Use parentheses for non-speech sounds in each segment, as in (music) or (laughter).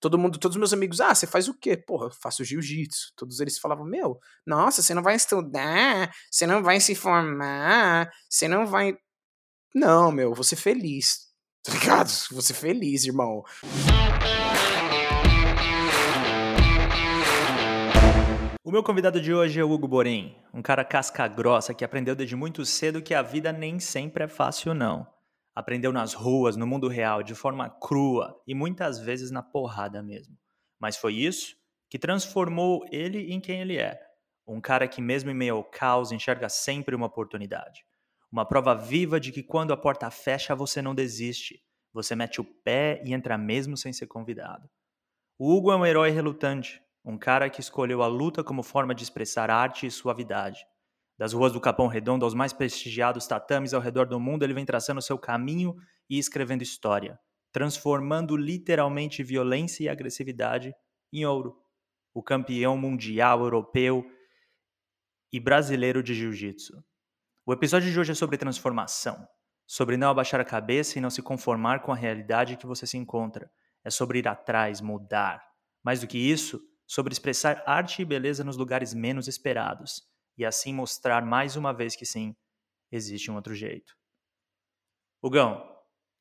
todo mundo, todos os meus amigos, ah, você faz o quê? Porra, eu faço jiu-jitsu. Todos eles falavam, meu, nossa, você não vai estudar, você não vai se formar, você não vai. Não, meu, vou ser feliz. (laughs) Tá ligado? Vou ser feliz, irmão. O meu convidado de hoje é o Hugo Borim, um cara casca grossa que aprendeu desde muito cedo que a vida nem sempre é fácil, não. Aprendeu nas ruas, no mundo real, de forma crua e muitas vezes na porrada mesmo. Mas foi isso que transformou ele em quem ele é. Um cara que, mesmo em meio ao caos, enxerga sempre uma oportunidade. Uma prova viva de que quando a porta fecha, você não desiste. Você mete o pé e entra mesmo sem ser convidado. O Hugo é um herói relutante, um cara que escolheu a luta como forma de expressar arte e suavidade. Das ruas do Capão Redondo aos mais prestigiados tatames ao redor do mundo, ele vem traçando seu caminho e escrevendo história, transformando literalmente violência e agressividade em ouro. O campeão mundial, europeu e brasileiro de jiu-jitsu. O episódio de hoje é sobre transformação, sobre não abaixar a cabeça e não se conformar com a realidade que você se encontra. É sobre ir atrás, mudar. Mais do que isso, sobre expressar arte e beleza nos lugares menos esperados e assim mostrar mais uma vez que sim, existe um outro jeito. Hugão,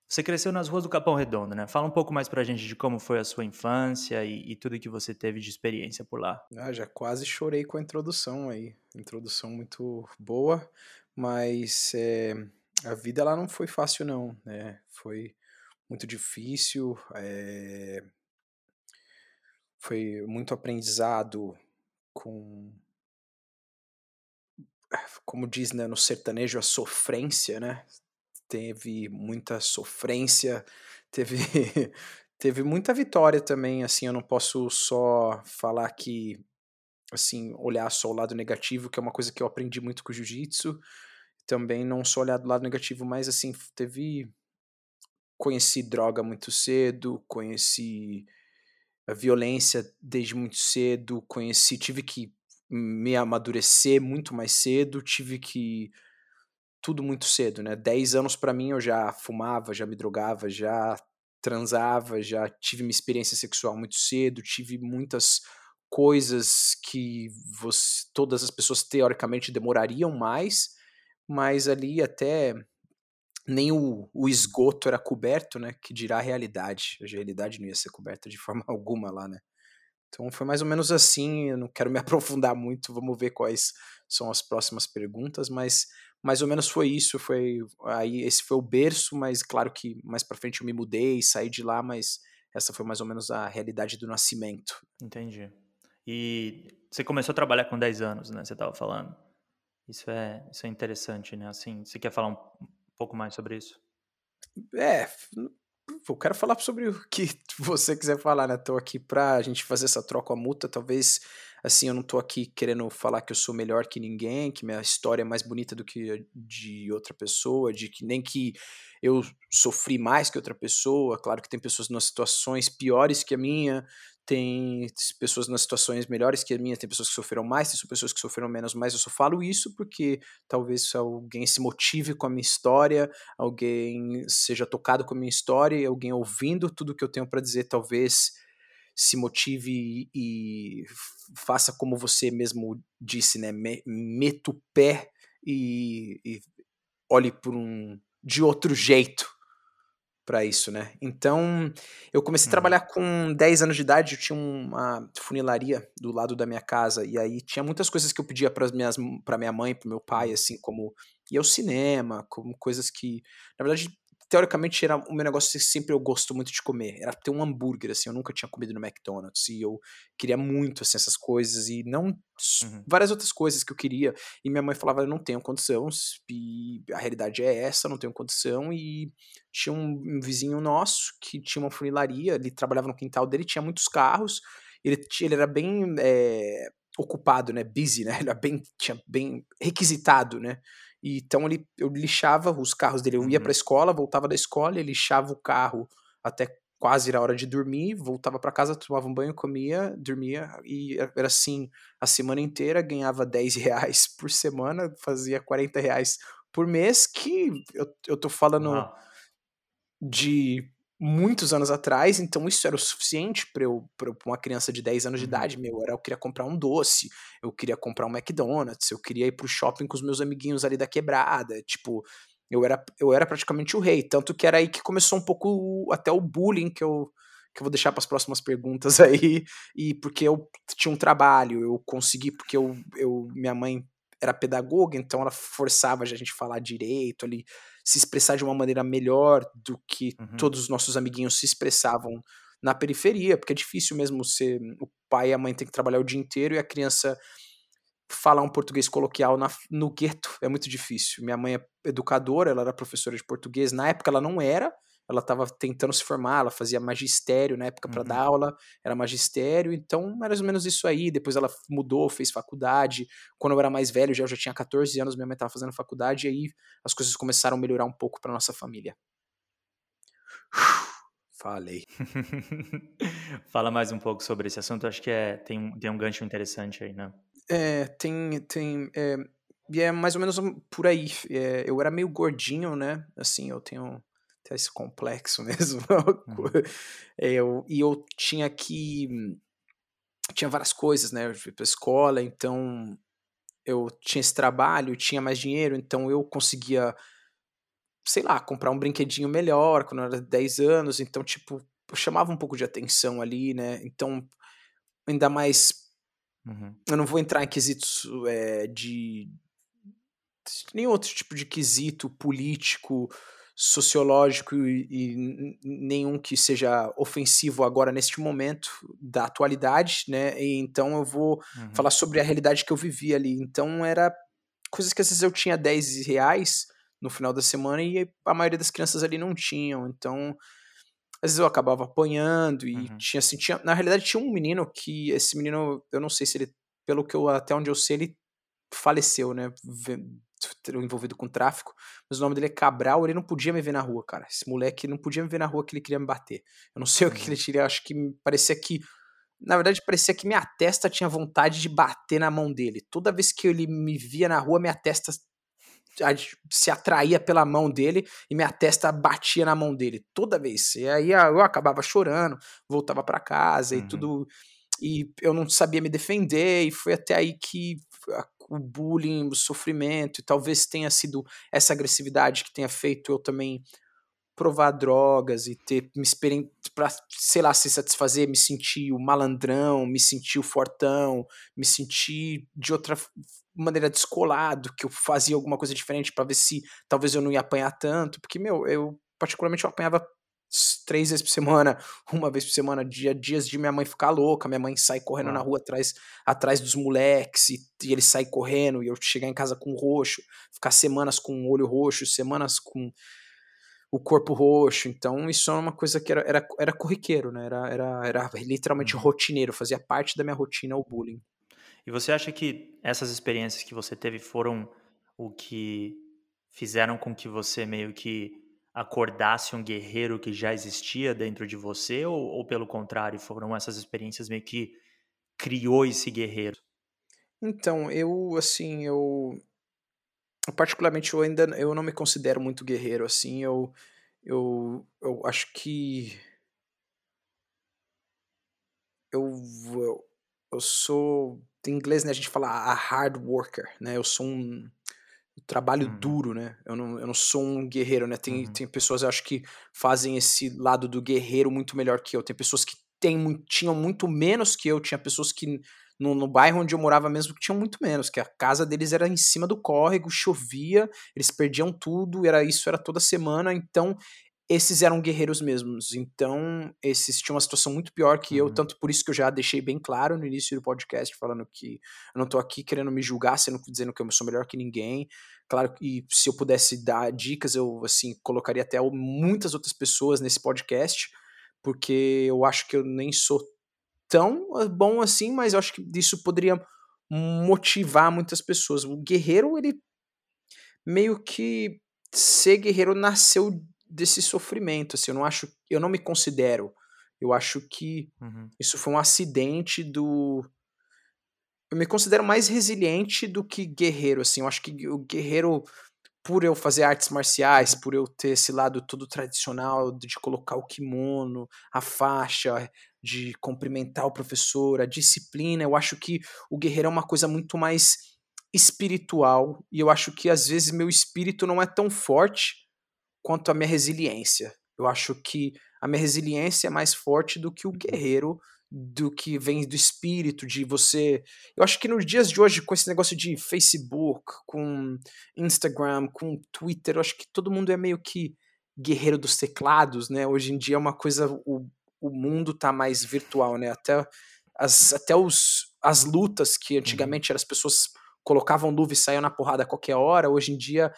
você cresceu nas ruas do Capão Redondo, né? Fala um pouco mais pra gente de como foi a sua infância e, e tudo que você teve de experiência por lá. Ah, já quase chorei com a introdução aí. Introdução muito boa, mas é, a vida lá não foi fácil não, né? Foi muito difícil, é, foi muito aprendizado com como diz né, no sertanejo, a sofrência, né? Teve muita sofrência, teve, (laughs) teve muita vitória também, assim, eu não posso só falar que, assim, olhar só o lado negativo, que é uma coisa que eu aprendi muito com o jiu-jitsu, também não só olhar do lado negativo, mas, assim, teve... Conheci droga muito cedo, conheci a violência desde muito cedo, conheci, tive que me amadurecer muito mais cedo, tive que tudo muito cedo, né? 10 anos para mim eu já fumava, já me drogava, já transava, já tive uma experiência sexual muito cedo, tive muitas coisas que você, todas as pessoas teoricamente demorariam mais, mas ali até nem o, o esgoto era coberto, né? Que dirá a realidade. A realidade não ia ser coberta de forma (laughs) alguma lá, né? Então foi mais ou menos assim, eu não quero me (laughs) aprofundar muito, vamos ver quais são as próximas perguntas, mas mais ou menos foi isso, foi aí esse foi o berço, mas claro que mais para frente eu me mudei, saí de lá, mas essa foi mais ou menos a realidade do nascimento. Entendi. E você começou a trabalhar com 10 anos, né? Você estava falando. Isso é, isso é interessante, né? Assim, você quer falar um pouco mais sobre isso? É, eu quero falar sobre o que (laughs) você quiser falar, né? Tô aqui pra gente fazer essa troca multa, talvez assim, eu não tô aqui querendo falar que eu sou melhor que ninguém, que minha história é mais bonita do que a de outra pessoa, de que nem que eu sofri mais que outra pessoa. Claro que tem pessoas nas situações piores que a minha, tem pessoas nas situações melhores que a minha, tem pessoas que sofreram mais, tem pessoas que sofreram menos, mas eu só falo isso porque talvez alguém se motive com a minha história, alguém seja tocado com a minha história, e alguém ouvindo tudo que eu tenho para dizer, talvez se motive e, faça como você mesmo disse, né? Meta o pé e, e olhe por um de outro jeito para isso, né? Então, eu comecei a uhum. trabalhar com 10 anos de idade, eu tinha uma funilaria do lado da minha casa, e aí tinha muitas coisas que eu pedia para minhas para minha mãe, para meu pai, uhum. assim, como ir ao cinema, como coisas que, na verdade, teoricamente era o meu negócio que sempre eu gosto muito de comer. Era ter um hambúrguer, assim, eu nunca tinha comido no McDonald's. E eu queria muito, assim, essas coisas. E não. Uhum. Várias outras coisas que eu queria. E minha mãe falava: eu não tenho condição. E a realidade é essa, não tenho condição. E tinha um, um vizinho nosso que tinha uma funilaria, ele trabalhava no quintal dele, tinha muitos carros. Ele, ele era bem. É, ocupado, né, busy, né, ele (laughs) era bem, tinha bem requisitado, né, e, então ele, eu lixava os carros dele. Eu ia uhum. para a escola, voltava da escola, ele lixava o carro até quase a hora de dormir, voltava para casa, tomava um banho, comia, dormia e era assim a semana inteira, ganhava 10 (laughs) reais por semana, fazia 40 reais por mês, que eu, eu tô falando uhum. de muitos anos atrás, então isso era o suficiente para eu, pra uma criança de 10 anos de uhum. idade, meu, era, eu queria comprar um doce, eu queria comprar um McDonald's, eu queria ir pro shopping com os meus amiguinhos ali da quebrada, tipo, eu era, eu era praticamente o rei, tanto que era aí que começou um pouco até o bullying que eu, que eu vou deixar para as próximas perguntas (laughs) aí, e porque eu tinha um trabalho, eu consegui, porque eu, eu minha mãe era pedagoga, então ela forçava a gente falar direito ali, se expressar de uma maneira melhor do que uhum. todos os nossos amiguinhos se expressavam na periferia, porque é difícil mesmo ser o pai e a mãe tem que trabalhar o dia inteiro e a criança falar um português coloquial na, no gueto é muito difícil. Minha mãe é educadora, ela era professora de português, na época ela não era, ela estava tentando se formar, ela fazia magistério na época para uhum. dar aula, era magistério, então era mais ou menos isso aí. Depois ela mudou, fez faculdade. Quando eu era mais velho, já eu já tinha 14 anos, minha mãe estava fazendo faculdade, e aí as coisas começaram a melhorar um pouco para nossa família. Falei. (laughs) Fala mais um pouco sobre esse assunto, acho que é, tem, um, tem um gancho interessante aí, né? É, tem. tem é, e é mais ou menos por aí. É, eu era meio gordinho, né? Assim, eu tenho ter esse complexo (laughs) mesmo. Uhum. eu, e eu tinha que. Tinha várias coisas, né? Eu fui pra escola, então eu tinha esse trabalho, tinha mais dinheiro, então eu conseguia, sei lá, comprar um brinquedinho melhor quando eu era 10 anos, então, tipo, chamava um pouco de atenção ali, né? Então, ainda mais. Uhum. Eu não vou entrar em quesitos é, de, de. nenhum outro tipo de quesito político sociológico e, e, nenhum que seja ofensivo agora neste momento da atualidade, né? E então eu vou uhum. falar sobre a realidade que eu vivi ali. Então era coisas que às vezes eu tinha 10 reais no final da semana e a maioria das crianças ali não tinham. Então às vezes eu acabava apanhando e uhum. tinha assim, tinha, na realidade tinha um menino que esse menino, eu não sei se ele, pelo que eu até onde eu sei, ele faleceu, né? Envolvido com tráfico, mas o nome dele é Cabral, ele não podia me ver na rua, cara. Esse moleque não podia me ver na rua que ele queria me bater. Eu não sei o que ele queria, acho que parecia que na verdade parecia que minha testa tinha vontade de bater na mão dele. Toda vez que ele me via na rua, minha testa se atraía pela mão dele e minha testa batia na mão dele toda vez. E aí eu acabava chorando, voltava para casa uhum. e tudo e eu não sabia me defender e foi até aí que o bullying, o sofrimento, e talvez tenha sido essa agressividade que tenha feito eu também provar drogas e ter me para sei lá se satisfazer, me sentir o malandrão, me sentir o fortão, me sentir de outra maneira descolado, que eu fazia alguma coisa diferente para ver se talvez eu não ia apanhar tanto, porque meu, eu particularmente eu apanhava três vezes por semana, (laughs) uma vez por semana, dia, dias de minha mãe ficar louca, minha mãe sai correndo ah. na rua atrás, atrás dos moleques, e, e ele sai correndo, e eu chegar em casa com roxo, ficar semanas com o olho roxo, semanas com o corpo roxo, então isso é uma coisa que era, era, era corriqueiro, né, era, era, era literalmente uhum. rotineiro, fazia parte da minha rotina o bullying. E você acha que essas experiências que você teve foram o que fizeram com que você meio que acordasse um guerreiro que já existia dentro de você ou, ou pelo contrário foram essas experiências meio que criou esse guerreiro? Então eu assim eu particularmente eu ainda eu não me considero muito guerreiro assim eu eu, eu acho que eu, eu, eu sou em inglês né a gente fala a hard worker né eu sou um trabalho uhum. duro, né? Eu não, eu não sou um guerreiro, né? Tem, uhum. tem pessoas, eu acho, que fazem esse lado do guerreiro muito melhor que eu. Tem pessoas que tem, tinham muito menos que eu, tinha pessoas que no, no, bairro onde eu morava mesmo que tinham muito menos, que a casa deles era em cima do córrego, chovia, eles perdiam tudo, era isso era toda semana, então esses eram guerreiros mesmos. Então, esses tinham uma situação muito pior que uhum. eu, tanto por isso que eu já deixei bem claro no início do podcast, falando que eu não tô aqui querendo me julgar, sendo dizendo que eu sou melhor que ninguém. Claro, e se eu pudesse dar dicas, eu assim colocaria até muitas outras pessoas nesse podcast, porque eu acho que eu nem sou tão ah, bom assim, mas eu acho que isso poderia motivar muitas pessoas. O guerreiro, ele meio que ser guerreiro nasceu desse sofrimento, assim, eu não acho, eu não me considero, eu acho que uhum. isso foi um acidente do eu me considero mais resiliente do que guerreiro, assim, eu acho que o guerreiro por eu fazer artes marciais, por eu ter esse lado todo tradicional de colocar o kimono, a faixa, de cumprimentar o professor, a disciplina, eu acho que o guerreiro é uma coisa muito mais espiritual. E eu acho que às vezes meu espírito não é tão forte quanto a minha resiliência. Eu acho que a minha resiliência é mais forte do que o guerreiro do que vem do espírito, de você. Eu acho que nos dias de hoje, com esse negócio de Facebook, com Instagram, com Twitter, eu acho que todo mundo é meio que guerreiro dos teclados, né? Hoje em dia é uma coisa. O, o mundo tá mais virtual, né? Até, as, até os, as lutas que uhum. antigamente as pessoas colocavam luva e saíam na porrada a qualquer hora, hoje em dia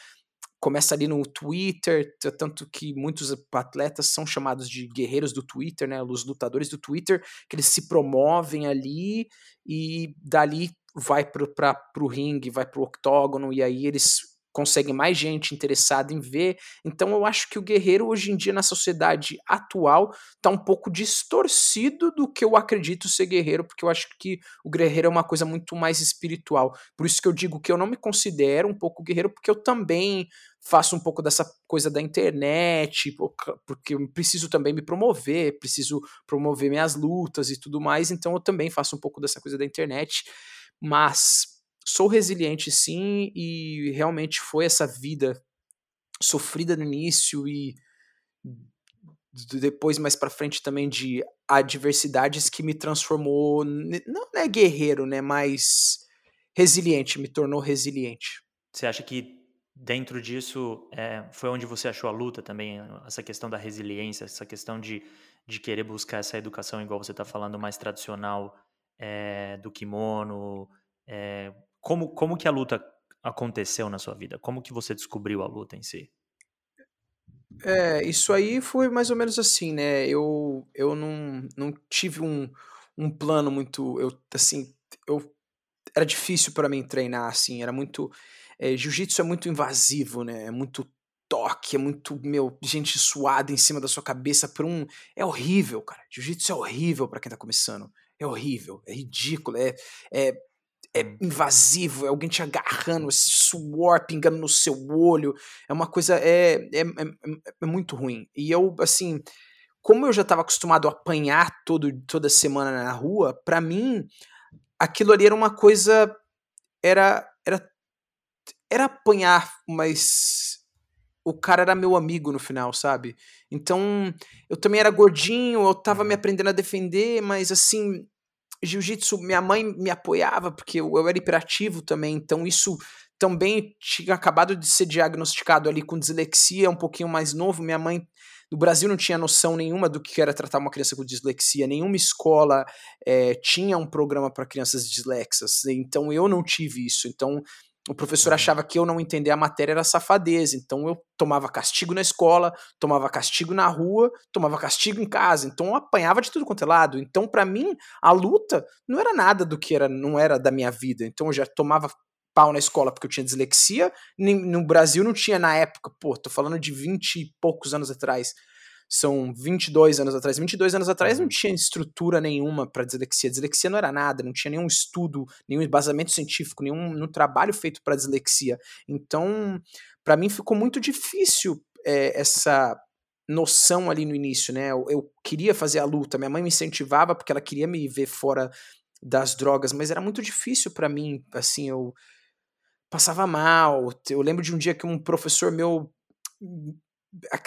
começa ali no Twitter, tanto que muitos atletas são chamados de guerreiros do Twitter, né, os lutadores do Twitter, que eles se promovem ali e dali vai para o ringue, vai para o octógono e aí eles consegue mais gente interessada em ver. Então eu acho que o guerreiro hoje em dia na sociedade atual tá um pouco distorcido do que eu acredito ser guerreiro, porque eu acho que o guerreiro é uma coisa muito mais espiritual. Por isso que eu digo que eu não me considero um pouco guerreiro, porque eu também faço um pouco dessa coisa da internet, porque eu preciso também me promover, preciso promover minhas lutas e tudo mais, então eu também faço um pouco dessa coisa da internet, mas sou resiliente sim e realmente foi essa vida sofrida no início e depois mais para frente também de adversidades que me transformou não é guerreiro, né, mas resiliente, me tornou resiliente. Você acha que dentro disso é, foi onde você achou a luta também, essa questão da resiliência, essa questão de, de querer buscar essa educação igual você está falando mais tradicional é, do kimono, é, como, como que a luta aconteceu na sua vida? Como que você descobriu a luta em si? É, isso aí foi mais ou menos assim, né? Eu, eu não, não tive um, um plano muito. Eu, assim, eu, era difícil para mim treinar, assim, era muito. É, Jiu-jitsu é muito invasivo, né? É muito toque, é muito, meu, gente suada em cima da sua cabeça por um. É horrível, cara. Jiu-jitsu é horrível para quem tá começando. É horrível, é ridículo, é, é é invasivo, é alguém te agarrando, esse suor pingando no seu olho, é uma coisa, é, é, é, é muito ruim. E eu, assim, como eu já estava acostumado a apanhar todo, toda semana na rua, para mim, aquilo ali era uma coisa, era, era, era apanhar, mas o cara era meu amigo no final, sabe? Então, eu também era gordinho, eu tava me uhum. aprendendo a defender, mas assim, jiu-jitsu, minha mãe me apoiava, porque eu, eu era hiperativo também, então isso também tinha acabado de ser diagnosticado ali com dislexia, um pouquinho mais novo. Minha mãe no Brasil não tinha noção nenhuma do que era tratar uma criança com dislexia, nenhuma escola é, tinha um programa para crianças dislexas, então eu não tive isso. Então o professor uhum. achava que eu não entender a matéria era safadeza, então eu tomava castigo na escola, tomava castigo na rua, tomava castigo em casa, então eu apanhava de tudo quanto é lado. Então para mim a luta não era nada do que era, não era da minha vida. Então eu já tomava pau na escola porque eu tinha dislexia, no Brasil não tinha na época, pô, tô falando de 20 e poucos anos atrás são 22 anos atrás. 22 anos atrás não uhum. tinha estrutura nenhuma para dislexia. Dislexia não era nada, não tinha nenhum estudo, nenhum embasamento científico, nenhum, nenhum trabalho feito para dislexia. Então, para mim ficou muito difícil é, essa noção ali no início, né? Eu, eu, queria fazer a luta, minha mãe me incentivava porque ela queria me ver fora das drogas, mas era muito difícil para mim, assim, eu passava mal. Eu lembro de um dia que um professor meu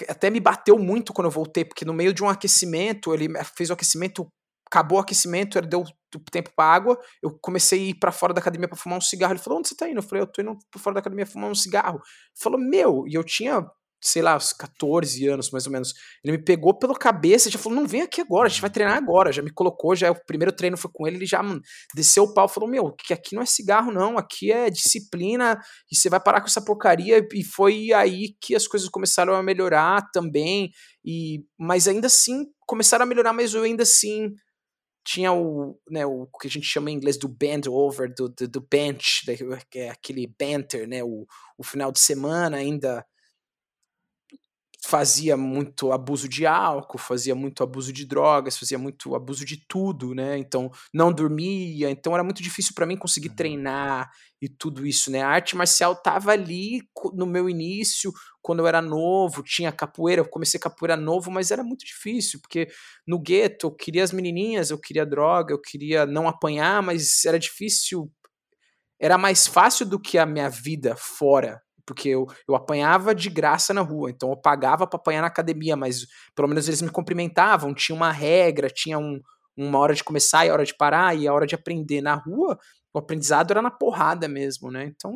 até me bateu muito quando eu voltei, porque no meio de um aquecimento, ele fez o aquecimento, acabou o aquecimento, ele deu tempo para água, eu comecei a ir para fora da academia para fumar um cigarro. Ele falou: "Onde você tá indo?" Eu falei: "Eu tô indo para fora da academia fumar um cigarro". Ele falou: "Meu", e eu tinha sei lá, uns 14 anos mais ou menos. Ele me pegou pela cabeça e já falou: não, vem aqui agora, a gente vai treinar agora. Já me colocou, já o primeiro treino foi com ele, ele já mano, desceu o pau falou: Meu, que aqui não é cigarro, não, aqui é disciplina, e você vai parar com essa porcaria. E foi aí que as coisas começaram a melhorar também. E, mas ainda assim, começaram a melhorar, mas eu ainda assim tinha o, né, o que a gente chama em inglês do band over, do, do, do bench, que é aquele banter, né, o, o final de semana ainda fazia muito abuso de álcool, fazia muito abuso de drogas, fazia muito abuso de tudo, né? Então não dormia, então era muito difícil para mim conseguir uhum. treinar e tudo isso, né? A arte marcial tava ali no meu início, quando eu era novo, tinha capoeira, eu comecei capoeira novo, mas era muito difícil, porque no gueto eu queria as menininhas, eu queria droga, eu queria não apanhar, mas era difícil. Era mais fácil do que a minha vida fora porque eu, eu apanhava de graça na rua, então eu pagava para apanhar na academia, mas pelo menos eles me cumprimentavam, tinha uma regra, tinha um, uma hora de começar e a hora de parar e a hora de aprender. Na rua, o aprendizado era na porrada mesmo, né? Então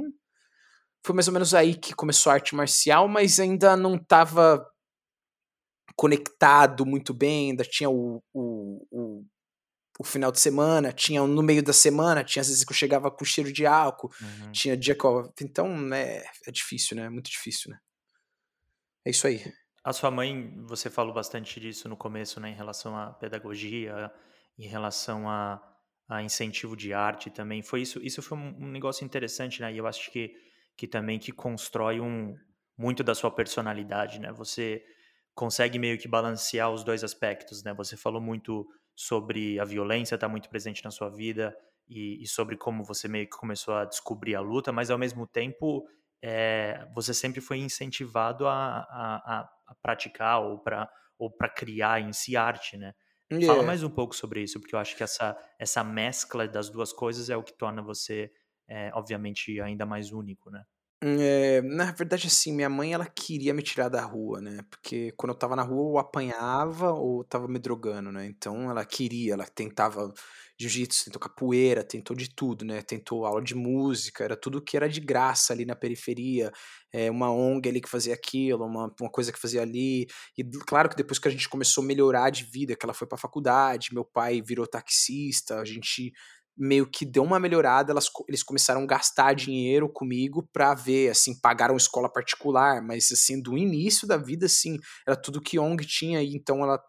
foi mais ou menos aí que começou a arte marcial, mas ainda não estava conectado muito bem, ainda tinha o, o, o o final de semana, tinha no meio da semana, tinha às vezes que eu chegava com cheiro de álcool, uhum. tinha dia que eu... Então, é, é difícil, né? É muito difícil, né? É isso aí. A sua mãe, você falou bastante disso no começo, né? Em relação à pedagogia, em relação a, a incentivo de arte também. Foi isso, isso foi um negócio interessante, né? E eu acho que, que também que constrói um, muito da sua personalidade, né? Você consegue meio que balancear os dois aspectos, né? Você falou muito sobre a violência estar tá muito presente na sua vida e, e, sobre como você meio que começou a descobrir a luta, mas ao mesmo tempo é, você sempre foi incentivado a, a, a praticar ou para ou para criar em si arte, né? Yeah. Fala mais um pouco sobre isso, porque eu acho que essa, essa mescla das duas coisas é o que torna você, é, obviamente, ainda mais único, né? É, na verdade, assim, minha mãe ela queria me tirar da rua, né? Porque quando eu tava na rua, eu apanhava ou tava me drogando, né? Então ela queria, ela tentava jiu-jitsu, tentou capoeira, tentou de tudo, né? Tentou aula de música, era tudo que era de graça ali na periferia, é, uma ONG ali que fazia aquilo, uma, uma coisa que fazia ali. E claro que depois que a gente começou a melhorar de vida, que ela foi pra faculdade, meu pai virou taxista, a gente meio que deu uma melhorada, elas, eles começaram a gastar dinheiro comigo para ver, assim, pagaram escola particular, mas assim, do início da vida, assim, era tudo que ONG tinha, e então ela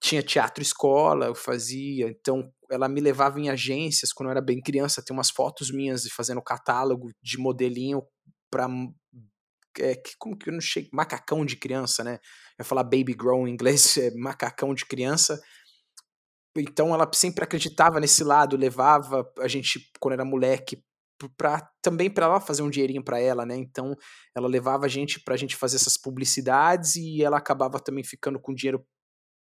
tinha teatro escola, eu fazia, então ela me levava em agências quando eu era bem criança, tem umas fotos minhas fazendo catálogo de modelinho para é, como que eu não chego, macacão de criança, né? Eu ia falar baby grow em inglês, (laughs) é macacão de criança, então ela sempre acreditava nesse lado, levava a gente quando era moleque para também para ela fazer um dinheirinho para ela, né? Então ela levava a gente para a gente fazer essas publicidades e ela acabava também ficando com dinheiro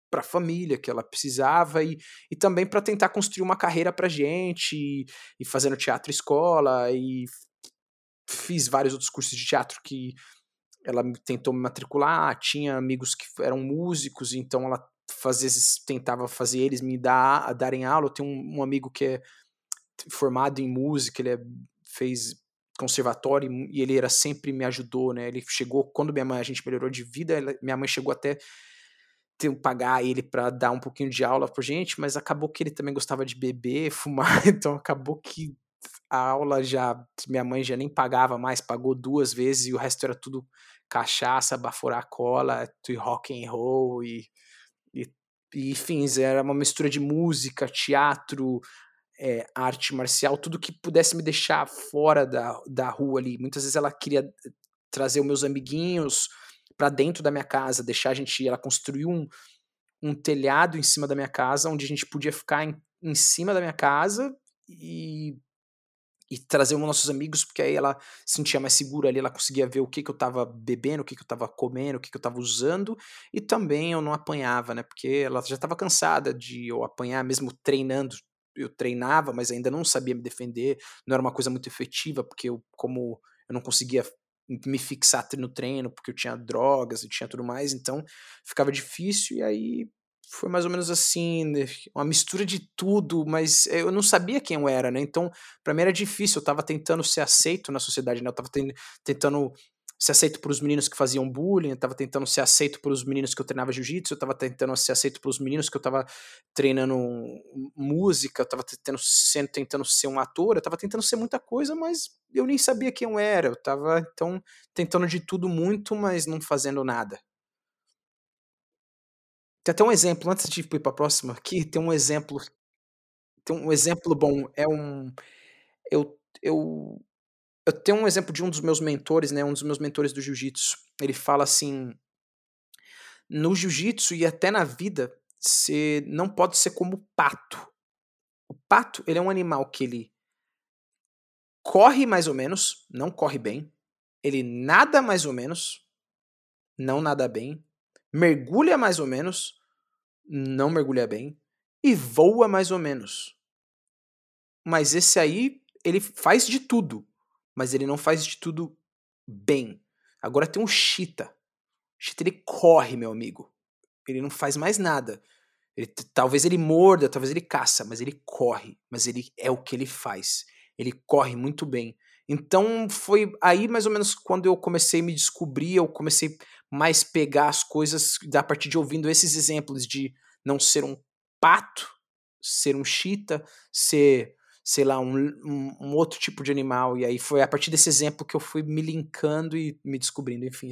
para a família que ela precisava e, e também para tentar construir uma carreira para gente e, e fazendo teatro escola e fiz vários outros cursos de teatro que ela tentou me matricular, tinha amigos que eram músicos, então ela fazer, tentava fazer eles me dar, darem aula. Eu tenho um, um amigo que é formado em música, ele é, fez conservatório e ele era sempre me ajudou, né? Ele chegou quando minha mãe a gente melhorou de vida, ela, minha mãe chegou até ter pagar ele para dar um pouquinho de aula por gente, mas acabou que ele também gostava de beber, (laughs) fumar, então acabou que a aula já minha mãe já nem pagava mais, pagou duas vezes e o resto era tudo cachaça, baforar cola, rock and roll e e fins, era uma mistura de música, teatro, é, arte marcial, tudo que pudesse me deixar fora da, da rua ali. Muitas vezes ela queria eh, trazer os meus amiguinhos para dentro da minha casa, deixar a gente, ela construiu um, um telhado em cima da minha casa, onde a gente podia ficar em, em cima da minha casa e e trazer dos nossos amigos, porque aí ela se sentia mais segura ali, ela conseguia ver o que, que eu estava bebendo, o que, que eu estava comendo, o que, que eu estava usando, e também eu não apanhava, né? Porque ela já estava cansada de eu apanhar, mesmo treinando. Eu treinava, mas ainda não sabia me defender, não era uma coisa muito efetiva, porque eu, como eu não conseguia me fixar no treino, porque eu tinha drogas e tinha tudo mais, então ficava difícil, e aí foi mais ou menos assim, né, uma mistura de tudo, mas eu não sabia quem eu era, né? Então, para mim era difícil, eu tava tentando ser aceito na sociedade, né? Eu tava tentando ser aceito pelos meninos que faziam bullying, eu tava tentando ser aceito pelos meninos que eu treinava jiu-jitsu, eu tava tentando ser aceito pelos meninos que eu tava treinando música, eu tava tentando, sendo, tentando ser um ator, eu tava tentando ser muita coisa, mas eu nem sabia quem eu era, eu tava, então, tentando de tudo muito, mas não fazendo nada. Tem até um exemplo, antes de ir para a próxima aqui, tem um exemplo tem um exemplo bom, é um eu eu eu tenho um exemplo de um dos meus mentores, né, um dos meus mentores do jiu-jitsu, ele fala assim no jiu-jitsu e até na vida, você não pode ser como o pato. O pato, ele é um animal que ele corre mais ou menos, não corre bem. Ele nada mais ou menos, não nada bem. Mergulha mais ou menos, não mergulha bem. E voa mais ou menos. Mas esse aí, ele faz de tudo. Mas ele não faz de tudo bem. Agora tem um Cheetah. O Cheetah ele corre, meu amigo. Ele não faz mais nada. Ele, talvez ele morda, talvez ele caça, mas ele corre. Mas ele é o que ele faz. Ele corre muito bem. Então foi aí mais ou menos quando eu comecei a me descobrir, eu comecei mais pegar as coisas a partir de ouvindo esses exemplos de não ser um pato, ser um chita, ser, sei lá, um, um, um, outro tipo de animal. E aí foi a partir desse exemplo que eu fui me linkando e me descobrindo. Enfim,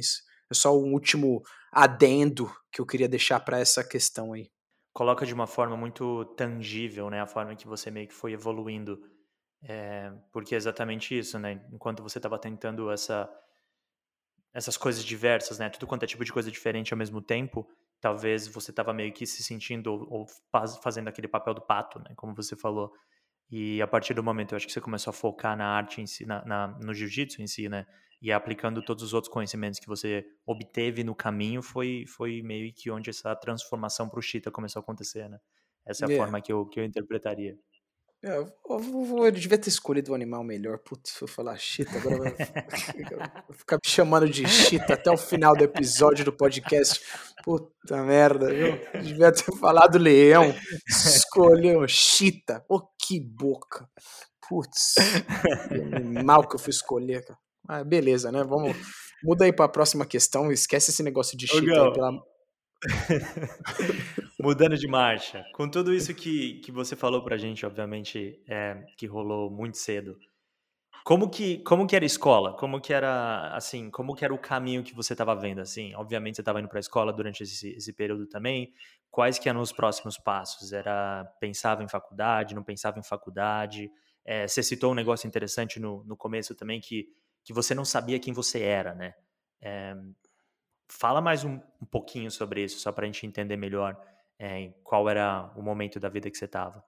é só um último adendo que eu queria deixar para essa questão aí. Coloca de uma forma muito tangível, né? A forma que você meio que foi evoluindo é, porque é exatamente isso, né? Enquanto você estava tentando essa, essas coisas diversas, né? Tudo quanto é tipo de coisa diferente ao mesmo tempo, talvez você estava meio que se sentindo ou, ou fazendo aquele papel do pato, né? Como você falou. E a partir do momento, eu acho que você começou a focar na arte em si, na, na no jiu-jitsu em si, né? E aplicando todos os outros conhecimentos que você obteve no caminho, foi, foi meio que onde essa transformação para o Chita começou a acontecer, né? Essa é a yeah. forma que eu, que eu interpretaria. É, eu, eu, eu, devia ter escolhido um animal melhor. Putz, vou falar chita, agora vai (laughs) ficar me chamando de chita até o final do episódio do podcast. Puta merda, viu? Devia ter falado leão. Escolheu chita. Pô, oh, que boca. Putz, mal que eu fui escolher, cara. Ah, beleza, né? Vamos. Muda aí para a próxima questão. Esquece esse negócio de chita aí, pela, (laughs) Mudando de marcha, com tudo isso que, que você falou pra gente, obviamente, é, que rolou muito cedo, como que, como que era a escola? Como que era, assim, como que era o caminho que você estava vendo, assim? Obviamente você estava indo para a escola durante esse, esse período também. Quais que eram os próximos passos? Era, pensava em faculdade, não pensava em faculdade? É, você citou um negócio interessante no, no começo também, que, que você não sabia quem você era, né? É, Fala mais um, um pouquinho sobre isso, só para a gente entender melhor é, qual era o momento da vida que você estava.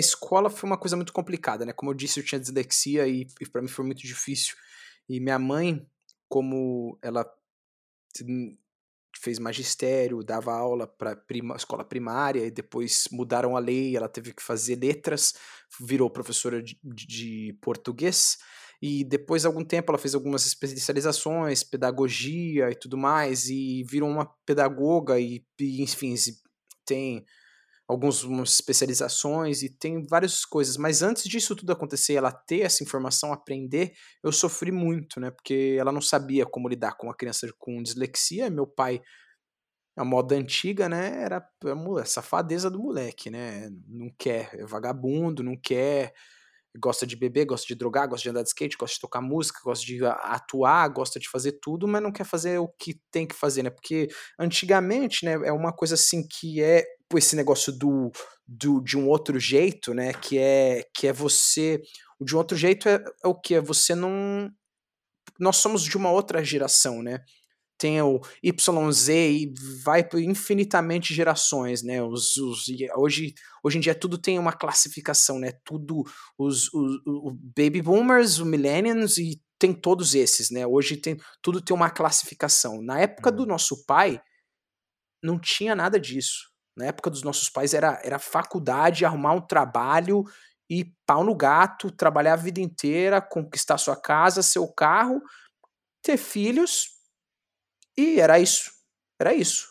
A escola foi uma coisa muito complicada, né? Como eu disse, eu tinha dislexia e, e para mim foi muito difícil. E minha mãe, como ela fez magistério, dava aula para prima, escola primária e depois mudaram a lei, ela teve que fazer letras, virou professora de, de português. E depois de algum tempo ela fez algumas especializações, pedagogia e tudo mais, e virou uma pedagoga e, e enfim, tem algumas especializações e tem várias coisas. Mas antes disso tudo acontecer, ela ter essa informação, aprender, eu sofri muito, né? Porque ela não sabia como lidar com uma criança com dislexia. Meu pai, a moda antiga, né? Era a safadeza do moleque, né? Não quer, é vagabundo, não quer gosta de beber, gosta de drogar, gosta de andar de skate, gosta de tocar música, gosta de atuar, gosta de fazer tudo, mas não quer fazer o que tem que fazer, né? Porque antigamente, né, é uma coisa assim que é esse negócio do, do de um outro jeito, né? Que é que é você, de um outro jeito é, é o que é você não nós somos de uma outra geração, né? Tem o YZ e vai por infinitamente gerações, né? Os, os, hoje, hoje em dia tudo tem uma classificação, né? Tudo, os, os, os baby boomers, os millennials e tem todos esses, né? Hoje tem tudo tem uma classificação. Na época do uhum. nosso pai não tinha nada disso. Na época dos nossos pais era, era faculdade, arrumar um trabalho e pau no gato, trabalhar a vida inteira, conquistar sua casa, seu carro, ter filhos e era isso. Era isso.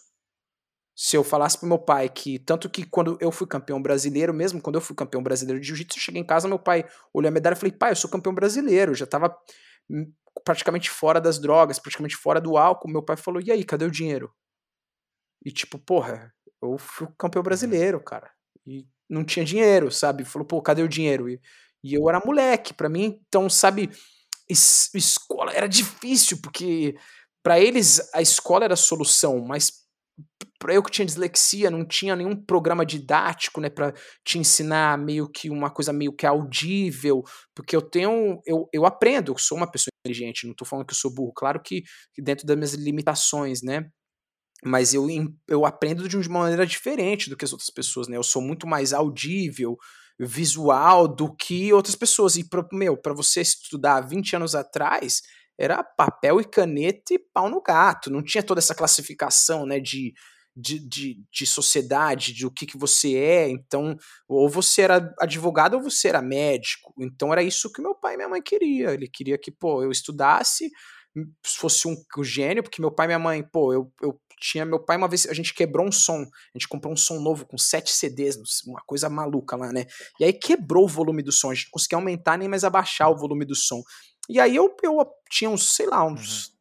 Se eu falasse pro meu pai que, tanto que quando eu fui campeão brasileiro, mesmo quando eu fui campeão brasileiro de jiu-jitsu, eu cheguei em casa, meu pai olhou a medalha e falei, pai, eu sou campeão brasileiro, eu já tava praticamente fora das drogas, praticamente fora do álcool. Meu pai falou, e aí, cadê o dinheiro? E tipo, porra, eu fui campeão brasileiro, cara. E não tinha dinheiro, sabe? Falou, pô, cadê o dinheiro? E, e eu era moleque, para mim, então, sabe, es, escola era difícil, porque para eles a escola era a solução, mas para eu que tinha dislexia, não tinha nenhum programa didático, né, para te ensinar meio que uma coisa meio que audível, porque eu tenho, eu, eu aprendo, eu sou uma pessoa inteligente, não estou falando que eu sou burro, claro que, dentro das minhas limitações, né, mas eu, eu aprendo de uma maneira diferente do que as outras pessoas, né? Eu sou muito mais audível, visual do que outras pessoas. E, pra, meu, para você estudar 20 anos atrás, era papel e caneta e pau no gato. Não tinha toda essa classificação, né, de, de, de, de sociedade, de o que, que você é. Então, ou você era advogado ou você era médico. Então, era isso que meu pai e minha mãe queria. Ele queria que, pô, eu estudasse, fosse um, um gênio, porque meu pai e minha mãe, pô, eu, eu tinha meu pai uma vez, a gente quebrou um som, a gente comprou um som novo com sete CDs, uma coisa maluca lá, né? E aí quebrou o volume do som, a gente não conseguia aumentar nem mais abaixar o volume do som. E aí eu, eu tinha uns, sei lá, uns uhum.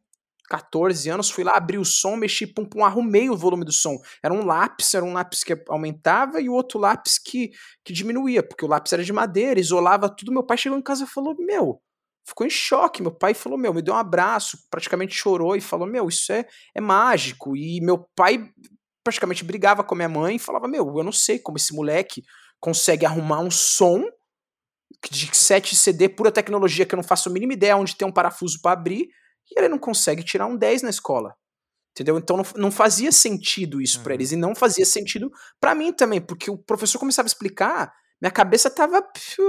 14 anos, fui lá, abri o som, mexi, pum, pum, arrumei o volume do som. Era um lápis, era um lápis que aumentava e o outro lápis que, que diminuía, porque o lápis era de madeira, isolava tudo. Meu pai chegou em casa e falou: Meu, ficou em choque. Meu pai falou: Meu, me deu um abraço, praticamente chorou e falou: Meu, isso é, é mágico. E meu pai praticamente brigava com a minha mãe e falava: Meu, eu não sei como esse moleque consegue arrumar um som de 7 CD, pura tecnologia que eu não faço a mínima ideia onde tem um parafuso para abrir, e ele não consegue tirar um 10 na escola. Entendeu? Então não, não fazia sentido isso uhum. para eles, e não fazia sentido para mim também, porque o professor começava a explicar minha cabeça tava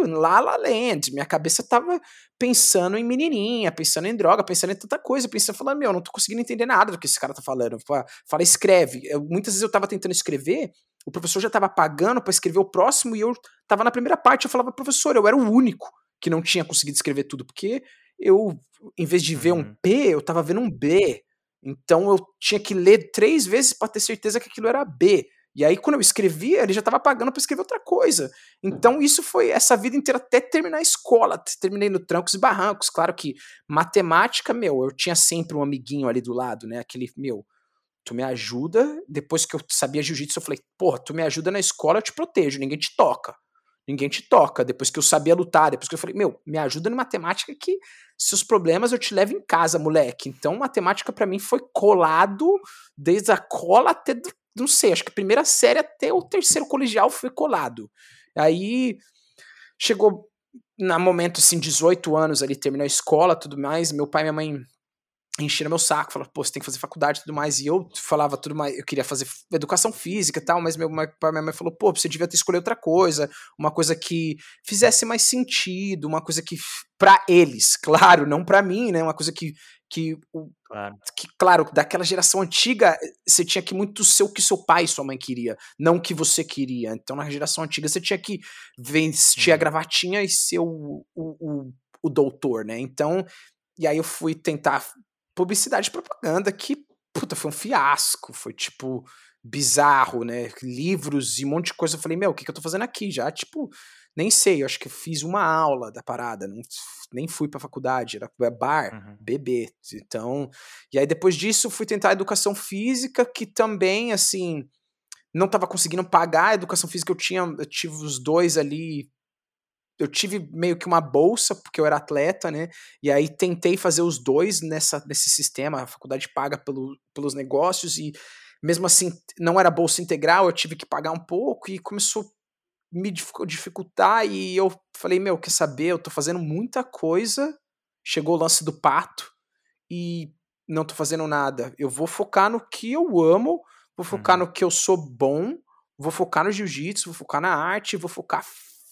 lá lá land, minha cabeça tava pensando em menininha, pensando em droga, pensando em tanta coisa, pensando, falando, meu, não tô conseguindo entender nada do que esse cara tá falando. Fala, escreve. Eu, muitas vezes eu tava tentando escrever, o professor já tava pagando para escrever o próximo e eu tava na primeira parte, eu falava, professor, eu era o único que não tinha conseguido escrever tudo, porque eu, em vez de ver um uhum. P, eu tava vendo um B. Então eu tinha que ler três vezes para ter certeza que aquilo era B. E aí, quando eu escrevia, ele já estava pagando para escrever outra coisa. Então, isso foi essa vida inteira até terminar a escola. Terminei no Trancos e Barrancos. Claro que matemática, meu, eu tinha sempre um amiguinho ali do lado, né? Aquele, meu, tu me ajuda. Depois que eu sabia jiu-jitsu, eu falei, porra, tu me ajuda na escola, eu te protejo, ninguém te toca. Ninguém te toca. Depois que eu sabia lutar, depois que eu falei, meu, me ajuda na matemática que seus problemas eu te levo em casa, moleque. Então, matemática para mim foi colado desde a cola até não sei, acho que a primeira série até o terceiro colegial foi colado. Aí chegou no momento assim, 18 anos ali, terminou a escola, tudo mais, meu pai e minha mãe encheram meu saco, falaram, pô, você tem que fazer faculdade e tudo mais, e eu falava tudo mais, eu queria fazer educação física e tal, mas meu pai e minha mãe falou, pô, você devia ter escolhido outra coisa, uma coisa que fizesse mais sentido, uma coisa que, para eles, (laughs) claro, não para mim, né, uma coisa que, que, claro. que, claro, daquela geração antiga, você tinha que muito ser o que seu pai e sua mãe queria, não o que você queria. Então, na geração antiga, você tinha que vestir a uhum. gravatinha e ser o, o, o, o doutor, né? Então, e aí eu fui tentar publicidade e propaganda, que, puta, foi um fiasco, foi tipo bizarro, né? Livros e um monte de coisa. Eu falei, meu, o que, que eu tô fazendo aqui? Já, tipo, nem sei, eu acho que eu fiz uma aula da parada, não, nem fui pra faculdade, era bar, uhum. bebê. Então, e aí depois disso fui tentar educação física, que também, assim, não tava conseguindo pagar a educação física, eu tinha, eu tive os dois ali, eu tive meio que uma bolsa, porque eu era atleta, né, e aí tentei fazer os dois nessa, nesse sistema, a faculdade paga pelo, pelos negócios, e mesmo assim, não era bolsa integral, eu tive que pagar um pouco, e começou me dificultar e eu falei, meu, quer saber? Eu tô fazendo muita coisa. Chegou o lance do pato e não tô fazendo nada. Eu vou focar no que eu amo, vou focar uhum. no que eu sou bom, vou focar no jiu-jitsu, vou focar na arte, vou focar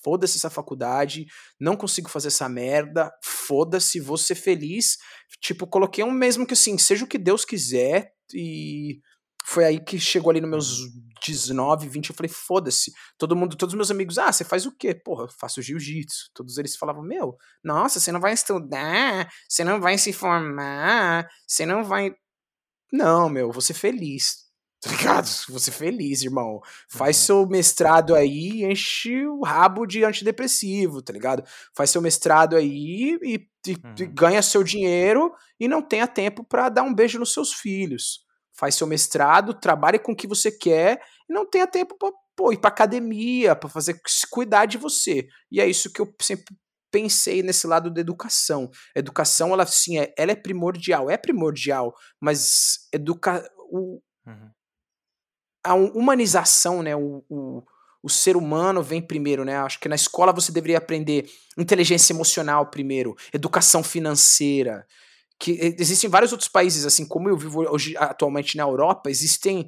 foda-se essa faculdade, não consigo fazer essa merda, foda-se, vou ser feliz. Tipo, coloquei um mesmo que assim, seja o que Deus quiser e foi aí que chegou ali nos meus 19, uhum. 20, eu falei, foda-se. Todo mundo, todos os meus amigos, ah, você faz o quê? Porra, eu faço jiu-jitsu. Todos eles falavam, meu, nossa, você não vai estudar, você não vai se formar, você não vai. Não, meu, vou ser feliz. (laughs) Tá ligado? Vou ser feliz, irmão. Faz uhum. seu mestrado aí enche o rabo de antidepressivo, tá ligado? Faz seu mestrado aí e, e, uhum. e ganha seu dinheiro e não tenha tempo para dar um beijo nos seus filhos faz seu mestrado, trabalhe com o que você quer e não tenha tempo para ir para academia, para fazer se cuidar de você. E é isso que eu sempre pensei nesse lado da educação. Educação, ela sim, é, ela é primordial, é primordial, mas educa o, uhum. a humanização, né, o, o, o ser humano vem primeiro, né? Acho que na escola você deveria aprender inteligência emocional primeiro, educação financeira, que existem vários outros países, assim como eu vivo hoje atualmente na Europa, existem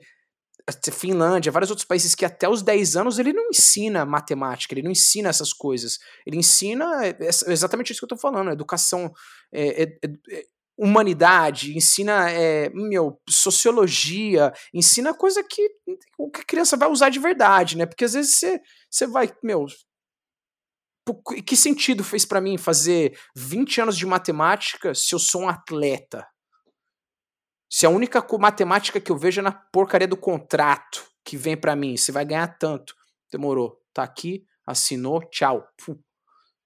Finlândia, vários outros países que até os 10 anos ele não ensina matemática, ele não ensina essas coisas. Ele ensina é, é exatamente isso que eu estou falando, educação, é, é, é, humanidade, ensina é, meu, sociologia, ensina coisa que, que a criança vai usar de verdade, né? Porque às vezes você, você vai, meu, que sentido fez para mim fazer 20 anos de matemática se eu sou um atleta? Se a única matemática que eu vejo é na porcaria do contrato que vem para mim, você vai ganhar tanto. Demorou. Tá aqui, assinou, tchau.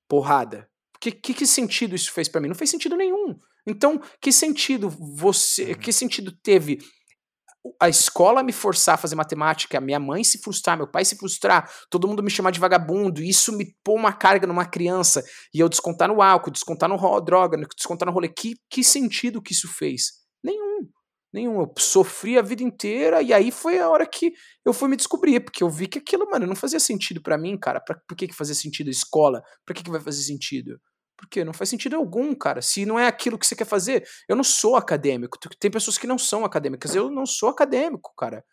porrada. Que, que, que sentido isso fez para mim? Não fez sentido nenhum. Então, que sentido você, uhum. que sentido teve a escola me forçar a fazer matemática, minha mãe se frustrar, meu pai se frustrar, todo mundo me chamar de vagabundo, isso me pôr uma carga numa criança e eu descontar no álcool, descontar no droga, descontar no rolê. Que, que sentido que isso fez? nenhum. Eu sofri a vida inteira e aí foi a hora que eu fui me descobrir, porque eu vi que aquilo, mano, não fazia sentido para mim, cara. Pra, por que, que fazia sentido a escola? Por que, que vai fazer sentido? Porque não faz sentido algum, cara. Se não é aquilo que você quer fazer, eu não sou acadêmico. Tem pessoas que não são acadêmicas. Eu não sou acadêmico, cara.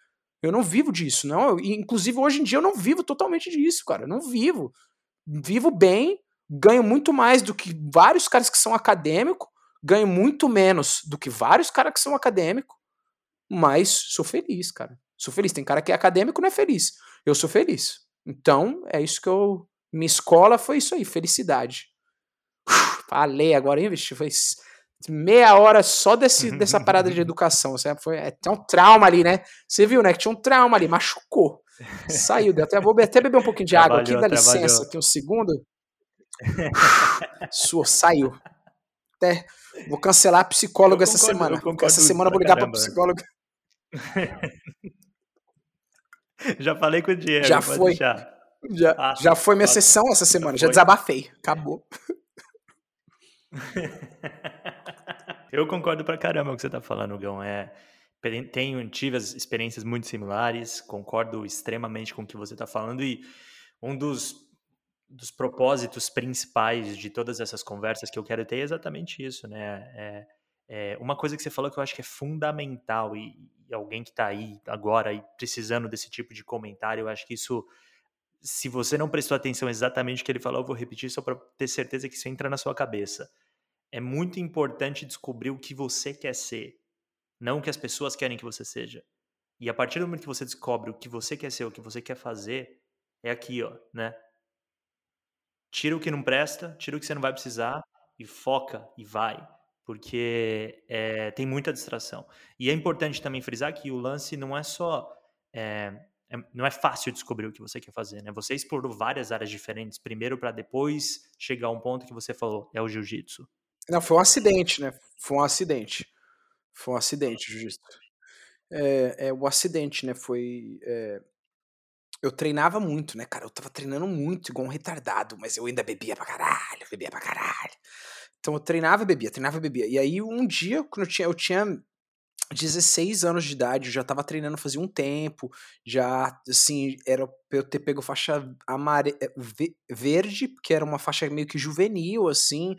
Eu não vivo disso, não. Inclusive, hoje em dia, eu não vivo totalmente disso, cara. Eu não vivo. Vivo bem, ganho muito mais do que vários caras que são acadêmicos ganho muito menos do que vários caras que são acadêmicos, mas sou feliz, cara. Sou feliz. Tem cara que é acadêmico não é feliz. Eu sou feliz. Então, é isso que eu. Minha escola foi isso aí, felicidade. Uf, falei agora, hein, bicho? Foi meia hora só desse, dessa (laughs) parada de educação. Sabe? Foi, é, tem um trauma ali, né? Você viu, né? Que tinha um trauma ali, machucou. Saiu, deu até, vou até beber um pouquinho de água aqui, dá licença, aqui um segundo. (laughs) Sua, saiu. Até Vou cancelar a psicóloga essa semana. Essa semana eu vou ligar para psicóloga. (laughs) já falei com o Diego. Já foi. Já, ah, já foi minha sessão essa semana. Já desabafei. Acabou. (laughs) eu concordo pra caramba com o que você tá falando, Gão. É, tenho, tive as experiências muito similares, concordo extremamente com o que você tá falando e um dos dos propósitos principais de todas essas conversas que eu quero ter é exatamente isso, né? É, é uma coisa que você falou que eu acho que é fundamental e, e alguém que está aí agora e precisando desse tipo de comentário, eu acho que isso, se você não prestou atenção exatamente no que ele falou, eu vou repetir só para ter certeza que isso entra na sua cabeça. É muito importante descobrir o que você quer ser, não o que as pessoas querem que você seja. E a partir do momento que você descobre o que você quer ser, o que você quer fazer, é aqui, ó, né? tira o que não presta, tira o que você não vai precisar e foca e vai, porque é, tem muita distração. E é importante também frisar que o lance não é só. É, é, não é fácil descobrir o que você quer fazer, né? Você explorou várias áreas diferentes, primeiro para depois chegar a um ponto que você falou, é o jiu-jitsu. Não, foi um acidente, né? Foi um acidente. Foi um acidente, jiu-jitsu. É, é, o acidente, né? Foi. É, eu treinava muito, né, cara? Eu tava treinando muito, igual um retardado, mas eu ainda bebia pra caralho, bebia pra caralho. Então eu treinava e bebia, treinava e bebia. E aí um dia, quando eu tinha, eu tinha 16 anos de idade, eu já tava treinando fazia um tempo, já, assim, era pra eu ter pego faixa amare... Eh, verde, que era uma faixa meio que juvenil, assim,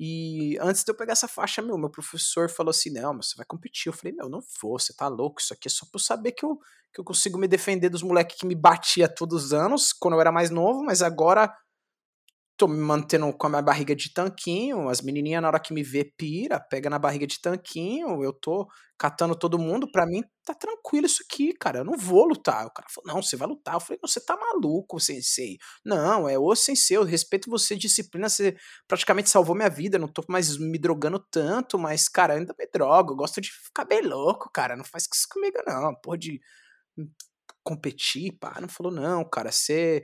e antes de eu pegar essa faixa, meu, meu professor falou assim: não, mas você vai competir. Eu falei, meu, não vou, você tá louco, isso aqui é só pra eu saber que eu, que eu consigo me defender dos moleques que me batia todos os anos, quando eu era mais novo, mas agora tô me mantendo com a minha barriga de tanquinho, as menininhas na hora que me vê pira, pega na barriga de tanquinho, eu tô catando todo mundo, pra mim tá tranquilo isso aqui, cara, eu não vou lutar. O cara falou, não, você vai lutar. Eu falei, você tá maluco, sensei. Não, é o sensei, eu respeito você, disciplina, você praticamente salvou minha vida, não tô mais me drogando tanto, mas, cara, ainda me drogo, eu gosto de ficar bem louco, cara, não faz isso comigo não, porra de competir, pá. Não falou, não, cara, você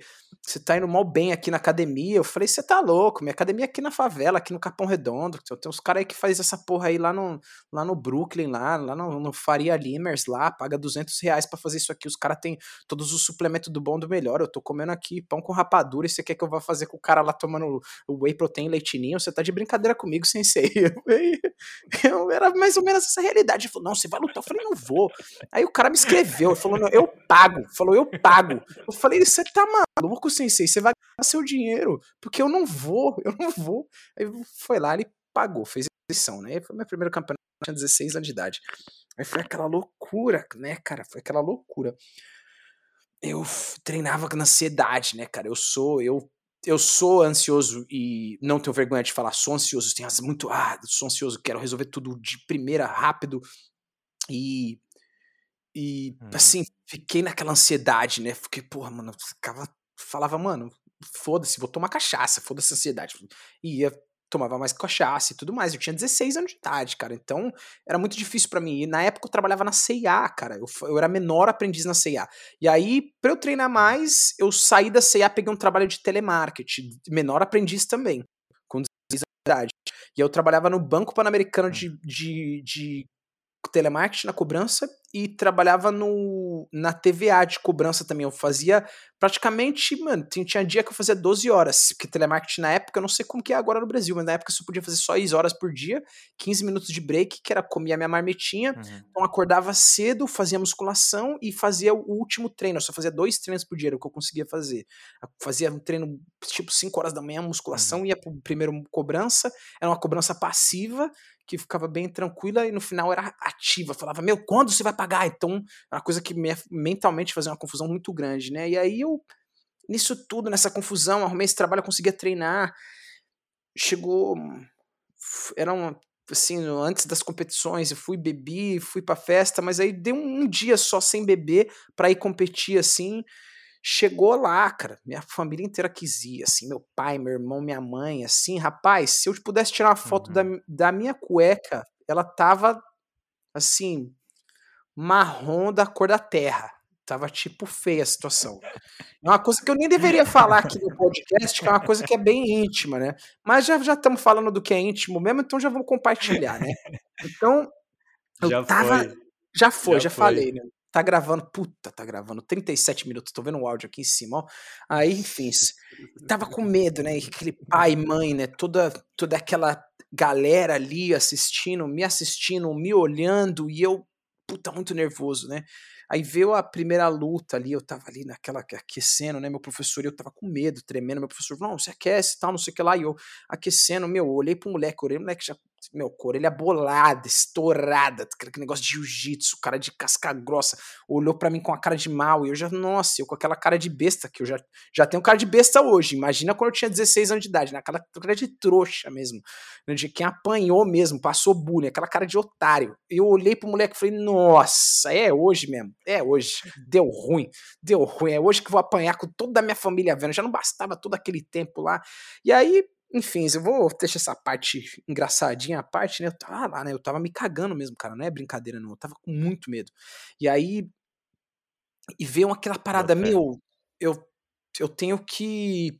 tá indo mal bem aqui na academia. Eu falei, você tá louco, minha academia é aqui na favela, aqui no Capão Redondo. Tem uns caras aí que faz essa porra aí lá no, lá no Brooklyn, lá, lá no, no Faria Limers, lá, paga 200 reais pra fazer isso aqui. Os caras têm todos os suplementos do bom do melhor. Eu tô comendo aqui pão com rapadura e você quer que eu vá fazer com o cara lá tomando whey protein leitinho? Você tá de brincadeira comigo, sensei. (laughs) Eu, era mais ou menos essa realidade. Ele falou, não, você vai lutar. Eu falei, não vou. Aí o cara me escreveu, ele falou, eu pago pago. Falou, eu pago. Eu falei, você tá maluco, sensei? Você vai ganhar seu dinheiro. Porque eu não vou, eu não vou. Aí foi lá, ele pagou, fez posição, né? Foi meu primeiro campeonato, tinha 16 anos de idade. Aí foi aquela loucura, né, cara? Foi aquela loucura. Eu treinava com ansiedade, né, cara? Eu sou, eu eu sou ansioso e não tenho vergonha de falar, sou ansioso, tenho muito, ah, sou ansioso, quero resolver tudo de primeira, rápido. E e hum. assim, fiquei naquela ansiedade, né? Fiquei, porra, mano, ficava falava, mano, foda-se, vou tomar cachaça, foda-se a ansiedade. E ia tomava mais cachaça e tudo mais. Eu tinha 16 anos de idade, cara. Então era muito difícil para mim. E na época eu trabalhava na CIA, cara. Eu, eu era menor aprendiz na CIA. E aí, pra eu treinar mais, eu saí da CIA, peguei um trabalho de telemarketing, menor aprendiz também, com 16 anos de idade. E eu trabalhava no Banco Pan-Americano hum. de, de, de telemarketing na cobrança e trabalhava no, na TVA de cobrança também. Eu fazia praticamente, mano, tinha dia que eu fazia 12 horas, porque telemarketing na época, eu não sei como que é agora no Brasil, mas na época eu só podia fazer só 6 horas por dia, 15 minutos de break, que era comer a minha marmitinha. Uhum. Então acordava cedo, fazia musculação e fazia o último treino. Eu só fazia dois treinos por dia, era o que eu conseguia fazer. Eu fazia um treino tipo 5 horas da manhã, musculação, uhum. ia pro primeiro cobrança, era uma cobrança passiva, que ficava bem tranquila e no final era ativa. Falava, meu, quando você vai pagar? Então, uma coisa que me, mentalmente fazia uma confusão muito grande, né? E aí eu, nisso tudo, nessa confusão, arrumei esse trabalho, conseguia treinar. Chegou. Era uma. Assim, antes das competições, eu fui bebi, fui pra festa, mas aí deu um, um dia só sem beber para ir competir assim. Chegou lá, cara, minha família inteira quis ir, assim, meu pai, meu irmão, minha mãe, assim, rapaz, se eu pudesse tirar uma foto uhum. da, da minha cueca, ela tava, assim, marrom da cor da terra. Tava tipo feia a situação. É uma coisa que eu nem deveria falar aqui no podcast, que é uma coisa que é bem íntima, né? Mas já já estamos falando do que é íntimo mesmo, então já vamos compartilhar, né? Então, eu já tava. Foi. Já foi, já, já foi. falei, né? Tá gravando, puta, tá gravando 37 minutos, tô vendo o áudio aqui em cima, ó. Aí, enfim, tava com medo, né? Aquele pai, mãe, né? Toda, toda aquela galera ali assistindo, me assistindo, me olhando, e eu, puta, muito nervoso, né? Aí veio a primeira luta ali, eu tava ali naquela aquecendo, né? Meu professor, eu tava com medo, tremendo. Meu professor falou: não, você aquece tal, não sei o que lá. E eu aquecendo, meu, eu olhei pro moleque, orei, o moleque já meu, orelha bolada, estourada, aquele negócio de jiu-jitsu, cara de casca grossa, olhou para mim com a cara de mal, e eu já, nossa, eu com aquela cara de besta, que eu já, já tenho cara de besta hoje, imagina quando eu tinha 16 anos de idade, né? aquela cara de trouxa mesmo, né? de quem apanhou mesmo, passou bullying, aquela cara de otário. Eu olhei pro moleque e falei, nossa, é hoje mesmo, é hoje, deu ruim, deu ruim, é hoje que vou apanhar com toda a minha família vendo, já não bastava todo aquele tempo lá, e aí enfim, eu vou deixar essa parte engraçadinha à parte, né? Eu tava lá, né? Eu tava me cagando mesmo, cara. Não é brincadeira, não. Eu tava com muito medo. E aí. E veio aquela parada, meu, eu, eu tenho que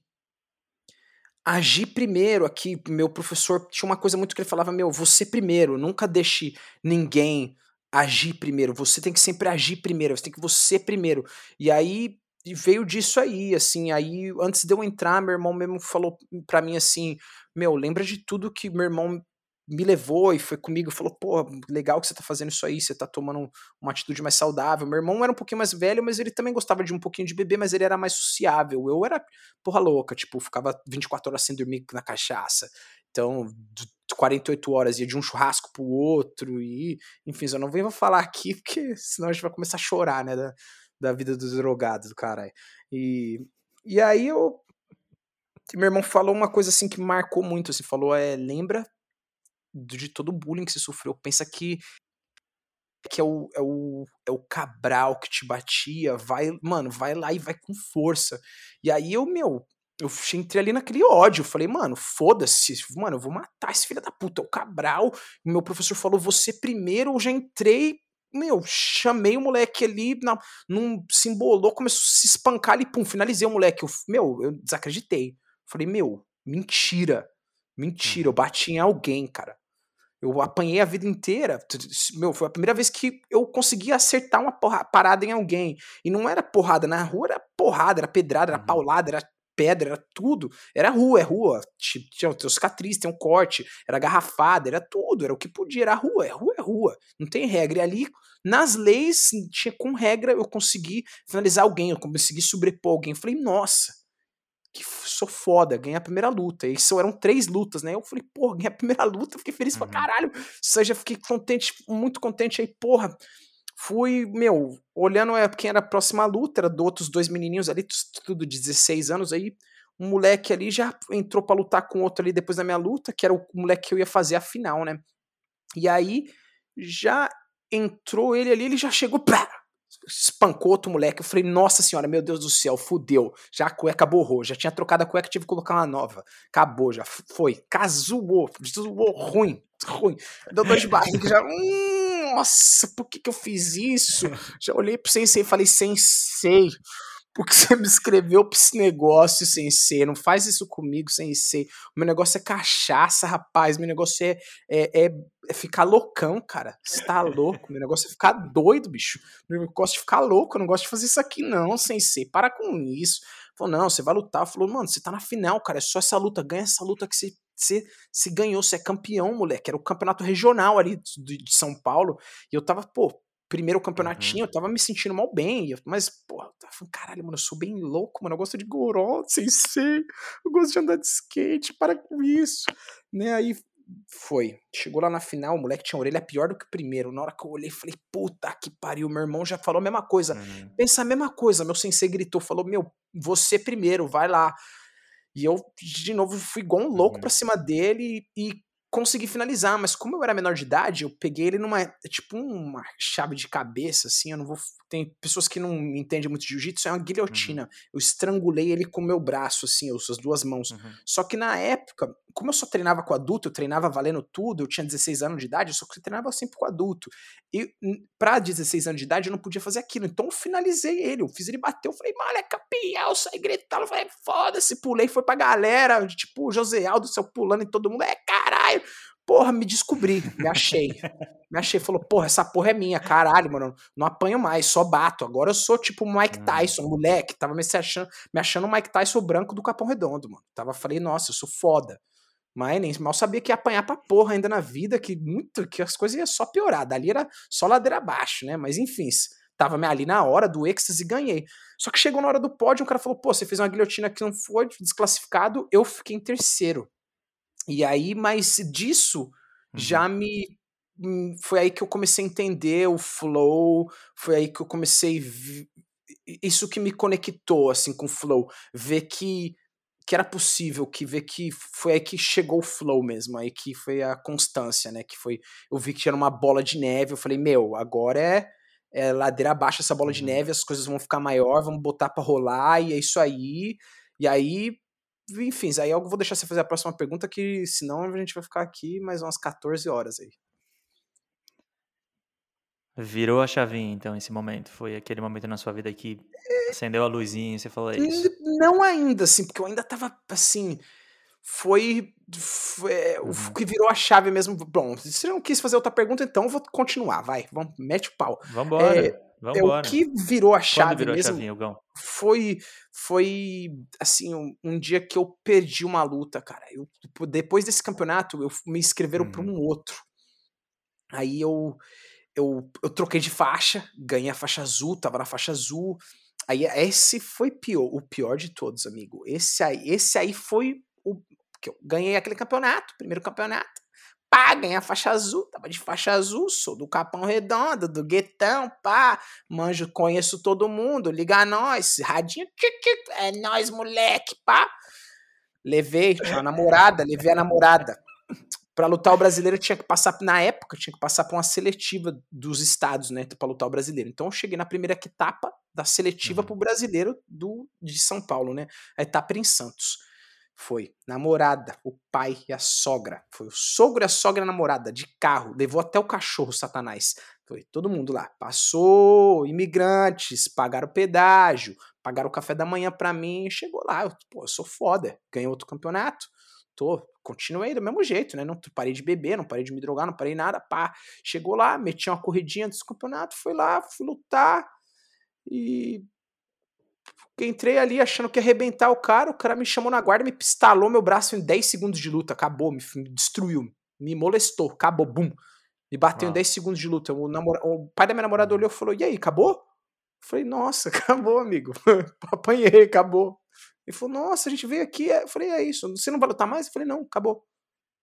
agir primeiro aqui. Meu professor tinha uma coisa muito que ele falava: meu, você primeiro, nunca deixe ninguém agir primeiro. Você tem que sempre agir primeiro, você tem que você primeiro. E aí e veio disso aí, assim, aí antes de eu entrar, meu irmão mesmo falou para mim assim, meu, lembra de tudo que meu irmão me levou e foi comigo falou, pô, legal que você tá fazendo isso aí, você tá tomando uma atitude mais saudável. Meu irmão era um pouquinho mais velho, mas ele também gostava de um pouquinho de beber, mas ele era mais sociável. Eu era porra louca, tipo, ficava 24 horas sem dormir na cachaça. Então, 48 horas ia de um churrasco pro outro e, enfim, eu não venho falar aqui (laughs) porque senão a gente vai começar a chorar, né, da, da vida dos drogados, do caralho. E, e aí eu. Meu irmão falou uma coisa assim que marcou muito, assim, falou, é, lembra de todo o bullying que você sofreu, pensa que que é o, é o, é o Cabral que te batia, vai, mano, vai lá e vai com força. E aí eu, meu, eu entrei ali naquele ódio, falei, mano, foda-se, mano, eu vou matar esse filho da puta, é o Cabral. Meu professor falou, você primeiro, eu já entrei meu, chamei o moleque ali, não, não se embolou, começou a se espancar ali, pum, finalizei o moleque. Eu, meu, eu desacreditei. Falei, meu, mentira. Mentira, eu uhum. bati em alguém, cara. Eu apanhei a vida inteira. Meu, foi a primeira vez que eu consegui acertar uma porra, parada em alguém. E não era porrada na rua, era porrada, era pedrada, era uhum. paulada, era pedra, era tudo. Era rua, é rua. Tinha, tinha cicatriz, tem um corte, era garrafada, era tudo, era o que podia, era rua, é rua, é rua. Não tem regra. E ali, nas leis, tinha com regra, eu consegui finalizar alguém, eu consegui sobrepor alguém. Eu falei, nossa, que sou foda, ganhei a primeira luta. E isso eram três lutas, né? Eu falei, porra, ganhei a primeira luta, fiquei feliz uhum. pra caralho. Ou seja, fiquei contente, muito contente aí, porra. Fui, meu, olhando quem era a próxima luta, era do outros dois menininhos ali, tudo de 16 anos aí. Um moleque ali já entrou para lutar com outro ali depois da minha luta, que era o moleque que eu ia fazer a final, né? E aí já entrou ele ali, ele já chegou, pá, espancou outro moleque. Eu falei, nossa senhora, meu Deus do céu, fudeu. Já a cueca borrou, já tinha trocado a cueca, tive que colocar uma nova. Acabou, já foi. Casuou, zoou ruim, ruim. Deu dor de barriga, já. Hum, nossa, por que, que eu fiz isso? Já olhei pro sensei e falei, sensei porque você me escreveu pra esse negócio, sensei. Não faz isso comigo, sensei. O meu negócio é cachaça, rapaz. Meu negócio é, é, é, é ficar loucão, cara. Você tá louco. Meu negócio é ficar doido, bicho. Meu negócio é ficar louco. Eu não gosto de fazer isso aqui, não, sensei. Para com isso. Falou, não, você vai lutar. Falou, mano, você tá na final, cara. É só essa luta. Ganha essa luta que você você se ganhou, você é campeão, moleque. Era o campeonato regional ali de, de, São Paulo. E eu tava, pô, primeiro campeonatinho, uhum. eu tava me sentindo mal bem, mas, pô, eu tava falando, caralho, mano, eu sou bem louco, mano, eu gosto de goró, sem ser, eu gosto de andar de skate, para com isso, né, aí foi, chegou lá na final, o moleque tinha a orelha pior do que o primeiro, na hora que eu olhei, falei, puta que pariu, meu irmão já falou a mesma coisa, uhum. pensa a mesma coisa, meu sensei gritou, falou, meu, você primeiro, vai lá, e eu, de novo, fui igual um louco uhum. pra cima dele e consegui finalizar, mas como eu era menor de idade, eu peguei ele numa, é tipo uma chave de cabeça, assim, eu não vou, tem pessoas que não entendem muito de jiu-jitsu, é uma guilhotina, uhum. eu estrangulei ele com o meu braço, assim, as duas mãos, uhum. só que na época, como eu só treinava com adulto, eu treinava valendo tudo, eu tinha 16 anos de idade, eu só treinava sempre com adulto, e pra 16 anos de idade eu não podia fazer aquilo, então eu finalizei ele, eu fiz ele bater, eu falei, mano, é campeão, saí gritando, eu falei, foda-se, pulei, foi pra galera, tipo, o José Aldo, seu pulando em todo mundo, é caralho, Porra, me descobri, me achei. me achei, falou, porra, essa porra é minha, caralho, mano. Não apanho mais, só bato. Agora eu sou tipo Mike hum. Tyson, moleque. Tava me achando, me achando o Mike Tyson branco do Capão Redondo, mano. Tava, falei, nossa, eu sou foda. Mas nem mal sabia que ia apanhar pra porra ainda na vida, que muito, que as coisas iam só piorar. Dali era só ladeira abaixo, né? Mas enfim, tava ali na hora do êxtase e ganhei. Só que chegou na hora do pódio, o cara falou, pô, você fez uma guilhotina que não foi desclassificado, eu fiquei em terceiro. E aí, mas disso uhum. já me hum, foi aí que eu comecei a entender o flow, foi aí que eu comecei isso que me conectou assim com o flow, ver que que era possível, que ver que foi aí que chegou o flow mesmo, aí que foi a constância, né? Que foi eu vi que tinha uma bola de neve, eu falei, meu, agora é, é ladeira abaixo essa bola de uhum. neve, as coisas vão ficar maior, vamos botar para rolar e é isso aí. E aí enfim, aí eu vou deixar você fazer a próxima pergunta, que senão a gente vai ficar aqui mais umas 14 horas aí. Virou a chavinha, então, esse momento. Foi aquele momento na sua vida que acendeu a luzinha e você falou é isso. Não ainda, assim, porque eu ainda tava, assim... Foi, foi é, uhum. o que virou a chave mesmo. Bom, se você não quis fazer outra pergunta, então eu vou continuar, vai. Vamos, mete o pau. Vambora. É, é, o que virou a chave virou mesmo a chavinha, foi foi assim um, um, dia que eu perdi uma luta, cara. Eu, tipo, depois desse campeonato, eu me inscreveram uhum. para um outro. Aí eu, eu eu troquei de faixa, ganhei a faixa azul, tava na faixa azul. Aí esse foi pior, o pior de todos, amigo. Esse aí, esse aí foi o que eu ganhei aquele campeonato, primeiro campeonato pá, ganhei a faixa azul, tava de faixa azul, sou do Capão Redondo, do Guetão, pá, manjo, conheço todo mundo, liga a nós, radinho, é nós, moleque, pá. Levei, tinha uma namorada, levei a namorada. Para lutar o brasileiro tinha que passar, na época, tinha que passar por uma seletiva dos estados, né, para lutar o brasileiro. Então eu cheguei na primeira etapa da seletiva uhum. pro brasileiro do, de São Paulo, né, a etapa em Santos. Foi namorada, o pai e a sogra. Foi o sogro e a sogra namorada, de carro. Levou até o cachorro, Satanás. Foi todo mundo lá. Passou, imigrantes, pagaram pedágio, pagaram o café da manhã pra mim. Chegou lá, eu, pô, eu sou foda. Ganhei outro campeonato. Tô, continuei do mesmo jeito, né? Não parei de beber, não parei de me drogar, não parei nada. Pá, chegou lá, meti uma corridinha desse campeonato, fui lá, fui lutar. E Entrei ali achando que ia arrebentar o cara, o cara me chamou na guarda, me pistalou meu braço em 10 segundos de luta, acabou, me, me destruiu, me molestou, acabou, bum. Me bateu ah. em 10 segundos de luta. O, namora... o pai da minha namorada olhou e falou: E aí, acabou? Eu falei: Nossa, (laughs) acabou, amigo. (laughs) Apanhei, acabou. Ele falou, nossa, a gente veio aqui. Eu falei, é isso. Você não vai lutar mais? Eu falei, não, acabou.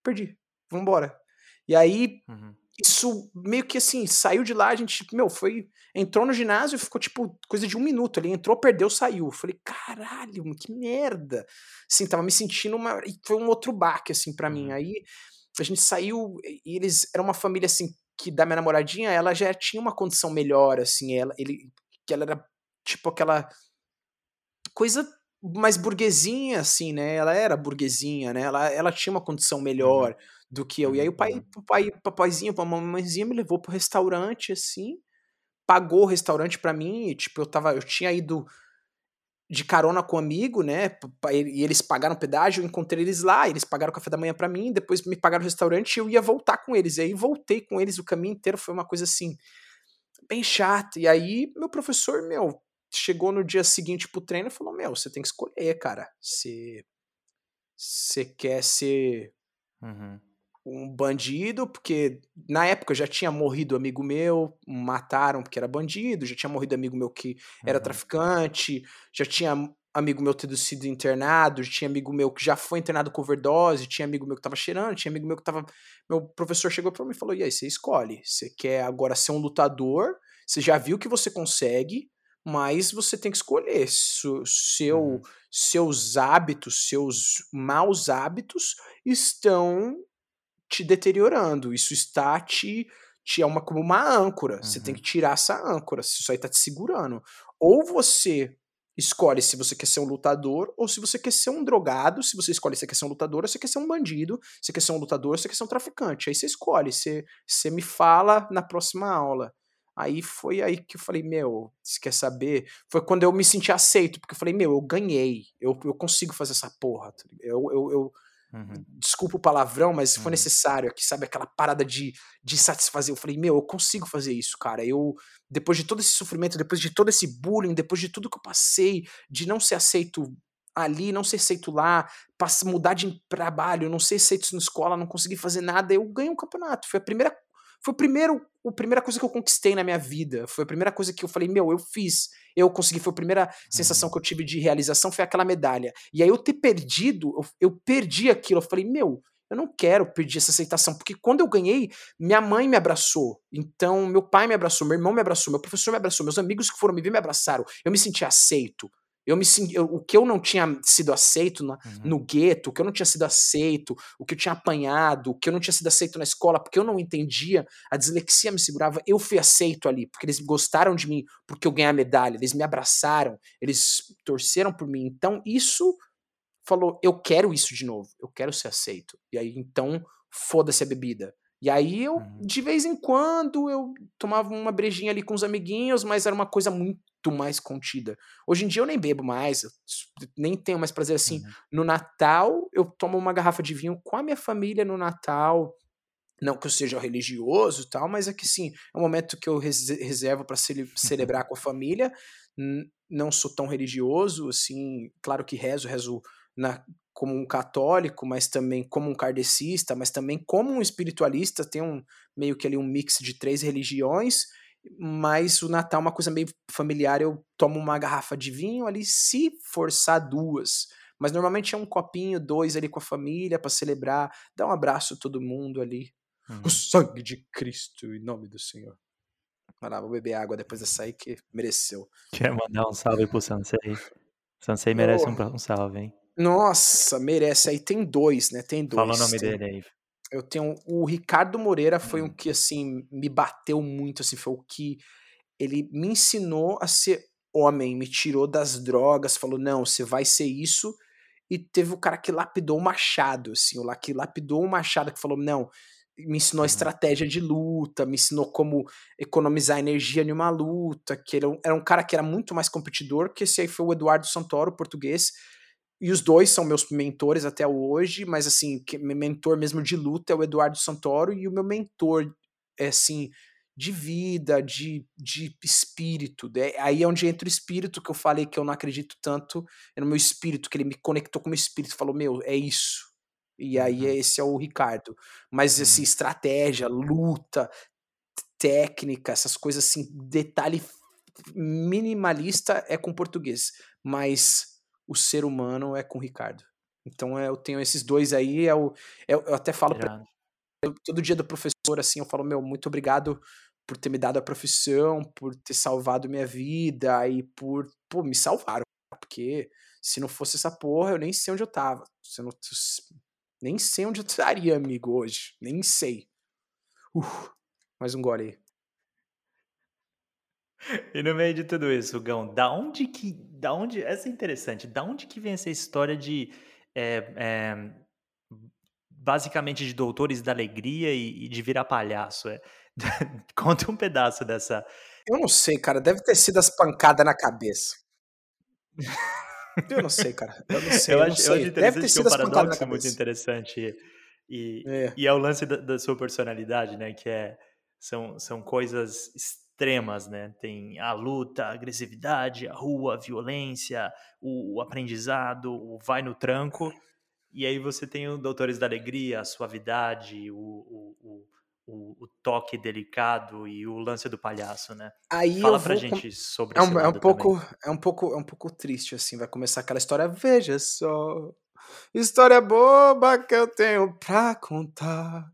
Perdi. Vambora. E aí, uhum. Isso meio que assim, saiu de lá, a gente, meu, foi. Entrou no ginásio e ficou tipo coisa de um minuto. Ele entrou, perdeu, saiu. Eu falei, caralho, que merda. Assim, tava me sentindo uma. E foi um outro baque, assim, para mim. Uhum. Aí a gente saiu e eles. Era uma família, assim, que da minha namoradinha, ela já tinha uma condição melhor, assim. Ela, ele, que ela era tipo aquela coisa mais burguesinha, assim, né? Ela era burguesinha, né? Ela, ela tinha uma condição melhor uhum. Do que eu. E aí o pai, uhum. o pai, o papaizinho, a mamãezinha me levou pro restaurante, assim, pagou o restaurante para mim, e, tipo, eu tava, eu tinha ido de carona com um amigo, né? E eles pagaram pedágio, eu encontrei eles lá, eles pagaram o café da manhã para mim, depois me pagaram o restaurante e eu ia voltar com eles. E aí voltei com eles o caminho inteiro, foi uma coisa assim, bem chata. E aí meu professor, meu, chegou no dia seguinte pro treino e falou: Meu, você tem que escolher, cara. Você, você quer ser uhum. Um bandido, porque na época já tinha morrido amigo meu, mataram porque era bandido, já tinha morrido amigo meu que era uhum. traficante, já tinha amigo meu tendo sido internado, tinha amigo meu que já foi internado com overdose, tinha amigo meu que tava cheirando, tinha amigo meu que tava. Meu professor chegou para mim e falou: E aí, você escolhe. Você quer agora ser um lutador, você já viu que você consegue mas você tem que escolher seu, uhum. seus hábitos, seus maus hábitos estão te deteriorando. Isso está te, te é uma como uma âncora. Uhum. Você tem que tirar essa âncora. Isso aí está te segurando. Ou você escolhe se você quer ser um lutador ou se você quer ser um drogado. Se você escolhe se você quer ser um lutador ou se você quer ser um bandido. Se você quer ser um lutador ou se você quer ser um traficante. Aí você escolhe. Você, você me fala na próxima aula. Aí foi aí que eu falei, meu, você quer saber? Foi quando eu me senti aceito, porque eu falei, meu, eu ganhei, eu, eu consigo fazer essa porra. Tá eu, eu, eu uhum. desculpa o palavrão, mas uhum. foi necessário aqui, sabe? Aquela parada de, de satisfazer. Eu falei, meu, eu consigo fazer isso, cara. Eu, depois de todo esse sofrimento, depois de todo esse bullying, depois de tudo que eu passei, de não ser aceito ali, não ser aceito lá, mudar de trabalho, não ser aceito na escola, não conseguir fazer nada, eu ganhei um campeonato. Foi a primeira foi o primeiro, a primeira coisa que eu conquistei na minha vida. Foi a primeira coisa que eu falei, meu, eu fiz. Eu consegui. Foi a primeira sensação uhum. que eu tive de realização, foi aquela medalha. E aí eu ter perdido, eu, eu perdi aquilo. Eu falei, meu, eu não quero perder essa aceitação, porque quando eu ganhei, minha mãe me abraçou, então meu pai me abraçou, meu irmão me abraçou, meu professor me abraçou, meus amigos que foram me ver me abraçaram, eu me senti aceito. Eu me eu, o que eu não tinha sido aceito na, uhum. no gueto, o que eu não tinha sido aceito, o que eu tinha apanhado, o que eu não tinha sido aceito na escola, porque eu não entendia, a dislexia me segurava, eu fui aceito ali, porque eles gostaram de mim, porque eu ganhei a medalha, eles me abraçaram, eles torceram por mim. Então, isso falou, eu quero isso de novo, eu quero ser aceito. E aí, então, foda-se a bebida. E aí eu, uhum. de vez em quando, eu tomava uma brejinha ali com os amiguinhos, mas era uma coisa muito mais contida. Hoje em dia eu nem bebo mais, nem tenho mais prazer assim. Uhum. No Natal, eu tomo uma garrafa de vinho com a minha família no Natal. Não que eu seja religioso e tal, mas é que sim, é um momento que eu reservo para ce (laughs) celebrar com a família. Não sou tão religioso, assim, claro que rezo, rezo na, como um católico, mas também como um kardecista, mas também como um espiritualista, tem um meio que ali um mix de três religiões, mas o Natal é uma coisa meio familiar, eu tomo uma garrafa de vinho ali, se forçar duas, mas normalmente é um copinho, dois ali com a família para celebrar, dar um abraço a todo mundo ali. Uhum. O sangue de Cristo, em nome do Senhor. Vai lá, vou beber água depois dessa aí que mereceu. Quer mandar um salve pro Sansei? Sansei merece oh. um, um salve, hein? Nossa, merece. Aí tem dois, né? Tem dois. Fala o nome tem... dele aí. Eu tenho o Ricardo Moreira foi hum. um que assim me bateu muito, assim, foi o que ele me ensinou a ser homem, me tirou das drogas, falou: "Não, você vai ser isso". E teve o cara que lapidou o machado, assim, o lá que lapidou o machado que falou: "Não, me ensinou a estratégia de luta, me ensinou como economizar energia em uma luta, que ele era um cara que era muito mais competidor, que esse aí foi o Eduardo Santoro, português, e os dois são meus mentores até hoje, mas assim, meu mentor mesmo de luta é o Eduardo Santoro, e o meu mentor, é assim, de vida, de, de espírito. Né? Aí é onde entra o espírito que eu falei que eu não acredito tanto, é no meu espírito, que ele me conectou com o meu espírito, falou, meu, é isso. E aí uhum. esse é o Ricardo. Mas assim, uhum. estratégia, luta, técnica, essas coisas assim, detalhe minimalista é com português. Mas o ser humano é com o Ricardo. Então eu tenho esses dois aí, é o, é, eu até falo pra, todo dia do professor assim, eu falo, meu, muito obrigado por ter me dado a profissão, por ter salvado minha vida e por, pô, me salvaram, porque se não fosse essa porra, eu nem sei onde eu tava. Se eu não, nem sei onde eu (laughs) estaria, amigo, hoje. Nem sei. Uh, mais um gole aí. (laughs) E no meio de tudo isso, Gão, da onde que. Da onde. Essa é interessante. Da onde que vem essa história de. É, é, basicamente de doutores da alegria e, e de virar palhaço? É, (laughs) conta um pedaço dessa. Eu não sei, cara. Deve ter sido as pancadas na cabeça. Eu não sei, cara. Eu não sei. Eu, eu acho, sei. Eu acho Deve ter sido as pancadas na cabeça. muito interessante. E, é. e é o lance da, da, sua personalidade, né? Que é, são, são coisas extremas, né? Tem a luta, a agressividade, a rua, a violência, o, o aprendizado, o vai no tranco. E aí você tem o Doutores da Alegria, a suavidade, o, o, o, o, toque delicado e o lance do palhaço, né? Aí Fala pra gente com... sobre é um, é um pouco também. é um pouco é um pouco triste assim, vai começar aquela história, veja só. História boba que eu tenho pra contar.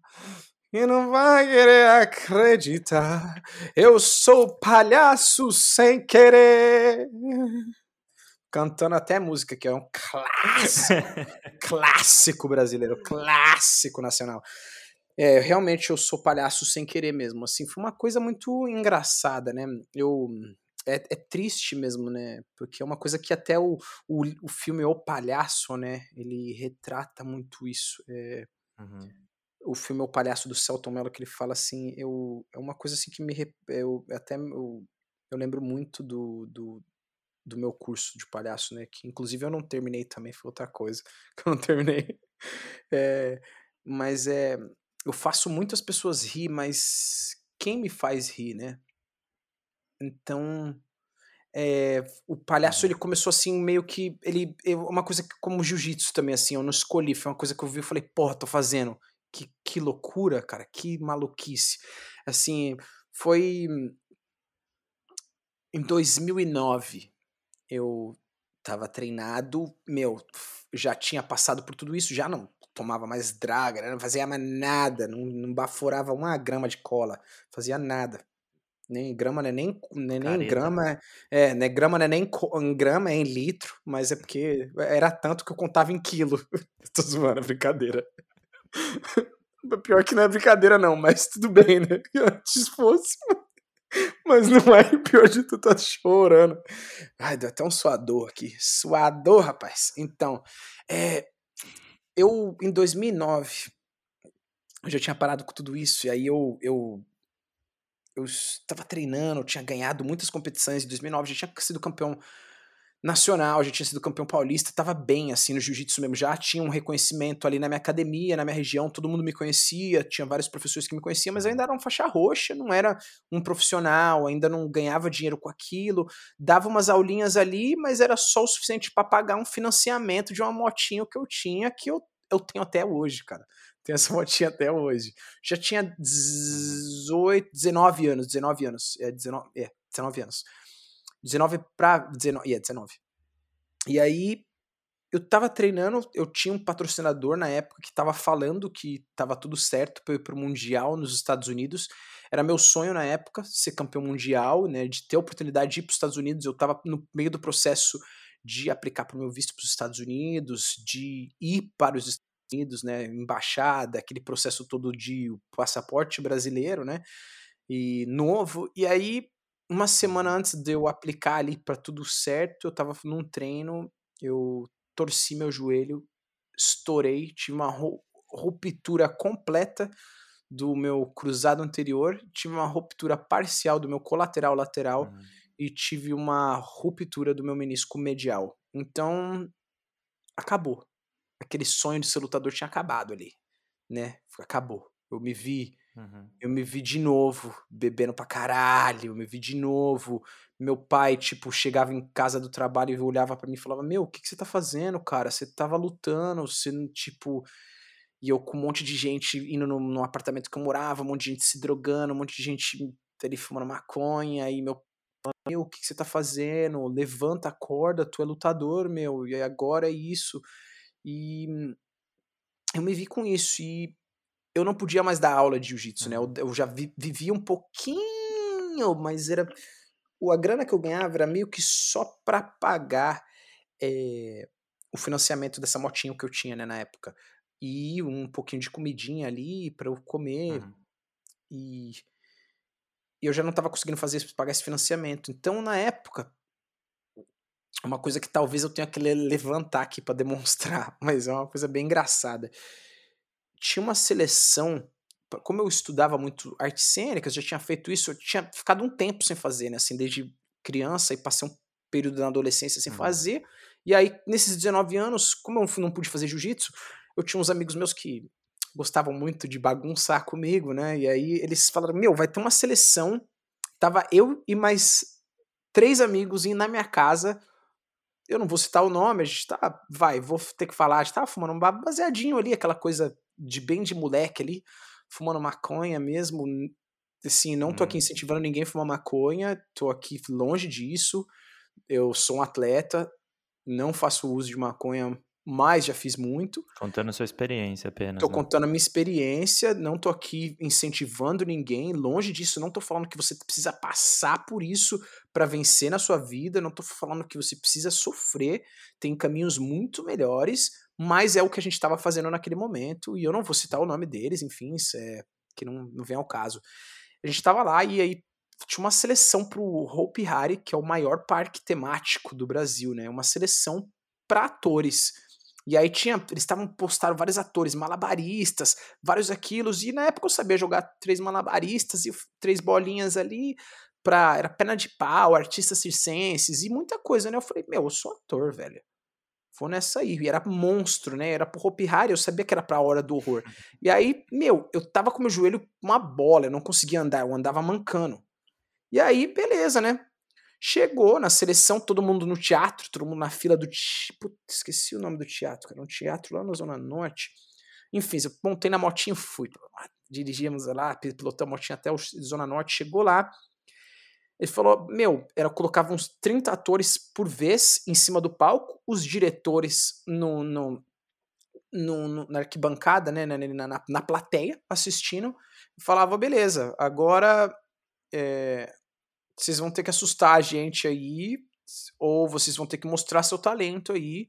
E não vai querer acreditar. Eu sou palhaço sem querer. Cantando até música, que é um clássico. (laughs) clássico brasileiro, clássico nacional. É, realmente eu sou palhaço sem querer mesmo. Assim, foi uma coisa muito engraçada, né? Eu é, é, triste mesmo, né? Porque é uma coisa que até o, o, o filme O Palhaço, né? Ele retrata muito isso. É, uhum. O filme O Palhaço do Celton Mello, que ele fala assim, eu, é uma coisa assim que me... Eu, até eu, eu lembro muito do, do, do meu curso de palhaço, né? Que inclusive eu não terminei também, foi outra coisa (laughs) que eu não terminei. É, mas é eu faço muitas pessoas rir, mas quem me faz rir, né? Então, é, o palhaço ele começou assim meio que ele uma coisa que, como jiu-jitsu também assim, eu não escolhi, foi uma coisa que eu vi e falei, porra, tô fazendo. Que, que loucura, cara, que maluquice. Assim, foi em 2009 eu tava treinado, meu, já tinha passado por tudo isso, já não tomava mais draga, né? não fazia mais nada, não, não baforava uma grama de cola, fazia nada. Nem grama não é nem, nem, nem grama, é, né, grama não é nem em grama, é em litro, mas é porque era tanto que eu contava em quilo. (laughs) Tô zoando, brincadeira. (laughs) Pior que não é brincadeira não, mas tudo bem, né? (laughs) Antes fosse. Mas não é o (laughs) pior de tudo, tá chorando. Ai, deu até um suador aqui. Suador, rapaz. Então, é, eu, em 2009, eu já tinha parado com tudo isso, e aí eu, eu, eu estava treinando, eu tinha ganhado muitas competições, em 2009 já tinha sido campeão nacional, já tinha sido campeão paulista, estava bem assim no jiu-jitsu mesmo, já tinha um reconhecimento ali na minha academia, na minha região, todo mundo me conhecia, tinha vários professores que me conheciam, mas eu ainda era um faixa roxa, não era um profissional, ainda não ganhava dinheiro com aquilo, dava umas aulinhas ali, mas era só o suficiente para pagar um financiamento de uma motinho que eu tinha, que eu, eu tenho até hoje, cara. Tenho essa (laughs) motinha até hoje. Já tinha 18, 19 anos, 19 anos, é, 19, é, 19 anos. 19 pra 19, yeah, 19. E aí eu tava treinando, eu tinha um patrocinador na época que tava falando que tava tudo certo para ir pro Mundial nos Estados Unidos. Era meu sonho na época ser campeão mundial, né, de ter a oportunidade de ir para os Estados Unidos. Eu tava no meio do processo de aplicar para o meu visto para os Estados Unidos, de ir para os Estados Unidos, né, embaixada, aquele processo todo de passaporte brasileiro, né, e novo. E aí uma semana antes de eu aplicar ali para tudo certo, eu tava num treino, eu torci meu joelho, estourei, tive uma ruptura completa do meu cruzado anterior, tive uma ruptura parcial do meu colateral lateral uhum. e tive uma ruptura do meu menisco medial. Então, acabou. Aquele sonho de ser lutador tinha acabado ali, né? Acabou. Eu me vi Uhum. Eu me vi de novo bebendo pra caralho, eu me vi de novo. Meu pai, tipo, chegava em casa do trabalho e olhava para mim e falava: Meu, o que, que você tá fazendo, cara? Você tava lutando, você, tipo. E eu com um monte de gente indo no, no apartamento que eu morava, um monte de gente se drogando, um monte de gente ali fumando maconha, e meu meu, o que, que você tá fazendo? Levanta, acorda, tu é lutador, meu, e agora é isso. E eu me vi com isso, e eu não podia mais dar aula de jiu-jitsu, né? Eu, uhum. eu já vi, vivia um pouquinho, mas era. A grana que eu ganhava era meio que só para pagar é, o financiamento dessa motinha que eu tinha né, na época. E um pouquinho de comidinha ali para eu comer. Uhum. E eu já não estava conseguindo fazer pagar esse financiamento. Então, na época, uma coisa que talvez eu tenha que levantar aqui para demonstrar, (laughs) mas é uma coisa bem engraçada tinha uma seleção, como eu estudava muito artes cênicas, já tinha feito isso, eu tinha ficado um tempo sem fazer, né, assim, desde criança e passei um período na adolescência sem uhum. fazer, e aí nesses 19 anos, como eu não pude fazer jiu-jitsu, eu tinha uns amigos meus que gostavam muito de bagunçar comigo, né, e aí eles falaram, meu, vai ter uma seleção, tava eu e mais três amigos indo na minha casa eu não vou citar o nome, a gente tá, vai, vou ter que falar, a gente tava fumando um baseadinho ali, aquela coisa de bem de moleque ali, fumando maconha mesmo. Assim, não tô aqui hum. incentivando ninguém a fumar maconha, tô aqui longe disso. Eu sou um atleta, não faço uso de maconha, mas já fiz muito. Contando a sua experiência apenas. Tô né? contando a minha experiência, não tô aqui incentivando ninguém, longe disso, não tô falando que você precisa passar por isso para vencer na sua vida, não tô falando que você precisa sofrer, tem caminhos muito melhores, mas é o que a gente estava fazendo naquele momento, e eu não vou citar o nome deles, enfim, isso é que não, não vem ao caso. A gente estava lá e aí tinha uma seleção para o Hope Hari, que é o maior parque temático do Brasil, né? Uma seleção para atores. E aí tinha, eles estavam postaram vários atores, malabaristas, vários aquilos, e na época eu sabia jogar três malabaristas e três bolinhas ali, pra, era pena de pau, artistas circenses e muita coisa, né? Eu falei, meu, eu sou ator, velho. Vou nessa aí. E era monstro, né? Era pro Hopi Hari, eu sabia que era pra hora do horror. (laughs) E aí, meu, eu tava com meu joelho uma bola, eu não conseguia andar, eu andava mancando. E aí, beleza, né? Chegou na seleção, todo mundo no teatro, todo mundo na fila do. Putz, esqueci o nome do teatro, cara. Um teatro lá na Zona Norte. Enfim, eu montei na motinha e fui. Dirigíamos lá, pilotamos a motinha até o Zona Norte. Chegou lá, ele falou, meu, era colocava uns 30 atores por vez em cima do palco, os diretores no, no, no, no na arquibancada, né, na, na, na, plateia, assistindo, falava, beleza, agora é, vocês vão ter que assustar a gente aí, ou vocês vão ter que mostrar seu talento aí,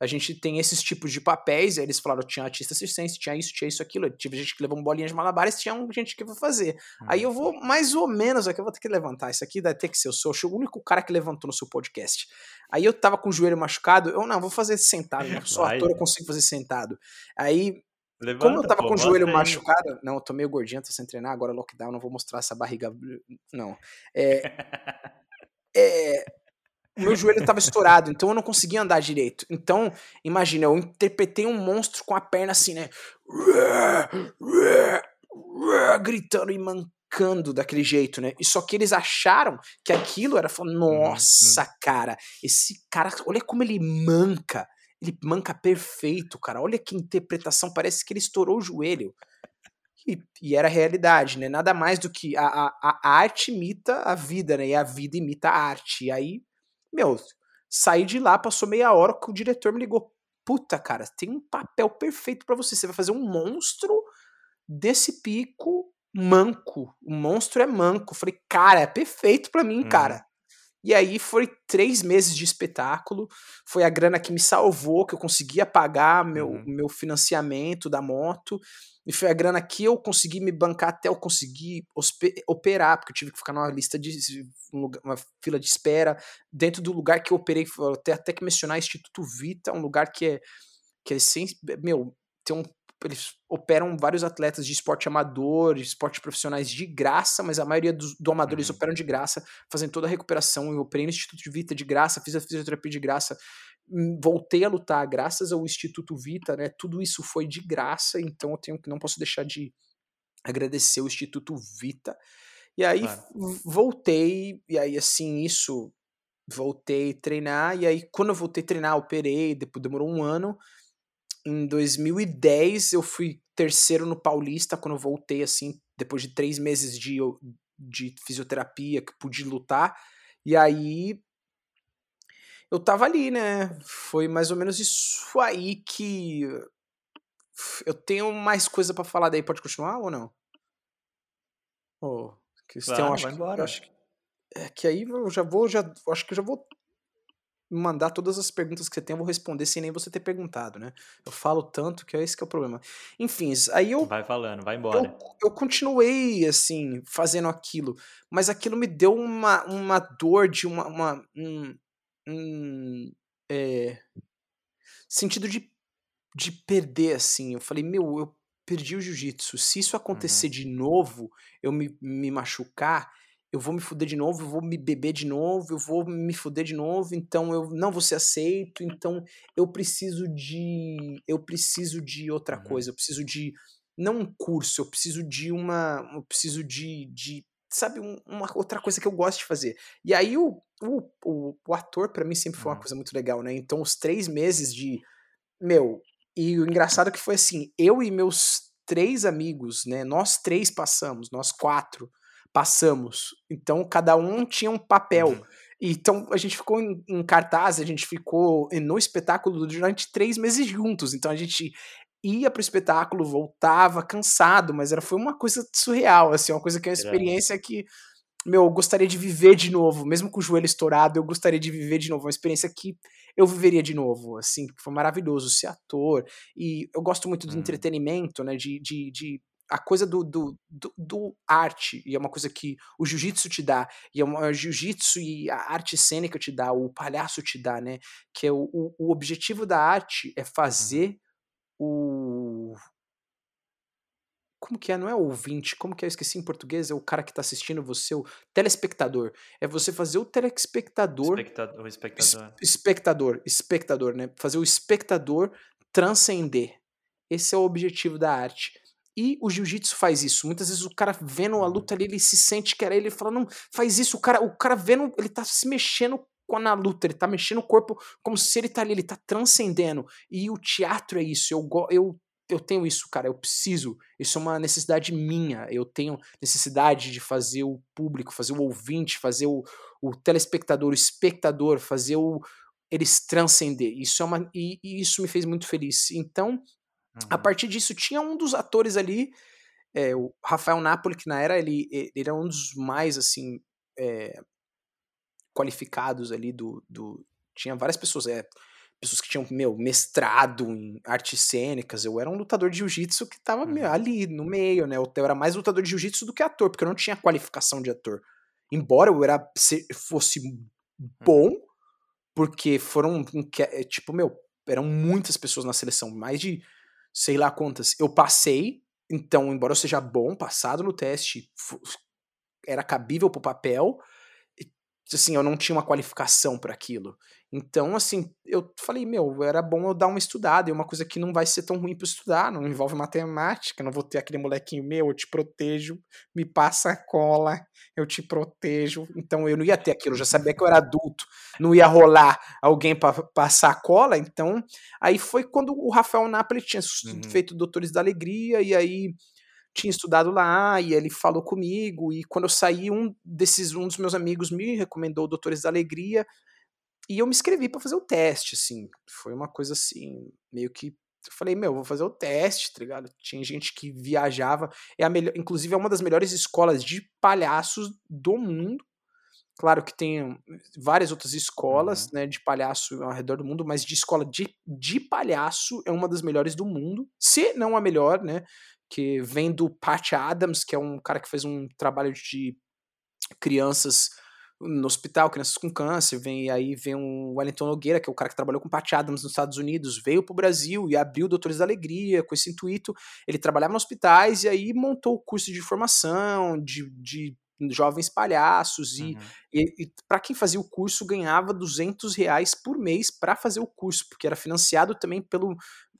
a gente tem esses tipos de papéis, aí eles falaram, tinha artista assistência, tinha isso, tinha isso, aquilo, tive gente que levou bolinhas de malabares, tinha gente que vai fazer. Hum. Aí eu vou, mais ou menos, aqui eu vou ter que levantar, isso aqui vai ter que ser, eu sou o único cara que levantou no seu podcast. Aí eu tava com o joelho machucado, eu não, vou fazer sentado, né? sou vai. ator, eu consigo fazer sentado. Aí Levanta, Como eu tava pô, com o joelho machucado, não, eu tô meio gordinho, tô sem treinar, agora lockdown, não vou mostrar essa barriga, não. É, é, o meu joelho estava estourado, então eu não conseguia andar direito. Então, imagina, eu interpretei um monstro com a perna assim, né? Gritando e mancando daquele jeito, né? E só que eles acharam que aquilo era, uhum, nossa, cara, esse cara, olha como ele manca. Ele manca perfeito, cara. Olha que interpretação, parece que ele estourou o joelho. E, e, era a realidade, né? Nada mais do que a, a, a arte imita a vida, né? E a vida imita a arte. E aí meu, saí de lá, passou meia hora que o diretor me ligou. Puta, cara, tem um papel perfeito para você. Você vai fazer um monstro desse pico manco. O monstro é manco. Eu falei, cara, é perfeito para mim, uhum. cara. E aí foi três meses de espetáculo. Foi a grana que me salvou, que eu conseguia pagar meu, uhum. meu financiamento da moto. E foi a grana que eu consegui me bancar até eu conseguir operar, porque eu tive que ficar numa lista de uma fila de espera dentro do lugar que eu operei. Até, até que mencionar Instituto Vita, um lugar que é que é sem, meu, tem um eles operam vários atletas de esporte amador, de esporte profissionais de graça, mas a maioria dos do amadores uhum. operam de graça, fazendo toda a recuperação. Eu operei no Instituto de Vita de graça, fiz a fisioterapia de graça, hum, voltei a lutar graças ao Instituto Vita, né? Tudo isso foi de graça, então eu tenho que não posso deixar de agradecer o Instituto Vita. E aí claro. voltei, e aí assim, isso voltei a treinar, e aí quando eu voltei a treinar, operei, depois demorou um ano, em 2010 eu fui terceiro no Paulista quando eu voltei assim, depois de três meses de, de fisioterapia que pude lutar. E aí eu tava ali, né? Foi mais ou menos isso aí que eu tenho mais coisa para falar daí. Pode continuar ou não? Oh, que claro, tem, acho, vai embora. acho que, é que aí eu já vou, já acho que eu já vou mandar todas as perguntas que você tem, eu vou responder sem nem você ter perguntado, né? Eu falo tanto que é esse que é o problema. Enfim, aí eu. Vai falando, vai embora. Eu, eu continuei, assim, fazendo aquilo, mas aquilo me deu uma, uma dor de uma. uma um, um é, sentido de, de perder, assim. Eu falei, meu, eu perdi o jiu-jitsu. Se isso acontecer uhum. de novo, eu me, me machucar, eu vou me fuder de novo, eu vou me beber de novo, eu vou me fuder de novo, então eu não vou ser aceito, então eu preciso de eu preciso de outra uhum. coisa, eu preciso de não um curso, eu preciso de uma, eu preciso de, de sabe, uma outra coisa que eu gosto de fazer. E aí o, o, o, o ator para mim sempre foi uma uhum. coisa muito legal, né? Então os três meses de meu e o engraçado é que foi assim, eu e meus três amigos, né? Nós três passamos, nós quatro passamos. Então, cada um tinha um papel. Uhum. Então, a gente ficou em, em, cartaz, a gente ficou no espetáculo durante três meses juntos. Então, a gente ia pro espetáculo, voltava cansado, mas era, foi uma coisa surreal, assim, uma coisa que é uma experiência que, meu, eu gostaria de viver de novo, mesmo com o joelho estourado, eu gostaria de viver de novo, uma experiência que eu viveria de novo, assim, foi maravilhoso ser ator, e eu gosto muito do uhum. entretenimento, né, de, de, de a coisa do, do, do, do, arte, e é uma coisa que o jiu-jitsu te dá, e é uma jiu-jitsu e a arte cênica te dá, o palhaço te dá, né? Que é o, o, o objetivo da arte é fazer uhum. o. Como que é? Não é o ouvinte, como que é? Eu esqueci em português, é o cara que tá assistindo você, o telespectador. É você fazer o telespectador. Espectador, espectador. espectador, espectador, né? Fazer o espectador transcender. Esse é o objetivo da arte. E o jiu-jitsu faz isso. Muitas vezes o cara vendo a luta ali, ele se sente que era ele, ele fala, não, faz isso. O cara, o cara vendo, ele tá se mexendo na luta, ele tá mexendo o corpo como se ele tá ali, ele tá transcendendo. E o teatro é isso. Eu, eu, eu tenho isso, cara, eu preciso. Isso é uma necessidade minha. Eu tenho necessidade de fazer o público, fazer o ouvinte, fazer o, o telespectador, o espectador, fazer o, eles transcender. Isso é uma e, e, isso me fez muito feliz. Então, Uhum. A partir disso, tinha um dos atores ali, é, o Rafael Napoli, que na era ele, ele era um dos mais, assim, é, qualificados ali do, do... Tinha várias pessoas, é, pessoas que tinham, meu, mestrado em artes cênicas. Eu era um lutador de jiu-jitsu que tava uhum. meu, ali no meio, né? Eu era mais lutador de jiu-jitsu do que ator, porque eu não tinha qualificação de ator. Embora eu era, fosse uhum. bom, porque foram, é, tipo, meu, eram muitas pessoas na seleção, mais de sei lá quantas. Eu passei, então, embora eu seja bom, passado no teste, era cabível pro papel, assim, eu não tinha uma qualificação para aquilo. Então, assim, eu falei, meu, era bom eu dar uma estudada, e uma coisa que não vai ser tão ruim para estudar, não envolve matemática, não vou ter aquele molequinho meu, eu te protejo, me passa a cola, eu te protejo. Então eu não ia ter aquilo, eu já sabia que eu era adulto, não ia rolar alguém para passar a cola. Então, aí foi quando o Rafael Napoli tinha uhum. feito Doutores da Alegria, e aí tinha estudado lá e ele falou comigo e quando eu saí um desses um dos meus amigos me recomendou Doutores da Alegria e eu me inscrevi para fazer o teste assim foi uma coisa assim meio que eu falei meu vou fazer o teste tá ligado tinha gente que viajava é a melhor inclusive é uma das melhores escolas de palhaços do mundo Claro que tem várias outras escolas uhum. né, de palhaço ao redor do mundo, mas de escola de, de palhaço é uma das melhores do mundo, se não a melhor, né? que vem do Pat Adams, que é um cara que fez um trabalho de crianças no hospital, crianças com câncer, vem aí vem um Wellington Nogueira, que é o cara que trabalhou com Pat Adams nos Estados Unidos, veio para o Brasil e abriu Doutores da Alegria com esse intuito. Ele trabalhava nos hospitais e aí montou o curso de formação de, de jovens palhaços e, uhum. e, e para quem fazia o curso ganhava 200 reais por mês para fazer o curso, porque era financiado também pelo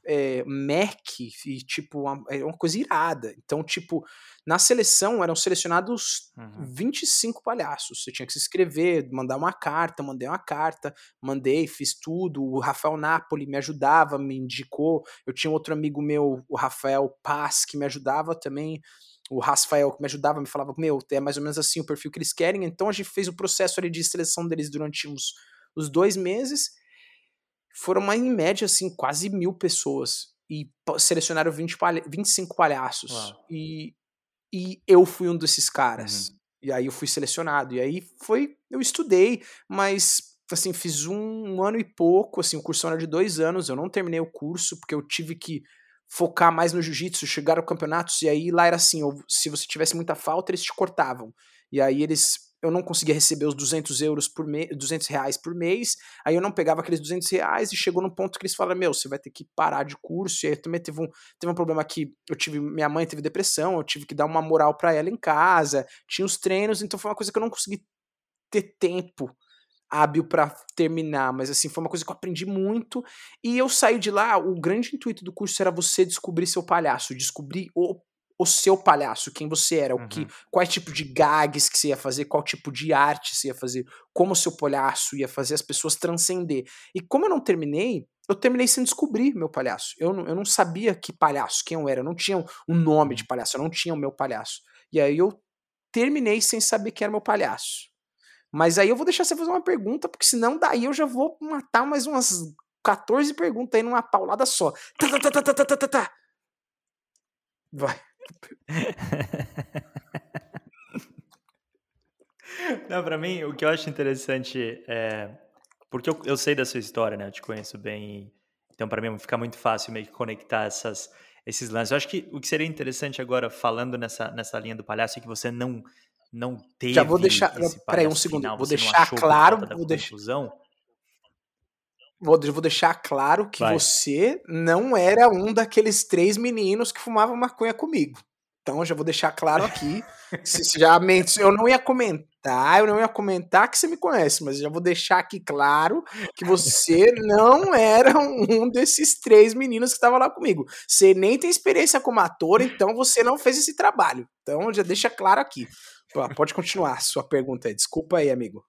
é, Mac e, tipo, uma, é uma coisa irada. Então, tipo, na seleção eram selecionados uhum. 25 palhaços. Você tinha que se inscrever, mandar uma carta, mandei uma carta, mandei, fiz tudo. O Rafael Napoli me ajudava, me indicou. Eu tinha outro amigo meu, o Rafael Paz, que me ajudava também. O Rafael que me ajudava, me falava, meu, é mais ou menos assim o perfil que eles querem. Então a gente fez o processo ali de seleção deles durante uns, uns dois meses foram mais em média, assim, quase mil pessoas. E selecionaram 20 palha 25 palhaços. E, e eu fui um desses caras. Uhum. E aí eu fui selecionado. E aí foi. Eu estudei, mas assim, fiz um, um, ano e pouco, assim, o curso era de dois anos, eu não terminei o curso, porque eu tive que focar mais no jiu-jitsu, chegar ao campeonato, e aí lá era assim, se você tivesse muita falta, eles te cortavam. E aí eles eu não conseguia receber os 200 euros por mês, 200 reais por mês, aí eu não pegava aqueles 200 reais e chegou num ponto que eles falaram, meu, você vai ter que parar de curso, e aí também teve um, teve um problema que eu tive, minha mãe teve depressão, eu tive que dar uma moral para ela em casa, tinha os treinos, então foi uma coisa que eu não consegui ter tempo hábil para terminar, mas assim, foi uma coisa que eu aprendi muito, e eu saí de lá, o grande intuito do curso era você descobrir seu palhaço, descobrir o o seu palhaço, quem você era, o que, uhum. quais tipo de gags que você ia fazer, qual tipo de arte você ia fazer, como o seu palhaço ia fazer as pessoas transcender. E como eu não terminei, eu terminei sem descobrir meu palhaço. Eu não, eu não sabia que palhaço, quem eu era, eu não tinha um nome de uhum. palhaço, eu não tinha o meu palhaço. E aí eu terminei sem saber quem era meu palhaço. Mas aí eu vou deixar você fazer uma pergunta, porque senão daí eu já vou matar mais umas 14 perguntas aí numa paulada só. Tá, tá, tá, tá, tá, tá, tá, tá. tá. Vai. (laughs) Não, para mim, o que eu acho interessante é. Porque eu, eu sei da sua história, né? Eu te conheço bem. Então, para mim, fica muito fácil meio que conectar essas, esses lances. Eu acho que o que seria interessante agora, falando nessa, nessa linha do palhaço, é que você não, não teve. Já vou deixar. Peraí, um segundo. Final, vou deixar claro. Vou deixar. Vou, vou deixar claro que Vai. você não era um daqueles três meninos que fumavam maconha comigo. Então já vou deixar claro aqui. (laughs) se, se já eu não ia comentar, eu não ia comentar que você me conhece, mas já vou deixar aqui claro que você (laughs) não era um desses três meninos que estavam lá comigo. Você nem tem experiência como ator, então você não fez esse trabalho. Então já deixa claro aqui. Pode continuar sua pergunta aí. Desculpa aí, amigo.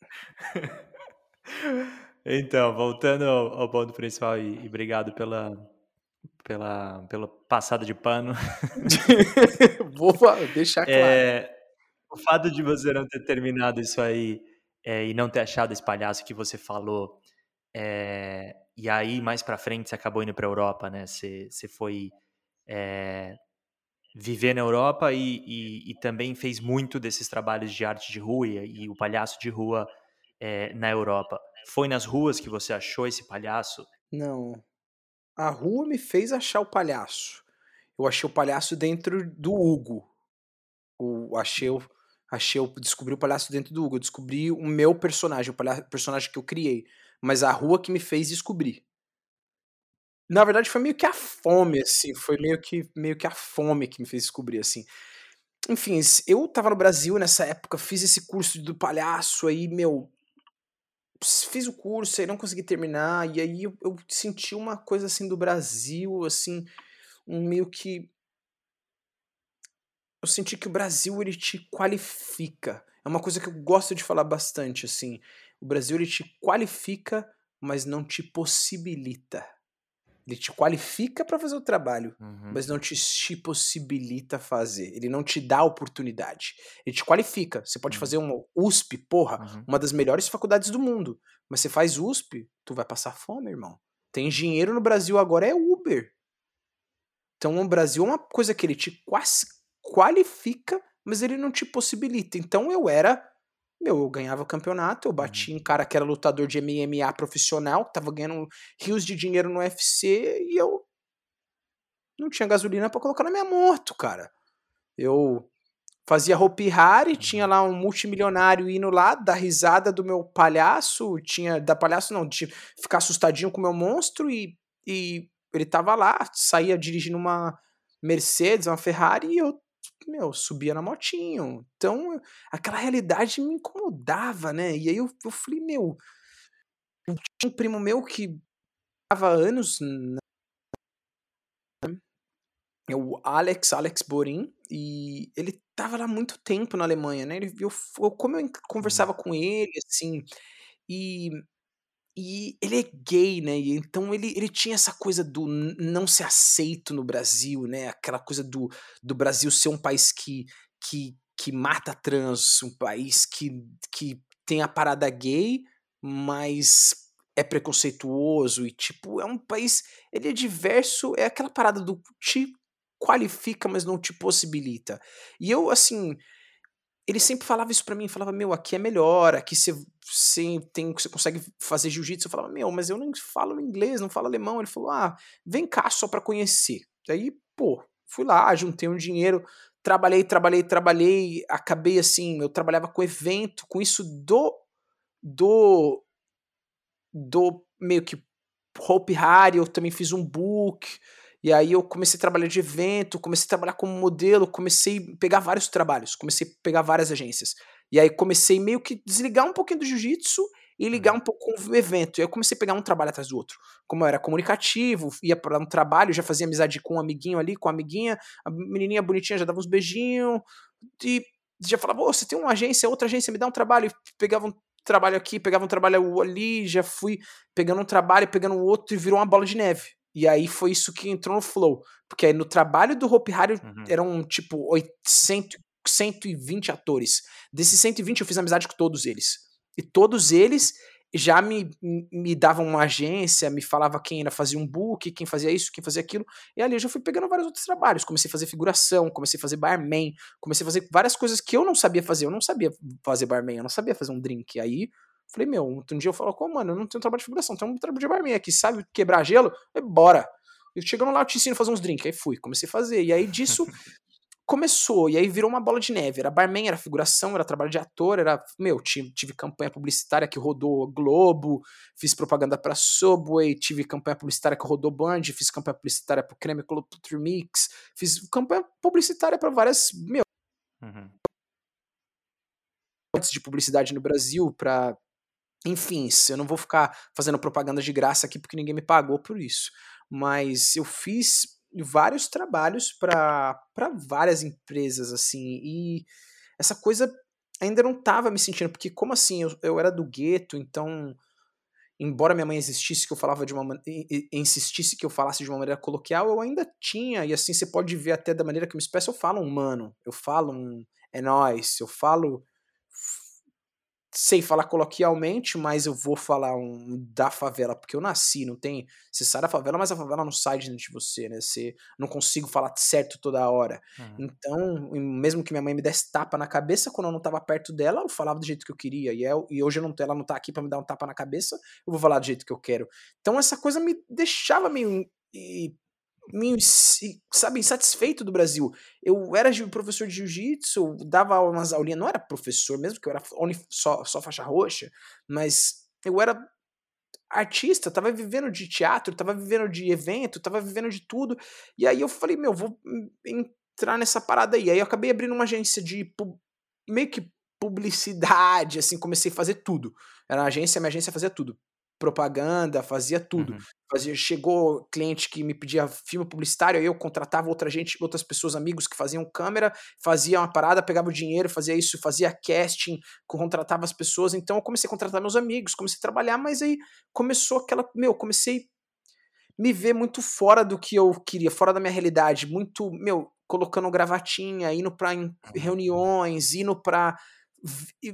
(laughs) Então, voltando ao, ao ponto principal, e, e, obrigado pela, pela, pela passada de pano. (laughs) Vou deixar (laughs) claro. É, o fato de você não ter terminado isso aí é, e não ter achado esse palhaço que você falou, é, e aí mais pra frente você acabou indo pra Europa, né? Você, você foi é, viver na Europa e, e, e, também fez muito desses trabalhos de arte de rua e, e o palhaço de rua é, na Europa. Foi nas ruas que você achou esse palhaço? Não. A rua me fez achar o palhaço. Eu achei o palhaço dentro do Hugo. O, achei, achei o, descobri o palhaço dentro do Hugo. Eu descobri o meu personagem, o palhaço, personagem que eu criei. Mas a rua que me fez descobrir. Na verdade, foi meio que a fome, assim. Foi meio que, meio que a fome que me fez descobrir, assim. Enfim, eu tava no Brasil nessa época, fiz esse curso do palhaço aí, meu, fiz o curso e não consegui terminar, e aí eu, eu, senti uma coisa assim do Brasil, assim, um meio que. Eu senti que o Brasil ele te qualifica. É uma coisa que eu gosto de falar bastante, assim. O Brasil ele te qualifica, mas não te possibilita. Ele te qualifica para fazer o trabalho, uhum. mas não te, te, possibilita fazer. Ele não te dá oportunidade. Ele te qualifica. Você pode uhum. fazer uma USP, porra, uhum. uma das melhores faculdades do mundo. Mas você faz USP, tu vai passar fome, irmão. Tem engenheiro no Brasil agora é Uber. Então o Brasil é uma coisa que ele te qualifica, mas ele não te possibilita. Então eu era meu, eu ganhava o campeonato, eu bati uhum. em cara que era lutador de MMA profissional, que tava ganhando rios de dinheiro no UFC e eu não tinha gasolina para colocar na minha moto, cara. Eu fazia Hopi Hari, tinha uhum. lá um multimilionário indo lá, da risada do meu palhaço, tinha, da palhaço não, de ficar assustadinho com o meu monstro e, e ele tava lá, saía dirigindo uma Mercedes, uma Ferrari e eu meu, subia na motinho. Então, aquela realidade me incomodava, né? E aí eu, eu falei, meu, tinha um primo meu que estava anos na... é o Alex, Alex Borin, e ele tava lá muito tempo na Alemanha, né? Ele viu como eu conversava uhum. com ele, assim, e e ele é gay, né? E então ele, ele tinha essa coisa do não ser aceito no Brasil, né? Aquela coisa do, do Brasil ser um país que, que, que mata trans, um país que, que tem a parada gay, mas é preconceituoso e, tipo, é um país. Ele é diverso, é aquela parada do te qualifica, mas não te possibilita. E eu, assim, ele sempre falava isso para mim, falava, meu, aqui é melhor, aqui você, tem, você consegue fazer jiu-jitsu. Eu falava, meu, mas eu não falo inglês, não falo alemão. Ele falou, ah, vem cá só para conhecer. Daí, pô, fui lá, juntei um dinheiro, trabalhei, trabalhei, trabalhei, acabei assim, eu trabalhava com evento, com isso do, do, do meio que Hope Harry, eu também fiz um book, e aí eu comecei a trabalhar de evento, comecei a trabalhar como modelo, comecei a pegar vários trabalhos, comecei a pegar várias agências. E aí comecei meio que desligar um pouquinho do jiu-jitsu e ligar uhum. um pouco com o evento. E aí eu comecei a pegar um trabalho atrás do outro. Como eu era comunicativo, ia para um trabalho, já fazia amizade com um amiguinho ali, com a amiguinha, a menininha bonitinha já dava uns beijinhos, e já falava, oh, você tem uma agência, outra agência, me dá um trabalho. E pegava um trabalho aqui, pegava um trabalho ali, já fui pegando um trabalho, pegando outro, e virou uma bola de neve. E aí foi isso que entrou no flow. Porque aí no trabalho do Hope Harry uhum. eram tipo 800, 120 atores. Desses 120 eu fiz amizade com todos eles. E todos eles já me, me davam uma agência, me falava quem era fazia um book, quem fazia isso, quem fazia aquilo. E ali eu já fui pegando vários outros trabalhos. Comecei a fazer figuração, comecei a fazer barman, comecei a fazer várias coisas que eu não sabia fazer. Eu não sabia fazer barman, eu não sabia fazer um drink. Aí Falei, meu, um dia eu falo, como, mano, eu não tenho trabalho de figuração, tenho um trabalho de barman aqui, sabe quebrar gelo? Falei, bora. E chegando lá, eu te ensino a fazer uns drinks. Aí fui, comecei a fazer. E aí disso (laughs) começou, e aí virou uma bola de neve. Era barman, era figuração, era trabalho de ator, era. Meu, tive, tive campanha publicitária que rodou Globo, fiz propaganda pra Subway, tive campanha publicitária que rodou Band, fiz campanha publicitária pro Creme Culture Mix, fiz campanha publicitária para várias. Meu. Uhum. de publicidade no Brasil, para enfim, eu não vou ficar fazendo propaganda de graça aqui porque ninguém me pagou por isso. Mas eu fiz vários trabalhos para várias empresas, assim, e essa coisa ainda não tava me sentindo, porque como assim, eu, eu era do gueto, então, embora minha mãe existisse que eu falava de uma insistisse que eu falasse de uma maneira coloquial, eu ainda tinha, e assim você pode ver até da maneira que eu me expresso, eu falo um mano, eu falo um é nós, eu falo sei falar coloquialmente, mas eu vou falar um da favela, porque eu nasci, não tem. Você sai da favela, mas a favela não sai de dentro de você, né? Você não consigo falar certo toda hora. Uhum. Então, mesmo que minha mãe me desse tapa na cabeça, quando eu não tava perto dela, eu falava do jeito que eu queria. E, eu, e hoje eu não, ela não tá aqui para me dar um tapa na cabeça, eu vou falar do jeito que eu quero. Então, essa coisa me deixava meio. E, sabe, insatisfeito do Brasil. Eu era professor de jiu-jitsu, dava umas aulinhas, não era professor mesmo, que eu era só, só faixa roxa, mas eu era artista, tava vivendo de teatro, tava vivendo de evento, tava vivendo de tudo. E aí eu falei, meu, vou entrar nessa parada aí. Aí eu acabei abrindo uma agência de meio que publicidade, assim, comecei a fazer tudo. Era uma agência, minha agência fazia tudo propaganda, fazia tudo. Uhum. Fazia, chegou cliente que me pedia filme publicitário, eu contratava outra gente, outras pessoas, amigos que faziam câmera, fazia uma parada, pegava o dinheiro, fazia isso, fazia casting, contratava as pessoas. Então eu comecei a contratar meus amigos, comecei a trabalhar, mas aí começou aquela, meu, comecei me ver muito fora do que eu queria, fora da minha realidade, muito, meu, colocando gravatinha, indo para reuniões, indo para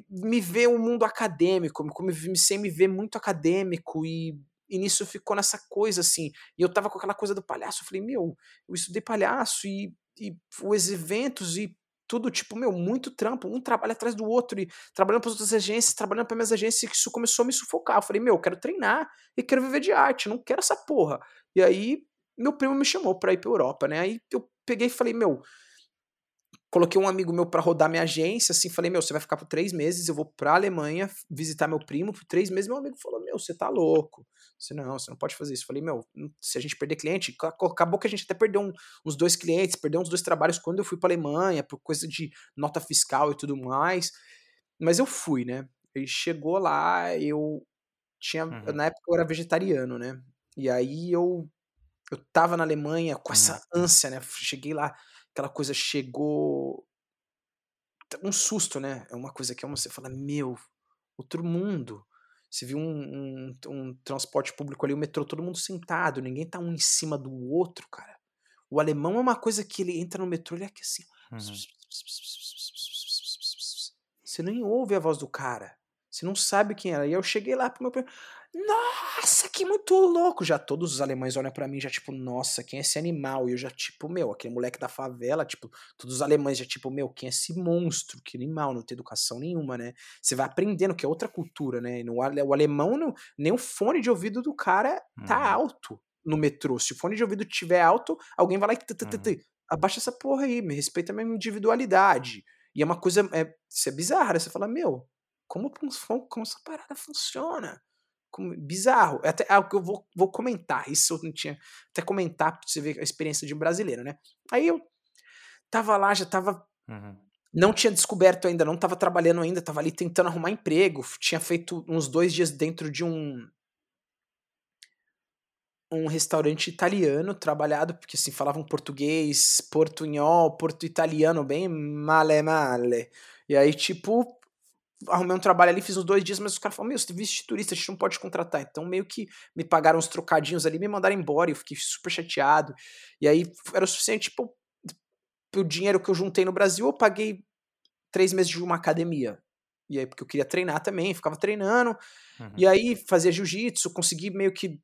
me ver um mundo acadêmico, me, sem me ver muito acadêmico e, e nisso ficou nessa coisa assim. E eu tava com aquela coisa do palhaço, eu falei, meu, eu estudei palhaço e, e os eventos e tudo, tipo, meu, muito trampo, um trabalho atrás do outro, e trabalhando para outras agências, trabalhando para minhas agências, e isso começou a me sufocar. Eu falei, meu, eu quero treinar e quero viver de arte, não quero essa porra. E aí, meu primo me chamou pra ir pra Europa, né? Aí eu peguei e falei, meu, Coloquei um amigo meu para rodar minha agência, assim, falei, meu, você vai ficar por três meses, eu vou pra Alemanha visitar meu primo por três meses. Meu amigo falou, meu, você tá louco. Você não, você não pode fazer isso. Falei, meu, se a gente perder cliente, acabou que a gente até perdeu um, uns dois clientes, perdeu uns dois trabalhos quando eu fui pra Alemanha, por coisa de nota fiscal e tudo mais. Mas eu fui, né? E chegou lá, eu tinha, uhum. na época eu era vegetariano, né? E aí eu eu tava na Alemanha com essa Uhum. ânsia, né? Cheguei lá, aquela coisa chegou um susto, né? É uma coisa que é uma, você fala, meu, outro mundo. Você viu um, um, um transporte público ali, o metrô, todo mundo sentado, ninguém tá um em cima do outro, cara. O alemão é uma coisa que ele entra no metrô, ele é aqui assim. Uhum. Você nem ouve a voz do cara. Você não sabe quem era. E eu cheguei lá pro meu. Nossa, que muito louco! Já todos os alemães olham para mim, já tipo, nossa, quem é esse animal? E eu já tipo, meu, aquele moleque da favela, tipo, todos os alemães já tipo, meu, quem é esse monstro? Que animal, não tem educação nenhuma, né? Você vai aprendendo que é outra cultura, né? No, o alemão, não, nem o fone de ouvido do cara tá Uhum. alto no metrô. Se o fone de ouvido tiver alto, alguém vai lá e Uhum. abaixa essa porra aí, me respeita a minha individualidade. E é uma coisa, é, isso é bizarro, né? Você fala, meu, como, como, como essa parada funciona? Como, bizarro. É até algo que eu vou, vou comentar. Isso eu não tinha. Até comentar pra você ver a experiência de um brasileiro, né? Aí eu tava lá, já tava. Uhum. Não tinha descoberto ainda, não tava trabalhando ainda, tava ali tentando arrumar emprego. Tinha feito uns dois dias dentro de um. Um restaurante italiano, trabalhado, porque assim, falavam português, portunhol, porto italiano, bem male male. E aí, tipo, arrumei um trabalho ali, fiz uns dois dias, mas os caras falaram, meu, você visto turista, a gente não pode contratar. Então, meio que me pagaram uns trocadinhos ali, me mandaram embora, e eu fiquei super chateado. E aí, era o suficiente, tipo, o dinheiro que eu juntei no Brasil, eu paguei três meses de uma academia. E aí, porque eu queria treinar também, ficava treinando. Uhum. E aí, fazia jiu-jitsu, consegui meio que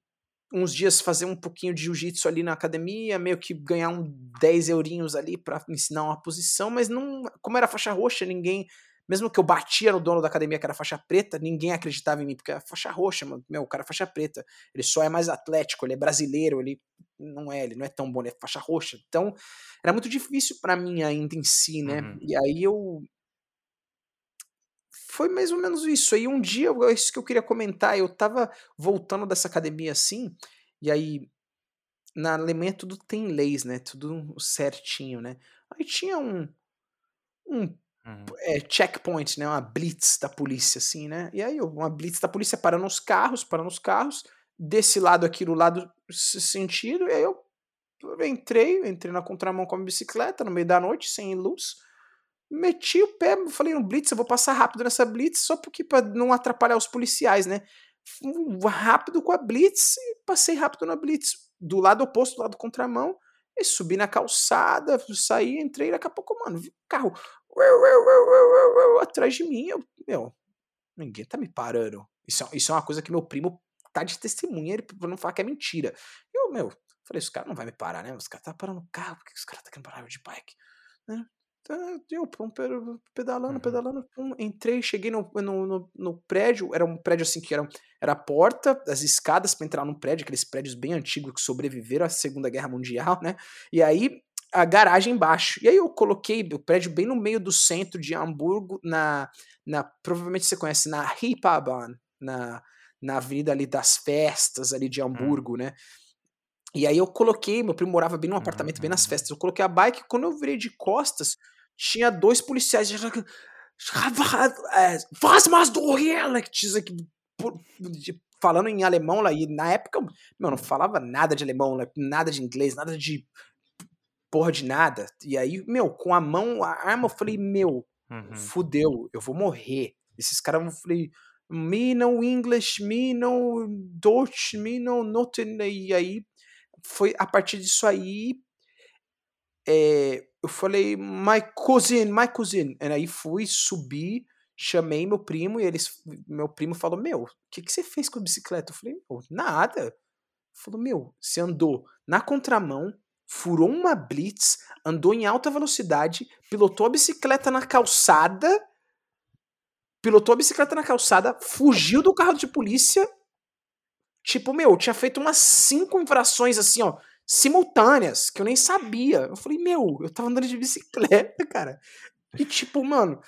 uns dias fazer um pouquinho de jiu-jitsu ali na academia, meio que ganhar um 10 eurinhos ali para ensinar uma posição, mas não, como era faixa roxa, ninguém, mesmo que eu batia no dono da academia que era faixa preta, ninguém acreditava em mim, porque era faixa roxa, mano, meu, o cara é faixa preta, ele só é mais atlético, ele é brasileiro, ele não é, ele não é tão bom, ele é faixa roxa. Então, era muito difícil para mim ainda em si, né? Uhum. E aí eu foi mais ou menos isso. Aí um dia, é isso que eu queria comentar, eu tava voltando dessa academia assim, e aí na Alemanha tudo tem leis, né? Tudo certinho, né? Aí tinha um um Uhum. é, checkpoint, né? Uma blitz da polícia, assim, né? E aí uma blitz da polícia parando os carros, parando os carros, desse lado aqui, do lado sentido, e aí eu entrei, entrei na contramão com a bicicleta no meio da noite, sem luz, meti o pé, falei no blitz, eu vou passar rápido nessa blitz, só porque para não atrapalhar os policiais, né? Fui Rápido com a blitz e passei rápido na blitz, do lado oposto, do lado contramão, e subi na calçada, saí, entrei, daqui a pouco, mano, vi um carro atrás de mim, eu, meu, ninguém tá me parando. Isso, é- isso é uma coisa que meu primo tá de testemunha, ele pra não falar que é mentira. Eu, meu, falei, os caras não vai me parar, né? Os caras tá parando o carro, por que os caras tá querendo parar eu de bike? Né? Tá, Eu, pedalando, Uhum. pedalando, pum, entrei, cheguei no, no, no, no prédio, era um prédio assim que era, era a porta, as escadas pra entrar num prédio, aqueles prédios bem antigos que sobreviveram à Segunda Guerra Mundial, né? E aí a garagem embaixo. E aí eu coloquei o prédio bem no meio do centro de Hamburgo, na, na provavelmente você conhece, na Reeperbahn, na, na avenida ali das festas ali de Hamburgo, né? E aí eu coloquei, meu primo morava bem num Uhum, apartamento, bem nas uhum. festas. Eu coloquei a bike, quando eu virei de costas, tinha dois policiais. é, aqui, por- de- Falando em alemão lá, e na época, meu, eu não falava nada de alemão, nada de inglês, nada de porra de nada. E aí, meu, com a mão, a arma, eu falei, meu, Uhum. fudeu, eu vou morrer. Esses caras vão falei, me no English, me no Deutsch, me no nothing. E aí, foi a partir disso aí, é, eu falei, my cousin, my cousin. E aí fui, subi, chamei meu primo, e eles, meu primo falou, meu, o que, que você fez com a bicicleta? Eu falei, nada. Ele falou, meu, você andou na contramão, furou uma blitz, andou em alta velocidade, pilotou a bicicleta na calçada, pilotou a bicicleta na calçada, fugiu do carro de polícia. Tipo, meu, eu tinha feito umas cinco infrações assim, ó, simultâneas, que eu nem sabia. Eu falei, meu, eu tava andando de bicicleta, cara. E tipo, mano,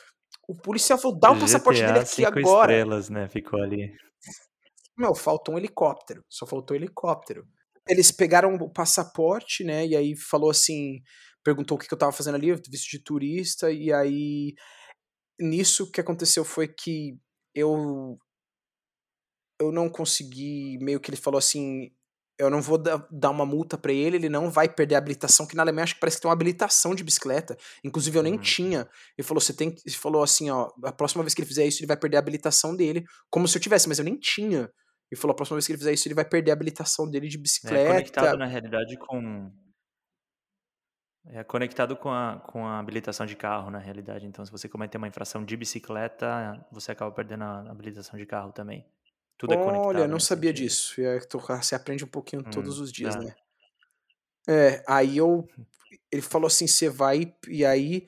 o policial falou, dá o passaporte dele aqui cinco agora. estrelas, né? Ficou ali. Meu, faltou um helicóptero. Só faltou um helicóptero. Eles pegaram o passaporte, né? E aí falou assim. Perguntou o que, que eu tava fazendo ali, eu visto de turista. E aí. Nisso, o que aconteceu foi que eu. Eu não consegui. Meio que ele falou assim. eu não vou dar uma multa para ele, ele não vai perder a habilitação, que na Alemanha acho que parece que tem uma habilitação de bicicleta. Inclusive eu nem uhum. tinha. Ele falou, você tem ele falou assim, ó, a próxima vez que ele fizer isso, ele vai perder a habilitação dele, como se eu tivesse, mas eu nem tinha. Ele falou, a próxima vez que ele fizer isso, ele vai perder a habilitação dele de é, bicicleta. É conectado na realidade com é conectado com a, com a habilitação de carro, na realidade. Então, se você cometer uma infração de bicicleta, você acaba perdendo a habilitação de carro também. Tudo Olha, é conectado. Olha, não sabia sentido. disso. É, você aprende um pouquinho hum, todos os dias, é. né? É, aí eu. Ele falou assim: você vai. E aí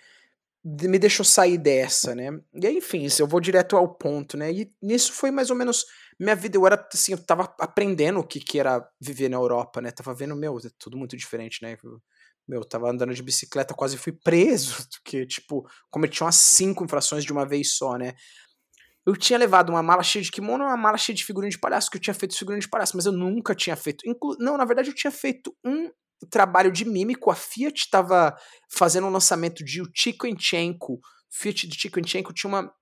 me deixou sair dessa, né? E aí, enfim, eu vou direto ao ponto, né? E nisso foi mais ou menos minha vida. Eu era assim, eu tava aprendendo o que, que era viver na Europa, né? Tava vendo, meu, é tudo muito diferente, né? meu, tava andando de bicicleta, quase fui preso, (laughs) porque, tipo, cometi umas cinco infrações de uma vez só, né? Eu tinha levado uma mala cheia de kimono e uma mala cheia de figurinha de palhaço, que eu tinha feito figurinha de palhaço, mas eu nunca tinha feito. Inclu não, na verdade eu tinha feito um trabalho de mímico. A Fiat estava fazendo um lançamento de o Chico Enchenko. Fiat de Chico Enchenko tinha uma.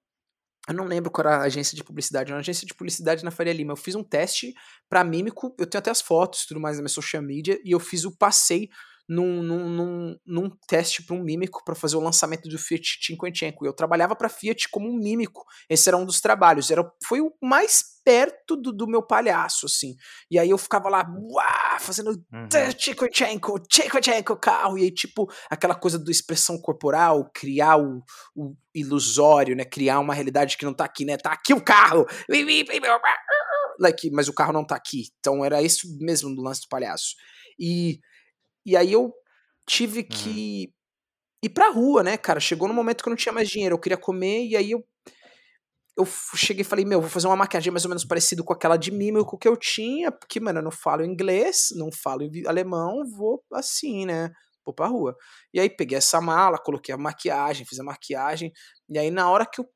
Eu não lembro qual era a agência de publicidade, uma agência de publicidade na Faria Lima. Eu fiz um teste para mímico, eu tenho até as fotos tudo mais na minha social media, e eu fiz o passeio num, num, num, num teste para um mímico para fazer o lançamento do Fiat Cinquecento. Eu trabalhava para Fiat como um mímico. Esse era um dos trabalhos. Era, foi o mais perto do, do meu palhaço, assim. E aí eu ficava lá, uá, fazendo uhum. Cinquecento, carro. E aí, tipo, aquela coisa do expressão corporal, criar o, o ilusório, né? Criar uma realidade que não tá aqui, né? Tá aqui o carro! Like, mas o carro não tá aqui. Então era isso mesmo do lance do palhaço. E e aí eu tive uhum. que ir pra rua, né, cara? Chegou no momento que eu não tinha mais dinheiro, eu queria comer, e aí eu eu cheguei e falei, meu, vou fazer uma maquiagem mais ou menos parecida com aquela de mímico que eu tinha, porque, mano, eu não falo inglês, não falo alemão, vou assim, né? Vou pra rua. E aí peguei essa mala, coloquei a maquiagem, fiz a maquiagem, e aí na hora que eu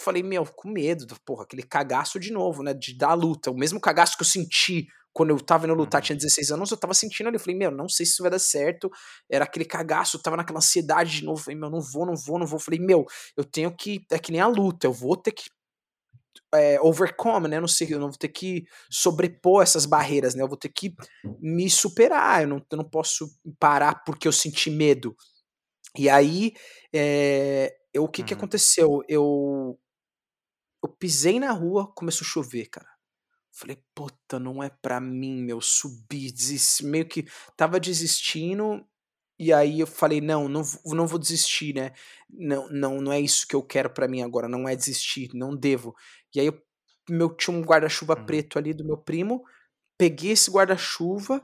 falei, meu, com medo, porra, aquele cagaço de novo, né? De dar luta, o mesmo cagaço que eu senti quando eu tava indo lutar, tinha 16 uhum. anos, eu tava sentindo ali, eu falei, meu, não sei se isso vai dar certo, era aquele cagaço, eu tava naquela ansiedade de novo, falei, meu, não vou, não vou, não vou, falei, meu, eu tenho que, é que nem a luta, eu vou ter que é, overcome, né, eu não sei, eu não vou ter que sobrepor essas barreiras, né, eu vou ter que me superar, eu não, eu não posso parar porque eu senti medo, e aí, é, eu, o que uhum. que aconteceu, eu, eu pisei na rua, começou a chover, cara, Falei, puta, não é pra mim, meu, subir, desistir, meio que tava desistindo, e aí eu falei, não, não, não vou desistir, né? Não, não, não é isso que eu quero para mim agora, não é desistir, não devo. E aí eu, meu, tinha um guarda-chuva uhum. preto ali do meu primo, peguei esse guarda-chuva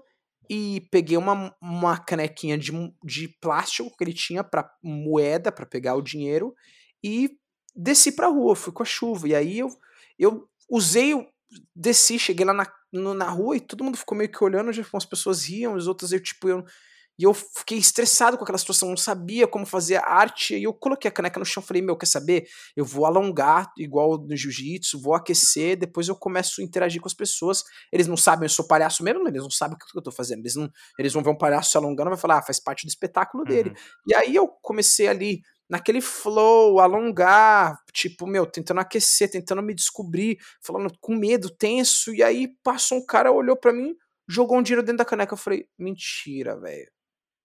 e peguei uma, uma canequinha de, de plástico que ele tinha para moeda, para pegar o dinheiro, e desci pra rua, fui com a chuva. E aí eu, eu usei desci, cheguei lá na, no, na rua e todo mundo ficou meio que olhando, as pessoas riam, as outras eu, tipo, eu. E eu fiquei estressado com aquela situação, não sabia como fazer a arte, e eu coloquei a caneca no chão, falei, meu, quer saber? Eu vou alongar, igual no jiu-jitsu, vou aquecer, depois eu começo a interagir com as pessoas. Eles não sabem, eu sou palhaço mesmo, eles não sabem o que eu tô fazendo. Eles, não, eles vão ver um palhaço se alongando, vai falar, ah, faz parte do espetáculo dele. Uhum. E aí eu comecei ali naquele flow, alongar, tipo, meu, tentando aquecer, tentando me descobrir, falando com medo, tenso, e aí passou um cara, olhou para mim, jogou um dinheiro dentro da caneca, eu falei, mentira, velho.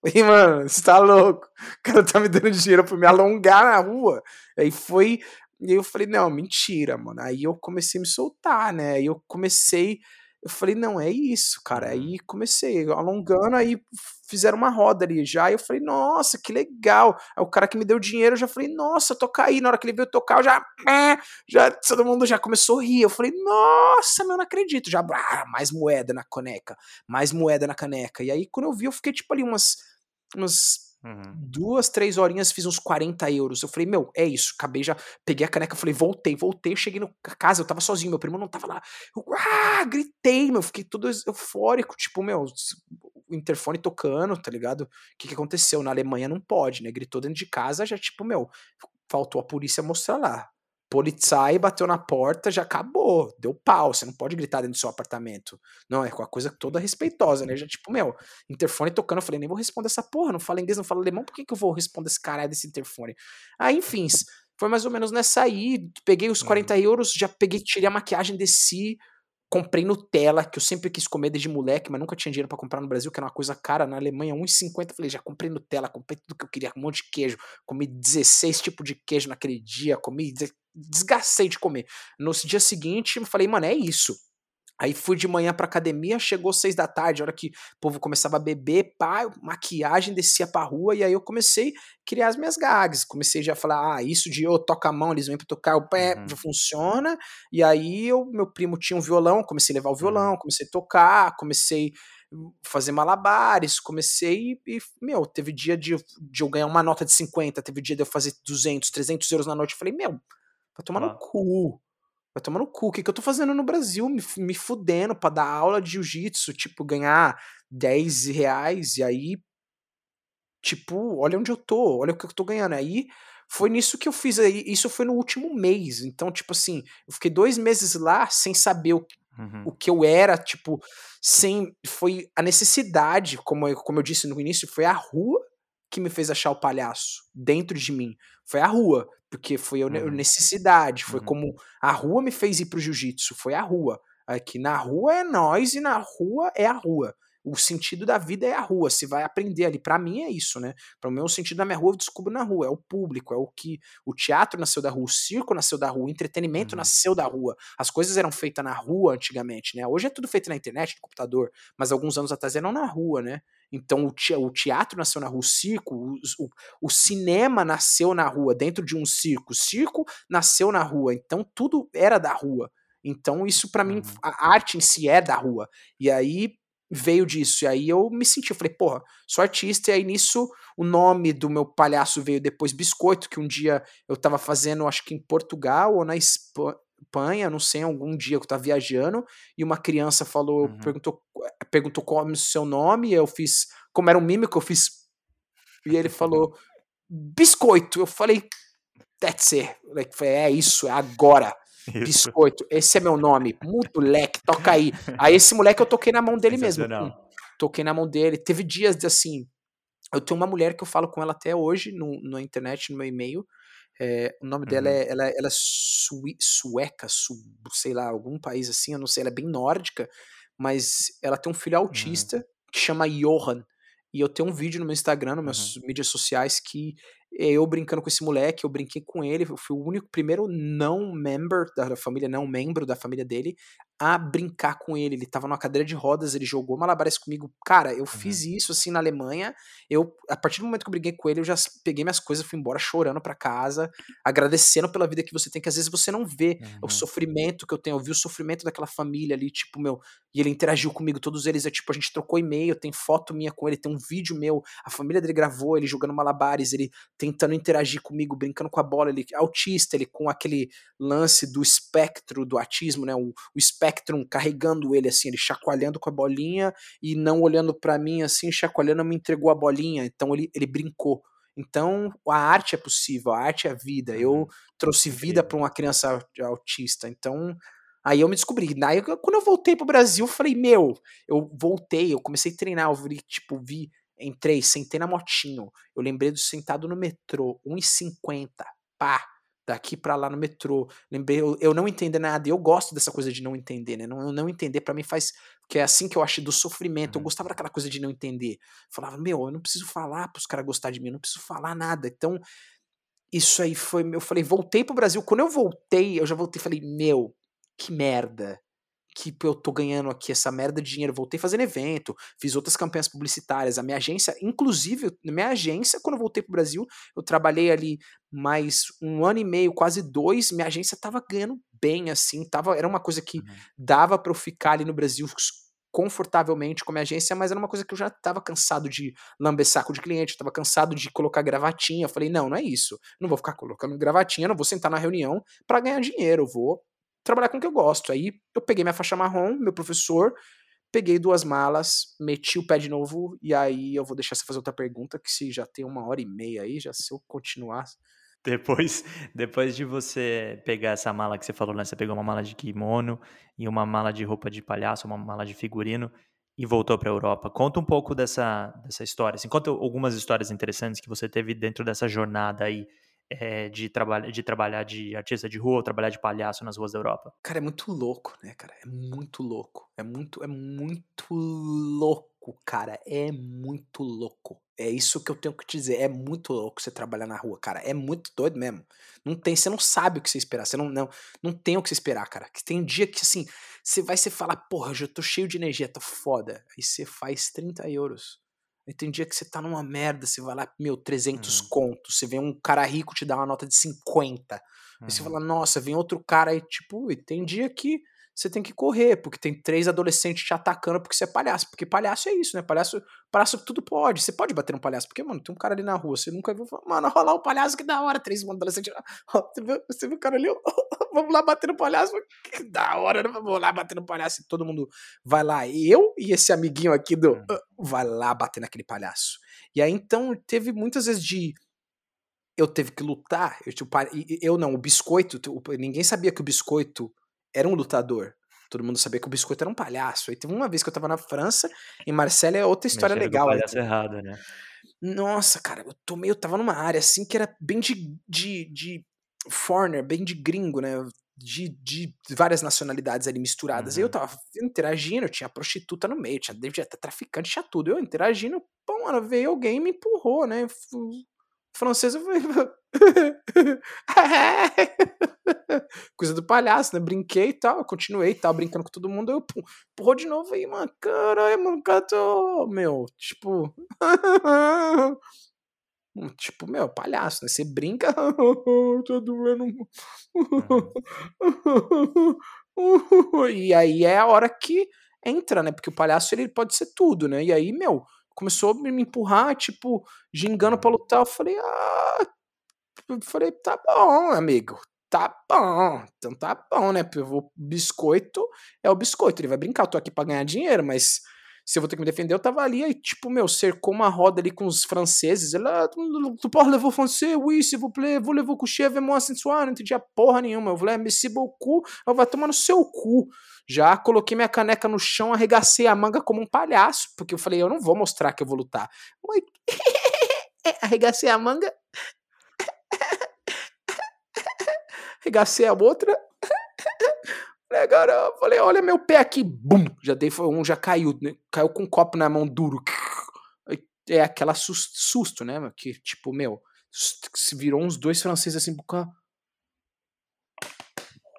(laughs) E, mano, você tá louco? O cara tá me dando dinheiro pra me alongar na rua. Aí foi. E eu falei, não, mentira, mano. Aí eu comecei a me soltar, né? Aí eu comecei eu falei, não, é isso, cara. Uhum. Aí comecei alongando, aí fizeram uma roda ali já. E eu falei, nossa, que legal. Aí o cara que me deu dinheiro, eu já falei, nossa, toca aí. Na hora que ele veio tocar, eu já. já todo mundo já começou a rir. Eu falei, nossa, meu, não acredito. Já, ah, mais moeda na caneca, mais moeda na caneca. E aí, quando eu vi, eu fiquei tipo ali umas. umas Uhum. Duas, três horinhas, fiz uns 40 euros. Eu falei, meu, é isso. Acabei já, peguei a caneca, falei, voltei, voltei. Cheguei na casa, eu tava sozinho, meu primo não tava lá. Eu, ah, gritei, meu, fiquei todo eufórico. Tipo, meu, o interfone tocando, tá ligado? O que, que aconteceu? Na Alemanha não pode, né? Gritou dentro de casa, já, tipo, meu, faltou a polícia mostrar lá. Polizei bateu na porta, já acabou, deu pau. Você não pode gritar dentro do seu apartamento. Não, é com a coisa toda respeitosa, né? Já, tipo, meu, interfone tocando. Eu falei, nem vou responder essa porra. Não falo inglês, não falo alemão, por que, que eu vou responder esse caralho desse interfone? Aí, enfim, foi mais ou menos nessa aí. Peguei os 40 uhum. euros, já peguei, tirei a maquiagem, desci, comprei Nutella, que eu sempre quis comer desde moleque, mas nunca tinha dinheiro para comprar no Brasil, que era uma coisa cara. Na Alemanha, 1,50. Falei, já comprei Nutella, comprei tudo que eu queria, um monte de queijo. Comi 16 tipos de queijo naquele dia, comi, desgastei de comer. No dia seguinte, falei, mano, é isso. Aí fui de manhã pra academia, chegou seis da tarde, a hora que o povo começava a beber, pá, maquiagem, descia pra rua, e aí eu comecei a criar as minhas gags. Comecei já a falar, ah, isso de eu toco a mão, eles vêm pra tocar o pé, uhum. já funciona. E aí eu, meu primo tinha um violão, comecei a levar o violão, uhum. comecei a tocar, comecei a fazer malabares, comecei e, meu, teve dia de, de eu ganhar uma nota de 50, teve dia de eu fazer 200, 300 euros na noite. Eu falei, meu, vai tomar ah. no cu Vai tomar no cu. O que, que eu tô fazendo no Brasil? Me, me fudendo pra dar aula de jiu-jitsu, tipo, ganhar 10 reais e aí. Tipo, olha onde eu tô, olha o que eu tô ganhando. Aí foi nisso que eu fiz aí. Isso foi no último mês. Então, tipo assim, eu fiquei dois meses lá sem saber o, uhum. o que eu era, tipo, sem. Foi a necessidade, como eu, como eu disse no início, foi a rua que me fez achar o palhaço dentro de mim. Foi a rua, porque foi a uhum. necessidade, foi uhum. como a rua me fez ir pro jiu-jitsu, foi a rua. Aqui na rua é nós e na rua é a rua. O sentido da vida é a rua, se vai aprender ali. Para mim é isso, né? Para o sentido da minha rua eu descubro na rua, é o público, é o que o teatro nasceu da rua, o circo nasceu da rua, o entretenimento uhum. nasceu da rua. As coisas eram feitas na rua antigamente, né? Hoje é tudo feito na internet, no computador, mas alguns anos atrás eram na rua, né? Então o teatro nasceu na rua, o circo, o, o, o, cinema nasceu na rua, dentro de um circo, o circo nasceu na rua, então tudo era da rua. Então isso para uhum. mim, a arte em si é da rua. E aí veio disso, e aí eu me senti, eu falei, porra, sou artista, e aí nisso o nome do meu palhaço veio depois Biscoito, que um dia eu tava fazendo, acho que em Portugal ou na Espanha, Espanha, não sei, algum dia que eu tava viajando, e uma criança falou, uhum. perguntou, perguntou qual é o seu nome, eu fiz, como era um mímico, eu fiz, e ele falou, biscoito, eu falei, that's it, like, é isso, é agora, (laughs) isso. biscoito, esse é meu nome, muito leque, toca aí, aí esse moleque eu toquei na mão dele mesmo, hum, toquei na mão dele, teve dias de assim, eu tenho uma mulher que eu falo com ela até hoje, no, na internet, no meu e-mail, é, o nome uhum. dela é, ela, ela é sueca, su, sei lá, algum país assim, eu não sei, ela é bem nórdica, mas ela tem um filho uhum. autista uhum. que chama Johan. E eu tenho um vídeo no meu Instagram, nas minhas uhum. mídias sociais, que é eu brincando com esse moleque, eu brinquei com ele, eu fui o único, primeiro não member da família, não membro da família dele, a brincar com ele. Ele tava numa cadeira de rodas, ele jogou malabares comigo. Cara, eu uhum. fiz isso assim na Alemanha. Eu, a partir do momento que eu briguei com ele, eu já peguei minhas coisas, fui embora chorando para casa, agradecendo pela vida que você tem, que às vezes você não vê uhum. o sofrimento que eu tenho. Eu vi o sofrimento daquela família ali, tipo, meu. E ele interagiu comigo, todos eles, é tipo, a gente trocou e-mail, tem foto minha com ele, tem um vídeo meu, a família dele gravou, ele jogando malabares, ele tentando interagir comigo, brincando com a bola, ele autista, ele com aquele lance do espectro do atismo, né? O, o espectro Spectrum carregando ele assim, ele chacoalhando com a bolinha e não olhando para mim assim, chacoalhando, me entregou a bolinha. Então ele, ele brincou. Então a arte é possível, a arte é a vida. Eu uhum. trouxe vida para uma criança autista. Então aí eu me descobri. Daí quando eu voltei pro Brasil, eu falei, meu, eu voltei, eu comecei a treinar, eu vi, tipo, vi, entrei, sentei na motinho. Eu lembrei do sentado no metrô, 1,50. Pá daqui para lá no metrô. Lembrei, eu, eu não entender nada. E eu gosto dessa coisa de não entender, né? Não, não entender para mim faz. Que é assim que eu acho do sofrimento. Eu uhum. gostava daquela coisa de não entender. falava, meu, eu não preciso falar pros caras gostar de mim, eu não preciso falar nada. Então, isso aí foi. Eu falei, voltei pro Brasil. Quando eu voltei, eu já voltei e falei, meu, que merda que eu tô ganhando aqui essa merda de dinheiro. Voltei fazendo evento, fiz outras campanhas publicitárias. A minha agência, inclusive, na minha agência, quando eu voltei pro Brasil, eu trabalhei ali mais um ano e meio, quase dois. Minha agência tava ganhando bem, assim, tava, era uma coisa que uhum. dava para eu ficar ali no Brasil confortavelmente com a minha agência, mas era uma coisa que eu já estava cansado de lamber saco de cliente, estava cansado de colocar gravatinha. Eu falei, não, não é isso. Não vou ficar colocando gravatinha, não vou sentar na reunião para ganhar dinheiro, eu vou trabalhar com o que eu gosto. Aí eu peguei minha faixa marrom, meu professor, peguei duas malas, meti o pé de novo, e aí eu vou deixar você fazer outra pergunta, que se já tem uma hora e meia aí, já se eu continuar. (laughs) Depois, depois de você pegar essa mala que você falou, né? Você pegou uma mala de kimono e uma mala de roupa de palhaço, uma mala de figurino e voltou para a Europa. Conta um pouco dessa, dessa história. Assim, conta algumas histórias interessantes que você teve dentro dessa jornada aí é, de, traba de trabalhar de artista de rua ou trabalhar de palhaço nas ruas da Europa? Cara, é muito louco, né, cara? É muito louco. É muito, é muito louco, cara. É muito louco. É isso que eu tenho que te dizer. É muito louco você trabalhar na rua, cara. É muito doido mesmo. Não tem, você não sabe o que você esperar. Você não, não, não tem o que você esperar, cara. Que tem dia que assim, você vai se falar, porra, eu tô cheio de energia, tô foda. Aí você faz 30 euros. Aí tem dia que você tá numa merda, você vai lá, meu, 300 uhum. contos. Você vê um cara rico te dá uma nota de 50. Uhum. Aí você fala, nossa, vem outro cara aí, tipo, e tem dia que você tem que correr, porque tem três adolescentes te atacando porque você é palhaço. Porque palhaço é isso, né? Palhaço, palhaço tudo pode. Você pode bater no palhaço. Porque, mano, tem um cara ali na rua, você nunca viu. Mano, rolar o palhaço que da hora. Três adolescentes. (laughs) Você viu, você viu o cara ali? (laughs) Vamos lá bater no palhaço. Que da hora, né? Vamos lá bater no palhaço. E todo mundo vai lá. Eu e esse amiguinho aqui do. Hum. Vai lá bater naquele palhaço. E aí, então, teve muitas vezes de eu teve que lutar. Eu, tipo, eu não, o biscoito, ninguém sabia que o biscoito era um lutador. Todo mundo sabia que o biscoito era um palhaço. Aí teve uma vez que eu tava na França, em Marselha é outra história legal. palhaço errado, né? Nossa, cara, eu tomei, eu tava numa área assim que era bem de, de, de foreigner, bem de gringo, né? De, de várias nacionalidades ali misturadas. Uhum. Aí eu tava interagindo, tinha prostituta no meio, tinha, tinha traficante, tinha tudo. Eu interagindo, pô, mano, veio alguém e me empurrou, né? francês, (laughs) eu falei. (laughs) Coisa do palhaço, né? Brinquei e tal, continuei, tava brincando com todo mundo, eu pum, porra de novo aí, mano. Caralho, mano, tô, meu, tipo. (laughs) tipo, meu, palhaço, né? Você brinca, (laughs) tô doendo. e aí é a hora que entra, né? Porque o palhaço ele pode ser tudo, né? E aí, meu, começou a me empurrar, tipo, gingando pra lutar. Eu falei, ah. Eu falei, tá bom, amigo. Tá bom. Então tá bom, né? O biscoito é o biscoito. Ele vai brincar. Eu tô aqui pra ganhar dinheiro, mas se eu vou ter que me defender, eu tava ali, aí, tipo, meu, cercou uma roda ali com os franceses. Ela, ah, tu pode levar francês? Oui, s'il vous plaît, vou levar coucher avec moi sensual. Não entendia porra nenhuma. Eu falei, merci beaucoup. Eu vou tomar no seu cu. Já coloquei minha caneca no chão, arregacei a manga como um palhaço, porque eu falei, eu não vou mostrar que eu vou lutar. (laughs) arregacei a manga, arregacei a outra. (laughs) Eu falei, olha meu pé aqui, bum, já dei, um já caiu, né? caiu com um copo na mão duro. É aquela susto, susto né, que tipo, meu, se virou uns dois franceses assim, boca.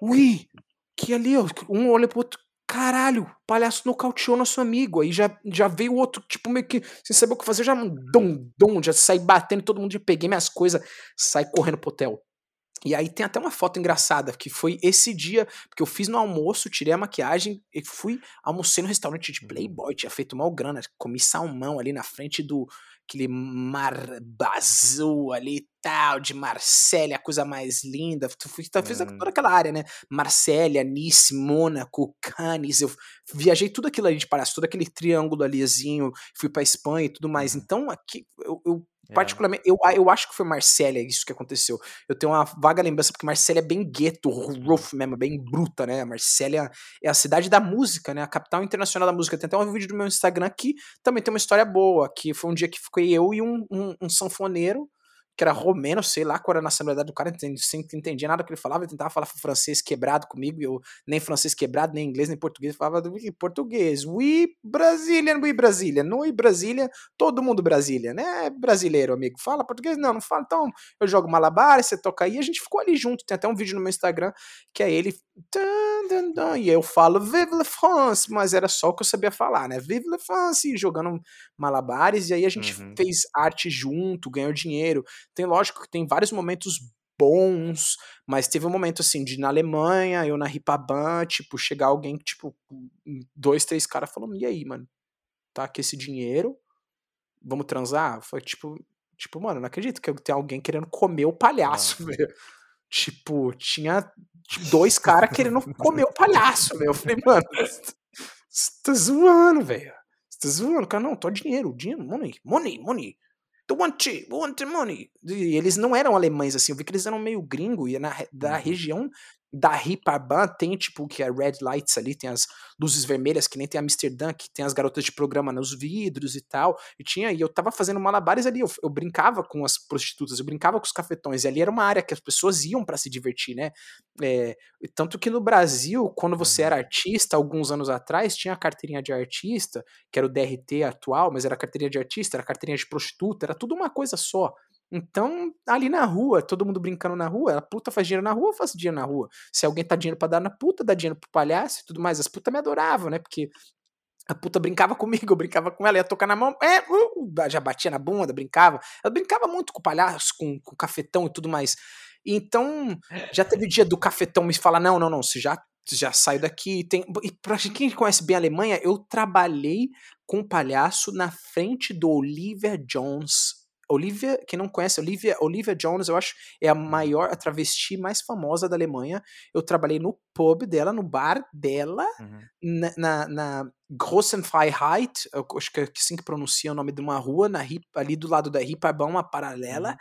Ui, que ali, ó, um olha pro outro, caralho, o palhaço nocauteou nosso amigo. Aí já, já veio o outro, tipo, meio que sem saber o que fazer, já dom, dom, já saí batendo, todo mundo já peguei minhas coisas, saí correndo pro hotel. E aí tem até uma foto engraçada, que foi esse dia, porque eu fiz no almoço, tirei a maquiagem e fui, almocei no restaurante de Playboy, tinha feito mal grana, comi salmão ali na frente do, aquele mar azul ali e tal, de Marsella, a coisa mais linda. Tu, tu fez hum. toda aquela área, né? Marsella, Nice, Mônaco, Cannes. Eu viajei tudo aquilo ali de palhaço, todo aquele triângulo alizinho, fui pra Espanha e tudo mais. Uhum. Então, aqui eu, eu é. Particularmente, eu, eu acho que foi Marsella isso que aconteceu. Eu tenho uma vaga lembrança, porque Marsella é bem gueto, rough mesmo, bem bruta, né? Marsella é a cidade da música, né? A capital internacional da música. Tem até um vídeo do meu Instagram que também tem uma história boa, que foi um dia que fiquei eu e um, um, um sanfoneiro que era romeno, sei lá qual era a nacionalidade do cara, sem entendia nada que ele falava, ele tentava falar francês quebrado comigo, eu nem francês quebrado, nem inglês, nem português, falava português. Oui, Brazilian, oui, Brasília. No oui, Brasília, todo mundo Brasília, né? Brasileiro, amigo. Fala português? Não, não fala. Então, eu jogo malabar, você toca aí, a gente ficou ali junto. Tem até um vídeo no meu Instagram que é ele. E eu falo Vive la France, mas era só o que eu sabia falar, né? Vive la France, jogando malabares, e aí a gente uhum. fez arte junto, ganhou dinheiro. Tem, lógico, que tem vários momentos bons, mas teve um momento assim de na Alemanha, eu na Ripaban, tipo, chegar alguém, tipo, dois, três caras falando, e aí, mano? Tá aqui esse dinheiro, vamos transar? Foi tipo, tipo, mano, não acredito que tem alguém querendo comer o palhaço, velho. Tipo, tinha dois caras querendo comer o palhaço, velho. Eu falei, mano, você tá zoando, velho. Você tá zoando? Cara, não, tô dinheiro, dinheiro, money, money, money want want money. E eles não eram alemães assim, eu vi que eles eram meio gringo e na, da uhum. região da Ripaban tem, tipo, que é red lights ali, tem as luzes vermelhas, que nem tem Amsterdã, que tem as garotas de programa nos vidros e tal. E tinha, e eu tava fazendo malabares ali, eu, eu brincava com as prostitutas, eu brincava com os cafetões, e ali era uma área que as pessoas iam para se divertir, né? É, tanto que no Brasil, quando você era uhum. artista, alguns anos atrás, tinha a carteirinha de artista, que era o DRT atual, mas era a carteirinha de artista, era a carteirinha de prostituta, era tudo uma coisa só. Então, ali na rua, todo mundo brincando na rua, a puta faz dinheiro na rua, eu faço dinheiro na rua. Se alguém tá dinheiro pra dar na puta, dá dinheiro pro palhaço e tudo mais. As putas me adoravam, né? Porque a puta brincava (laughs) comigo, eu brincava com ela, ia tocar na mão, é, uh, já batia na bunda, brincava. Ela brincava muito com o palhaço, com, com o cafetão e tudo mais. Então, já teve o dia do cafetão me falar: não, não, não, você já, já saiu daqui. Tem... E pra quem conhece bem a Alemanha, eu trabalhei com o palhaço na frente do Oliver Jones Olivia, quem não conhece, Olivia, Olivia Jones, eu acho, é a maior, a travesti mais famosa da Alemanha. Eu trabalhei no pub dela, no bar dela, uhum. na, na, na Grossenfreiheit, acho que é assim que pronuncia o nome de uma rua, na, ali do lado da Riparbão, uma paralela, uhum.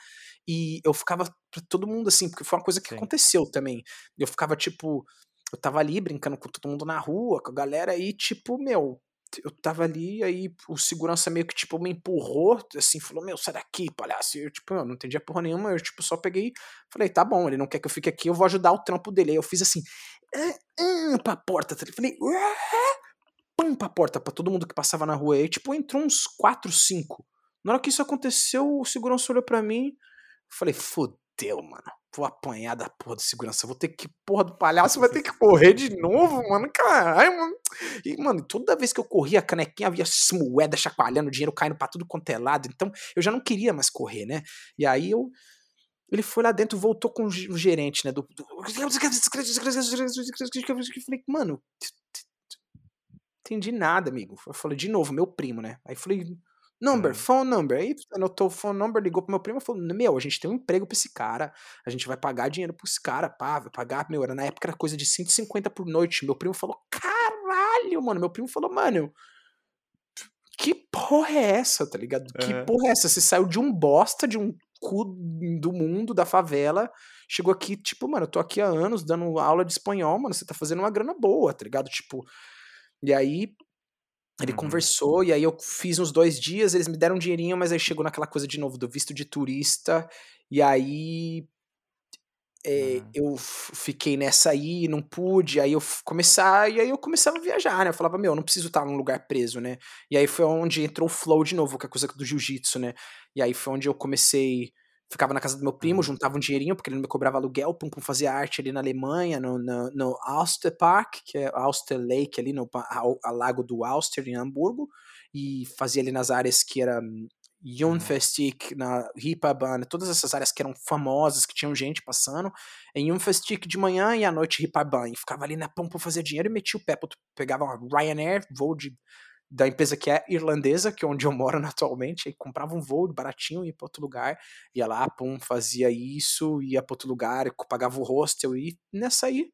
e eu ficava pra todo mundo assim, porque foi uma coisa que Sim. aconteceu também. Eu ficava tipo, eu tava ali brincando com todo mundo na rua, com a galera, e tipo, meu, eu tava ali, aí o segurança meio que, tipo, me empurrou, assim, falou, meu, sai daqui, palhaço. E eu, tipo, eu não entendia porra nenhuma, eu, tipo, só peguei, falei, tá bom, ele não quer que eu fique aqui, eu vou ajudar o trampo dele. Aí eu fiz assim, ah, ah, pra porta, tá falei, ah, pam, pra porta, pra todo mundo que passava na rua. Aí, tipo, entrou uns quatro, cinco. Na hora que isso aconteceu, o segurança olhou pra mim, falei, fodeu, mano vou apanhar da porra de segurança, vou ter que, porra do palhaço, vai ter que (laughs) correr de novo, mano, caralho, mano. E, mano, toda vez que eu corria, a canequinha havia moeda chacoalhando, dinheiro caindo pra tudo quanto é lado, então eu já não queria mais correr, né? E aí eu, ele foi lá dentro, voltou com o gerente, né, do... do... Eu falei, mano, entendi nada, amigo. Eu falei, de novo, meu primo, né? Aí falei, Number, uhum. phone number. Aí anotou o phone number, ligou pro meu primo e falou: Meu, a gente tem um emprego pra esse cara, a gente vai pagar dinheiro esse cara, pá, vai pagar. Meu, era na época era coisa de 150 por noite. Meu primo falou: Caralho, mano. Meu primo falou: Mano, que porra é essa, tá ligado? Que porra é essa? Você saiu de um bosta, de um cu do mundo, da favela, chegou aqui, tipo, mano, eu tô aqui há anos dando aula de espanhol, mano, você tá fazendo uma grana boa, tá ligado? Tipo, e aí ele uhum. conversou, e aí eu fiz uns dois dias, eles me deram um dinheirinho, mas aí chegou naquela coisa de novo do visto de turista, e aí é, uhum. eu fiquei nessa aí, não pude, aí eu começar, e aí eu começava a viajar, né? Eu falava, meu, eu não preciso estar num lugar preso, né? E aí foi onde entrou o flow de novo, que é a coisa do jiu-jitsu, né? E aí foi onde eu comecei ficava na casa do meu primo, uhum. juntava um dinheirinho, porque ele não me cobrava aluguel, pum, pum, fazia arte ali na Alemanha, no, no, no Auster Park, que é Auster Lake, ali no a, lago do Auster, em Hamburgo, e fazia ali nas áreas que era Junfestik, uhum. na Ripabahn, todas essas áreas que eram famosas, que tinham gente passando, em Junfestik de manhã e à noite Ripabahn, e ficava ali na pum, pum, fazia dinheiro e metia o pé, pegava uma Ryanair, voo de da empresa que é irlandesa, que é onde eu moro (laughs) atualmente, aí comprava um voo baratinho, ia para outro lugar, ia lá, pum, fazia isso, ia para outro lugar, pagava o hostel e nessa aí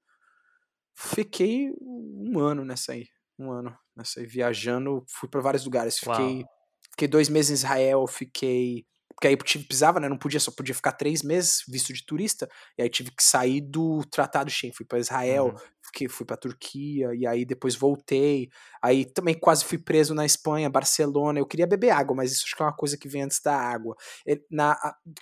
fiquei um ano nessa aí, um ano nessa aí, viajando, fui para vários lugares, fiquei, fiquei dois meses em Israel, fiquei porque aí tive, precisava, né? Não podia, só podia ficar três meses visto de turista. E aí tive que sair do Tratado Schengen. Fui para Israel, uhum. Fiquei, fui para Turquia, e aí depois voltei. Aí também quase fui preso na Espanha, Barcelona. Eu queria beber água, mas isso acho que é uma coisa que vem antes da água. Na,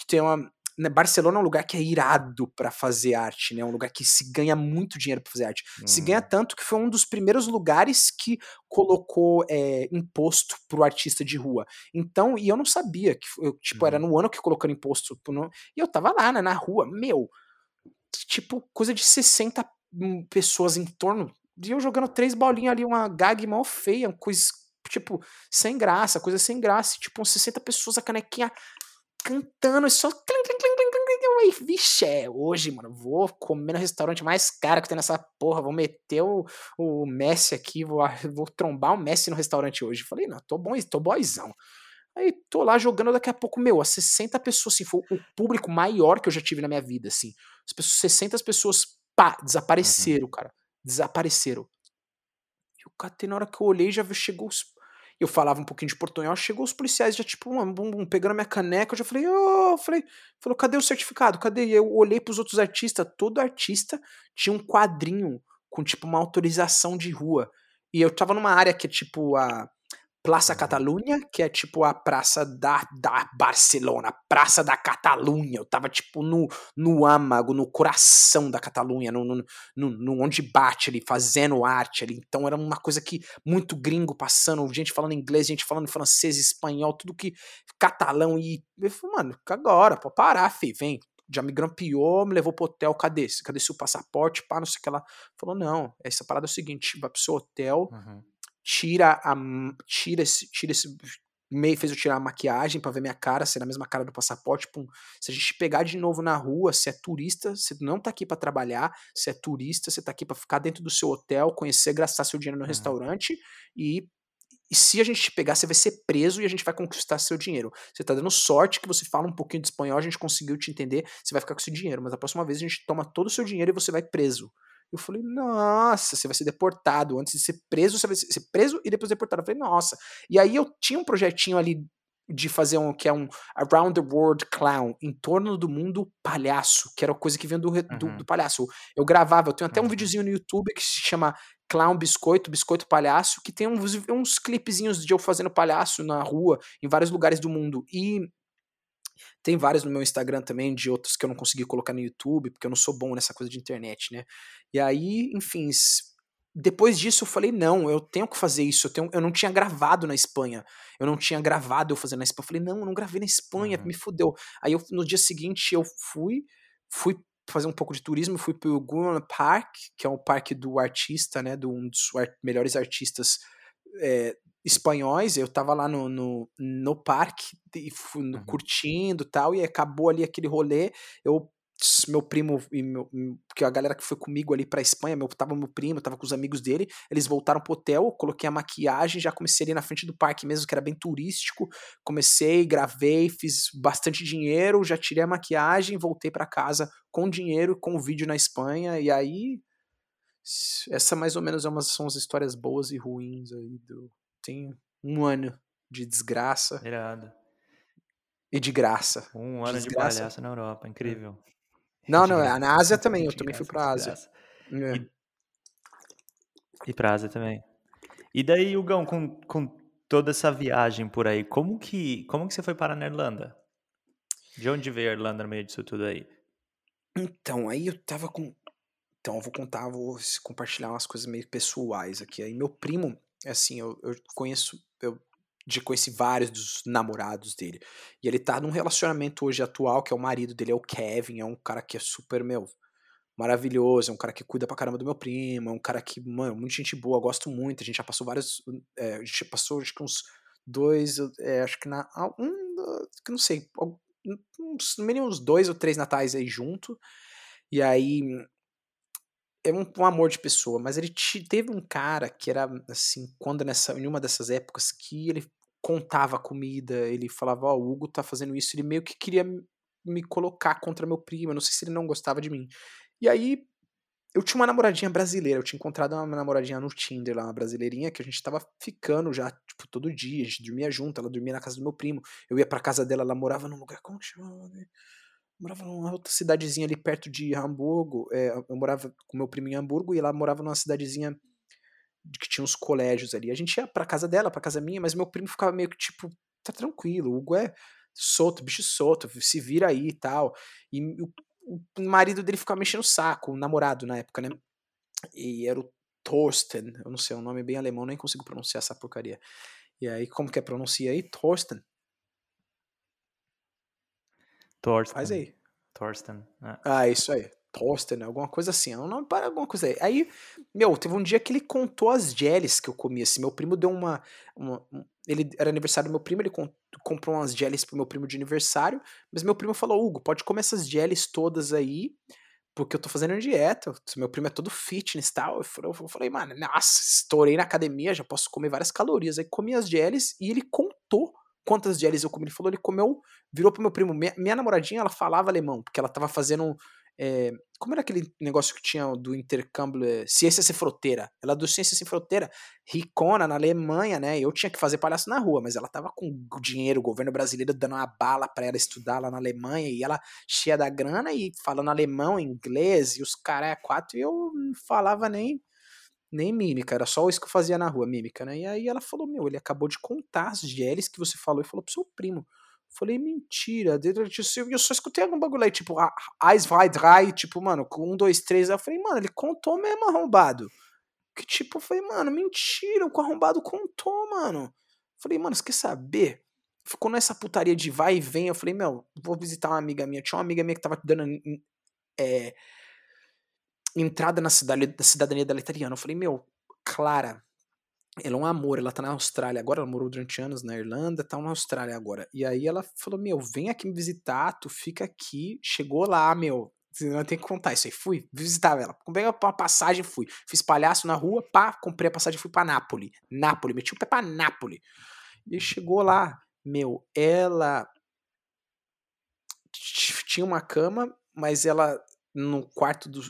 tem uma né, Barcelona é um lugar que é irado para fazer arte, né? É um lugar que se ganha muito dinheiro para fazer arte. Hum. Se ganha hum. tanto que foi um dos primeiros lugares que colocou é, imposto pro artista de rua. Então, e eu não sabia que, eu, tipo, hum. era no ano que colocando imposto. No, e eu tava lá, né, na rua, meu, tipo, coisa de 60 hum, pessoas em torno. E eu jogando três bolinhas ali, uma gag mal feia, coisa, tipo, sem graça, coisa sem graça. Tipo, uns 60 pessoas, a canequinha cantando, e só. Vixe, é, hoje, mano, vou comer no restaurante mais caro que tem nessa porra, vou meter o, o Messi aqui, vou, vou trombar o Messi no restaurante hoje. Falei, não, tô bom, tô boizão. Aí tô lá jogando daqui a pouco, meu, a 60 pessoas, assim, foi o público maior que eu já tive na minha vida, assim. As pessoas, 60 pessoas, pá, desapareceram, cara. Desapareceram. E o cara, na hora que eu olhei, já chegou os eu falava um pouquinho de portunhol, chegou os policiais já, tipo, um, pegando a minha caneca, eu já falei, oh, falei, falou, cadê o certificado? Cadê? E eu olhei pros outros artistas, todo artista tinha um quadrinho com, tipo, uma autorização de rua. E eu tava numa área que é, tipo, a Praça Catalunha, que é tipo a praça da, da Barcelona, Praça da Catalunha. Eu tava tipo no, no âmago, no coração da Catalunha, no, no, no, no, onde bate ali, fazendo arte ali. Então era uma coisa que muito gringo passando, gente falando inglês, gente falando francês, espanhol, tudo que catalão. E eu falei, mano, agora, pode parar, fi, vem. Já me grampeou, me levou pro hotel, cadê? Cadê seu passaporte? Pá, não sei o que lá. Falou, não, essa parada é o seguinte, vai pro seu hotel. Uhum tira a tira esse, tira esse meio fez eu tirar a maquiagem para ver minha cara, ser a mesma cara do passaporte, pum. Se a gente pegar de novo na rua, se é turista, você não tá aqui para trabalhar, se é turista, você tá aqui para ficar dentro do seu hotel, conhecer, gastar seu dinheiro no uhum. restaurante e e se a gente te pegar, você vai ser preso e a gente vai conquistar seu dinheiro. Você tá dando sorte que você fala um pouquinho de espanhol, a gente conseguiu te entender, você vai ficar com seu dinheiro, mas a próxima vez a gente toma todo o seu dinheiro e você vai preso. Eu falei, nossa, você vai ser deportado. Antes de ser preso, você vai ser preso e depois deportado. Eu falei, nossa. E aí eu tinha um projetinho ali de fazer um que é um Around the World Clown, em torno do mundo palhaço, que era coisa que vinha do, do, uhum. do palhaço. Eu gravava, eu tenho até um uhum. videozinho no YouTube que se chama Clown Biscoito, Biscoito Palhaço, que tem uns, uns clipezinhos de eu fazendo palhaço na rua, em vários lugares do mundo. E tem vários no meu Instagram também, de outros que eu não consegui colocar no YouTube, porque eu não sou bom nessa coisa de internet, né? E aí, enfim, depois disso eu falei, não, eu tenho que fazer isso. Eu, tenho, eu não tinha gravado na Espanha. Eu não tinha gravado eu fazendo na Espanha. Eu falei, não, eu não gravei na Espanha, uhum. me fudeu. Aí eu, no dia seguinte eu fui, fui fazer um pouco de turismo, fui pro Guna Park, que é um parque do artista, né, de um dos melhores artistas é, espanhóis, eu tava lá no, no, no parque, e fui, uhum. curtindo tal, e acabou ali aquele rolê, eu meu primo e meu, porque a galera que foi comigo ali pra Espanha, meu, tava meu primo, tava com os amigos dele, eles voltaram pro hotel, coloquei a maquiagem, já comecei ali na frente do parque mesmo, que era bem turístico, comecei, gravei, fiz bastante dinheiro, já tirei a maquiagem, voltei para casa com dinheiro, com o vídeo na Espanha, e aí essa mais ou menos é uma, são as histórias boas e ruins aí do, tem um ano de desgraça. Irado. E de graça. Um ano de, de palhaço na Europa, incrível. Não, não, é na Ásia também, eu também fui pra Ásia. É. E, e pra Ásia também. E daí, Hugão, com, com toda essa viagem por aí, como que, como que você foi parar na Irlanda? De onde veio a Irlanda no meio disso tudo aí? Então, aí eu tava com. Então, eu vou contar, vou compartilhar umas coisas meio pessoais aqui. Aí, meu primo, assim, eu, eu conheço, eu de conheci vários dos namorados dele. E ele tá num relacionamento hoje atual, que é o marido dele, é o Kevin, é um cara que é super, meu, maravilhoso, é um cara que cuida pra caramba do meu primo, é um cara que, mano, muita gente boa, gosto muito, a gente já passou vários, é, a gente passou acho que uns dois, é, acho que na, um, que não sei, uns, no mínimo uns dois ou três natais aí junto, e aí é um, um, amor de pessoa, mas ele te, teve um cara que era assim, quando nessa, em uma dessas épocas que ele contava comida, ele falava, ó, oh, o Hugo tá fazendo isso, ele meio que queria me colocar contra meu primo, eu não sei se ele não gostava de mim. E aí eu tinha uma namoradinha brasileira, eu tinha encontrado uma namoradinha no Tinder lá, uma brasileirinha, que a gente tava ficando já, tipo, todo dia, a gente dormia junto, ela dormia na casa do meu primo, eu ia pra casa dela, ela morava num lugar, como chamava, né? Morava numa outra cidadezinha ali perto de Hamburgo. É, eu morava com meu primo em Hamburgo e ela morava numa cidadezinha que tinha uns colégios ali. A gente ia pra casa dela, pra casa minha, mas meu primo ficava meio que tipo, tá tranquilo, o Hugo é solto, bicho solto, se vira aí e tal. E o, o marido dele ficava mexendo o saco, o namorado na época, né? E era o Thorsten, eu não sei, é um nome bem alemão, nem consigo pronunciar essa porcaria. E aí, como que é pronuncia aí? Thorsten. Thorsten. Faz aí. Thorsten. É. Ah, isso aí. Thorsten, alguma coisa assim. É um nome para alguma coisa aí. Aí, meu, teve um dia que ele contou as jellies que eu comia. Assim, meu primo deu uma. uma ele era aniversário do meu primo, ele comprou umas jellies pro meu primo de aniversário. Mas meu primo falou: Hugo, pode comer essas jellies todas aí, porque eu tô fazendo dieta. Meu primo é todo fitness e tal. Eu falei, mano, nossa, estourei na academia, já posso comer várias calorias. Aí comi as jellies e ele contou quantas jellies eu comi. Ele falou, ele comeu, virou pro meu primo. Minha, minha, namoradinha, ela falava alemão, porque ela tava fazendo. É, como era aquele negócio que tinha do intercâmbio é, Ciência Sem Fronteira? Ela é do Ciência Sem Fronteira, ricona na Alemanha, né? Eu tinha que fazer palhaço na rua, mas ela tava com dinheiro, o governo brasileiro dando uma bala para ela estudar lá na Alemanha e ela cheia da grana e falando alemão, inglês e os caras é quatro e eu não falava nem nem mímica, era só isso que eu fazia na rua, mímica, né? E aí ela falou: Meu, ele acabou de contar as GLs que você falou e falou pro seu primo. Falei, mentira. Eu só escutei algum bagulho aí, tipo, Eyes Wide Dry, tipo, mano, um, dois, três. Aí eu falei, mano, ele contou mesmo arrombado. Que tipo, eu falei, mano, mentira, o arrombado contou, mano. Falei, mano, você quer saber? Ficou nessa putaria de vai e vem. Eu falei, meu, vou visitar uma amiga minha. Tinha uma amiga minha que tava dando é, entrada na cidade, cidadania dela italiana. Eu falei, meu, Clara, ela é um amor, ela tá na Austrália agora, ela morou durante anos na Irlanda, tá na Austrália agora. E aí ela falou, meu, vem aqui me visitar, tu fica aqui, chegou lá, meu, não tem que contar isso aí. Fui, visitar ela. Comprei uma passagem, fui. Fiz palhaço na rua, pá, comprei a passagem, fui pra Nápoles. Nápoles, meti o pé pra Nápoles. E chegou lá, meu, ela tinha uma cama, mas ela no quarto do,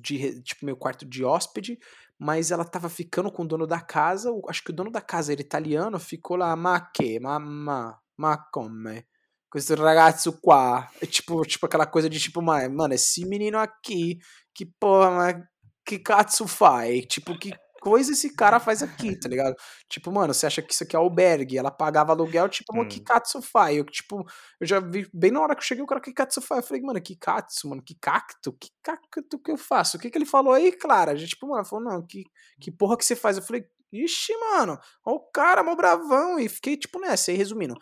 de, tipo, meu quarto de hóspede, mas ela tava ficando com o dono da casa, acho que o dono da casa era italiano, ficou lá, ma che, ma, ma, ma come? Questo ragazzo qua, tipo, tipo aquela coisa de tipo, mano, esse menino aqui, que porra, que cazzo faz? Tipo, que coisa esse cara faz aqui, tá ligado? Tipo, mano, você acha que isso aqui é albergue? Ela pagava aluguel, tipo, mano, que katsu faz? Eu, tipo, eu já vi, bem na hora que eu cheguei, o cara, que katsu faz? Eu falei, mano, que katsu, mano, que cacto? Que cacto que eu faço? O que que ele falou aí, Clara? A gente, tipo, mano, falou, não, que, que porra que você faz? Eu falei, ixi, mano, ó o cara, mó bravão, e fiquei, tipo, nessa, aí resumindo.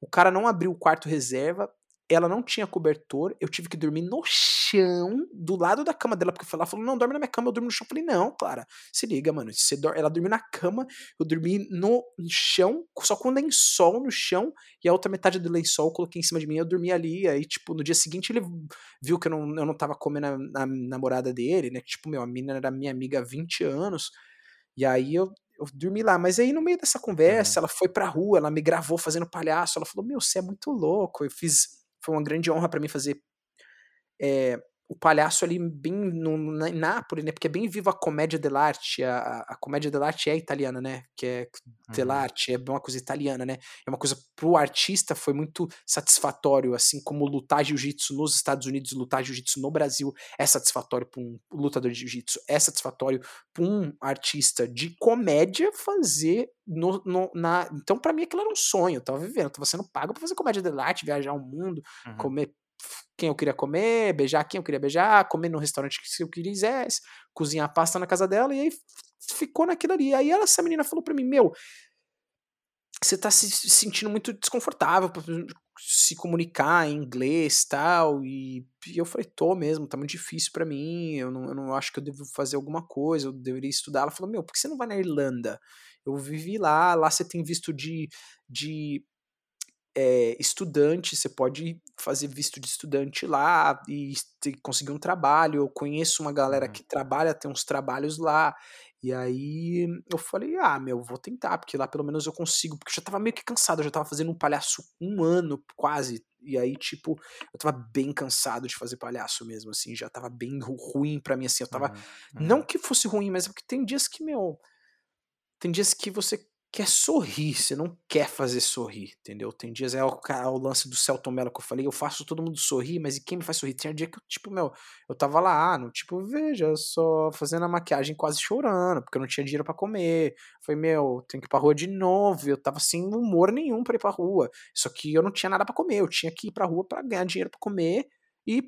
O cara não abriu o quarto reserva, ela não tinha cobertor, eu tive que dormir no chão, do lado da cama dela, porque ela falou, não, dorme na minha cama, eu durmo no chão. Eu falei, não, Clara, se liga, mano, você dorme, ela dormiu na cama, eu dormi no chão, só com lençol no chão, e a outra metade do lençol eu coloquei em cima de mim, eu dormi ali, aí, tipo, no dia seguinte ele viu que eu não, eu não tava comendo a, a namorada dele, né, que, tipo, meu, a menina era minha amiga há 20 anos, e aí eu, eu dormi lá. Mas aí, no meio dessa conversa, uhum. ela foi pra rua, ela me gravou fazendo palhaço. Ela falou: Meu, você é muito louco. Eu fiz foi uma grande honra para mim fazer é, o palhaço ali bem no, na, em Nápoles, né? Porque é bem viva a comédia dell'arte. A, a comédia dell'arte é italiana, né? Que é uhum. dell'arte, é uma coisa italiana, né? É uma coisa pro artista foi muito satisfatório, assim como lutar jiu-jitsu nos Estados Unidos, lutar jiu-jitsu no Brasil é satisfatório para um lutador de jiu-jitsu, é satisfatório para um artista de comédia fazer no, no, na. Então, para mim, aquilo era um sonho. Eu tava vivendo, eu tava sendo pago pra fazer comédia dell'arte, viajar o mundo, uhum. comer quem eu queria comer, beijar quem eu queria beijar, comer no restaurante que eu quisesse, cozinhar pasta na casa dela, e aí ficou naquilo ali. Aí ela, essa menina falou pra mim, meu, você tá se sentindo muito desconfortável pra se comunicar em inglês tal, e, e eu falei, tô mesmo, tá muito difícil para mim, eu não, eu não acho que eu devo fazer alguma coisa, eu deveria estudar. Ela falou, meu, por que você não vai na Irlanda? Eu vivi lá, lá você tem visto de, de é, estudante, você pode fazer visto de estudante lá e conseguir um trabalho. Eu conheço uma galera uhum. que trabalha, tem uns trabalhos lá. E aí eu falei, ah, meu, vou tentar, porque lá pelo menos eu consigo, porque eu já tava meio que cansado, eu já tava fazendo um palhaço um ano quase. E aí, tipo, eu tava bem cansado de fazer palhaço mesmo, assim, já tava bem ruim para mim, assim, eu tava. Uhum. Não que fosse ruim, mas é porque tem dias que, meu. Tem dias que você quer sorrir, você não quer fazer sorrir, entendeu? Tem dias, é o, é o lance do Celton Mello que eu falei, eu faço todo mundo sorrir, mas e quem me faz sorrir? Tem um dia que eu, tipo, meu, eu tava lá, no, tipo, veja, só fazendo a maquiagem quase chorando, porque eu não tinha dinheiro para comer. Foi, meu, tenho que ir pra rua de novo, eu tava sem humor nenhum para ir pra rua. Só que eu não tinha nada para comer, eu tinha que ir pra rua para ganhar dinheiro para comer e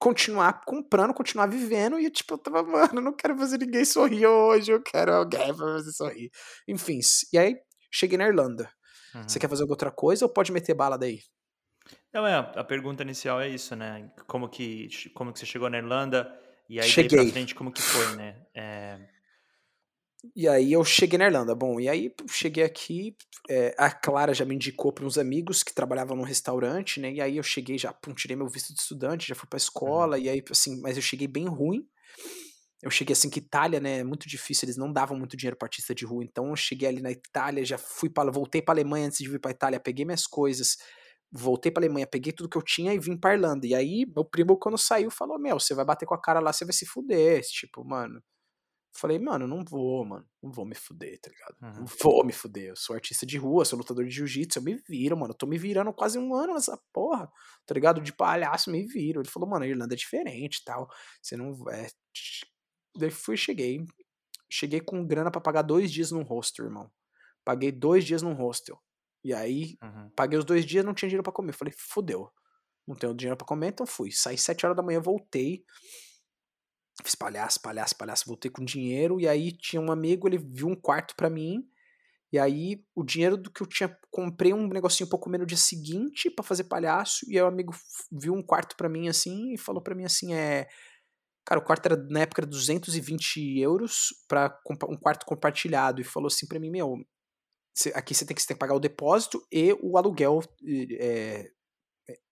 continuar comprando, continuar vivendo, e tipo, eu tava, (laughs) mano, eu não quero fazer ninguém sorrir hoje, eu quero alguém pra fazer sorrir. Enfim, e aí cheguei na Irlanda. Uhum. Você quer fazer alguma outra coisa ou pode meter bala daí? Não, é, a pergunta inicial é isso, né? Como que, como que você chegou na Irlanda e aí Cheguei. daí pra frente como que foi, né? É... E aí eu cheguei na Irlanda. Bom, e aí cheguei aqui, é, a Clara já me indicou para uns amigos que trabalhavam num restaurante, né? E aí eu cheguei já, pum, tirei meu visto de estudante, já fui pra escola, uhum. e aí, assim, mas eu cheguei bem ruim. Eu cheguei assim que Itália, né, é muito difícil, eles não davam muito dinheiro para artista de rua, então eu cheguei ali na Itália, já fui para voltei para Alemanha antes de vir para Itália, peguei minhas coisas, voltei pra Alemanha, peguei tudo que eu tinha e vim pra Irlanda. E aí, meu primo, quando saiu, falou: Meu, você vai bater com a cara lá, você vai se fuder. Tipo, mano. Falei, mano, não vou, mano. Não vou me fuder, tá ligado? Uhum. Não vou me fuder. Eu sou artista de rua, sou lutador de jiu-jitsu. Eu me viro, mano. Eu tô me virando quase um ano nessa porra, tá ligado? De palhaço, me viro. Ele falou, mano, a Irlanda é diferente e tal. Você não. É... Daí fui, cheguei. Cheguei com grana pra pagar dois dias num hostel, irmão. Paguei dois dias num hostel. E aí, Uhum. paguei os dois dias, não tinha dinheiro pra comer. Falei, fudeu. Não tenho dinheiro pra comer, então fui. Saí sete horas da manhã, voltei. Fiz palhaço, palhaço, palhaço. Voltei com dinheiro. E aí tinha um amigo, ele viu um quarto pra mim. E aí, o dinheiro do que eu tinha. Comprei um negocinho pra comer no dia seguinte pra fazer palhaço. E aí, o amigo viu um quarto pra mim assim e falou pra mim assim: é. Cara, o quarto era, na época, era 220 euros compa- um quarto compartilhado. E falou assim pra mim: Meu, aqui você tem, que, você tem que pagar o depósito e o aluguel é,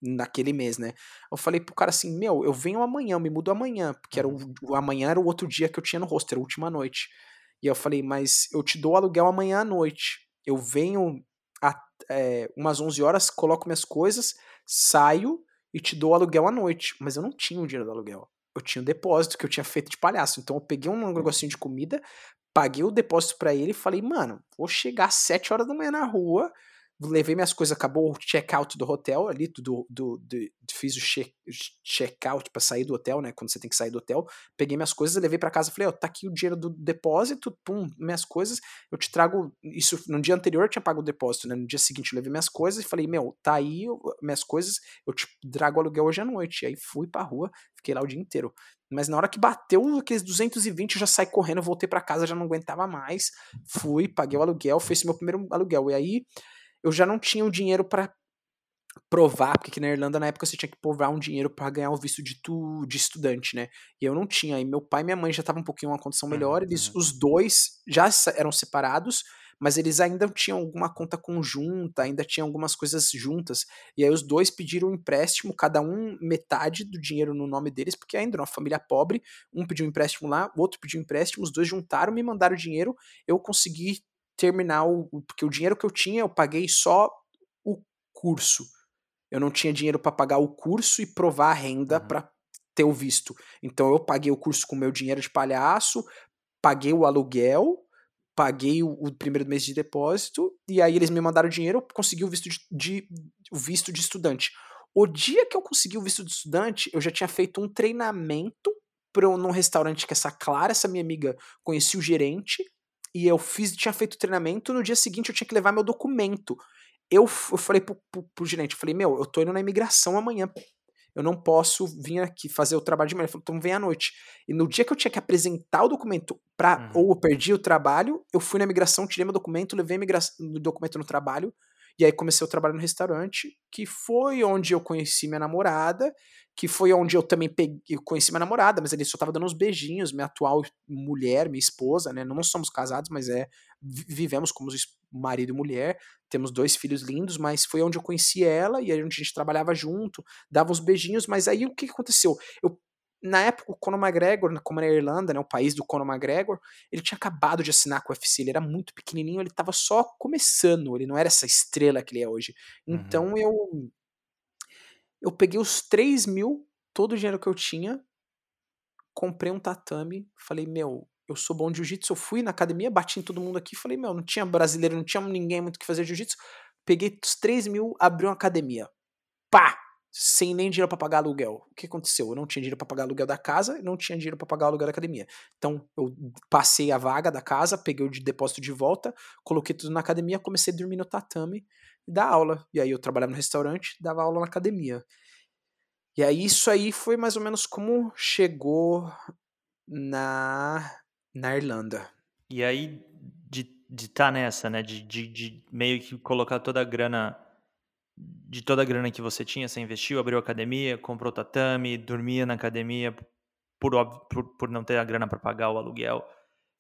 naquele mês, né? Eu falei pro cara assim: Meu, eu venho amanhã, eu me mudo amanhã. Porque era o, o amanhã era o outro dia que eu tinha no rosto, era a última noite. E eu falei: Mas eu te dou aluguel amanhã à noite. Eu venho a- é, umas 11 horas, coloco minhas coisas, saio e te dou aluguel à noite. Mas eu não tinha o dinheiro do aluguel. Eu tinha o depósito que eu tinha feito de palhaço. Então eu peguei um negocinho de comida, paguei o depósito pra ele e falei, mano, vou chegar às 7 horas da manhã na rua, levei minhas coisas, acabou o check-out do hotel ali, do, do, do- fiz o check- check-out pra sair do hotel, né, quando você tem que sair do hotel, peguei minhas coisas, levei pra casa, falei, ó, tá aqui o dinheiro do depósito, pum, minhas coisas, eu te trago, isso no dia anterior eu tinha pago o depósito, né, no dia seguinte eu levei minhas coisas e falei, meu, tá aí minhas coisas, eu te trago aluguel hoje à noite, e aí fui pra rua, fiquei lá o dia inteiro. Mas na hora que bateu aqueles 220, eu já saí correndo, voltei pra casa, já não aguentava mais. Fui, paguei o aluguel, fez meu primeiro aluguel. E aí eu já não tinha o dinheiro pra provar, porque aqui na Irlanda na época você tinha que provar um dinheiro pra ganhar o visto de, tu, de estudante, né? E eu não tinha. E meu pai e minha mãe já estavam um pouquinho em uma condição melhor, Uhum, eles, uhum. os dois já eram separados, mas eles ainda tinham alguma conta conjunta, ainda tinham algumas coisas juntas. E aí os dois pediram um empréstimo, cada um metade do dinheiro no nome deles, porque ainda era uma família pobre. Um pediu um empréstimo lá, o outro pediu um empréstimo, os dois juntaram, me mandaram o dinheiro, eu consegui terminar o. Porque o dinheiro que eu tinha, eu paguei só o curso. Eu não tinha dinheiro para pagar o curso e provar a renda Uhum. para ter o visto. Então eu paguei o curso com meu dinheiro de palhaço, paguei o aluguel, paguei o, o primeiro mês de depósito e aí eles me mandaram dinheiro, eu consegui o visto de, de- o visto de estudante. O dia que eu consegui o visto de estudante, eu já tinha feito um treinamento para num restaurante que essa Clara, essa minha amiga, conhecia o gerente e eu fiz, tinha feito o treinamento. No dia seguinte eu tinha que levar meu documento. Eu, eu falei pro, pro, pro gerente, eu falei, meu, eu tô indo na imigração amanhã. Eu não posso vir aqui fazer o trabalho de manhã. Ele falou, então vem à noite. E no dia que eu tinha que apresentar o documento pra, Uhum. ou eu perdi o trabalho, eu fui na imigração, tirei meu documento, levei o documento no trabalho, e aí comecei o trabalho no restaurante, que foi onde eu conheci minha namorada, que foi onde eu também peguei, conheci minha namorada, mas ele só tava dando uns beijinhos, minha atual mulher, minha esposa, né? Não somos casados, mas é vi- vivemos como marido e mulher, temos dois filhos lindos, mas foi onde eu conheci ela e aí onde a gente trabalhava junto, dava uns beijinhos, mas aí o que aconteceu? Eu na época, o Conor McGregor, na- como era a Irlanda, né, o país do Conor McGregor, ele tinha acabado de assinar com o UFC, ele era muito pequenininho, ele tava só começando, ele não era essa estrela que ele é hoje. Uhum. Então eu eu peguei os 3 mil, todo o dinheiro que eu tinha, comprei um tatame, falei, meu, eu sou bom de jiu-jitsu, eu fui na academia, bati em todo mundo aqui, falei, meu, não tinha brasileiro, não tinha ninguém muito que fazer jiu-jitsu, peguei os 3 mil, abri uma academia, pá, sem nem dinheiro pra pagar aluguel. O que aconteceu? Eu não tinha dinheiro pra pagar aluguel da casa, não tinha dinheiro pra pagar aluguel da academia. Então, eu passei a vaga da casa, peguei o de depósito de volta, coloquei tudo na academia, comecei a dormir no tatame e dar aula. E aí eu trabalhava no restaurante, dava aula na academia. E aí isso aí foi mais ou menos como chegou na, na Irlanda. E aí, de estar de tá nessa, né? De, de, de meio que colocar toda a grana. De toda a grana que você tinha, você investiu, abriu academia, comprou tatame, dormia na academia por, por, por não ter a grana para pagar o aluguel.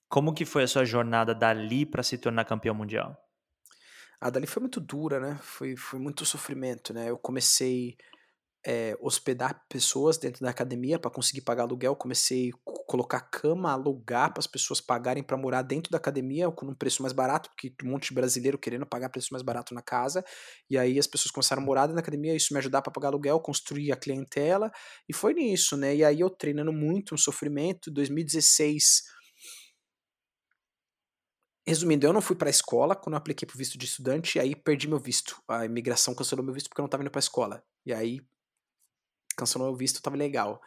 Como que foi a sua jornada dali para se tornar campeão mundial? A dali foi muito dura, né? Foi, foi muito sofrimento, né? Eu comecei é, hospedar pessoas dentro da academia para conseguir pagar aluguel. Comecei a colocar cama, alugar para as pessoas pagarem para morar dentro da academia com um preço mais barato, porque um monte de brasileiro querendo pagar preço mais barato na casa. E aí as pessoas começaram a morar dentro da academia, isso me ajudar para pagar aluguel, construir a clientela. E foi nisso, né? E aí eu treinando muito, um sofrimento. 2016 Resumindo, eu não fui para a escola quando eu apliquei para visto de estudante, e aí perdi meu visto. A imigração cancelou meu visto porque eu não estava indo para a escola. E aí cancelou meu visto, tava legal.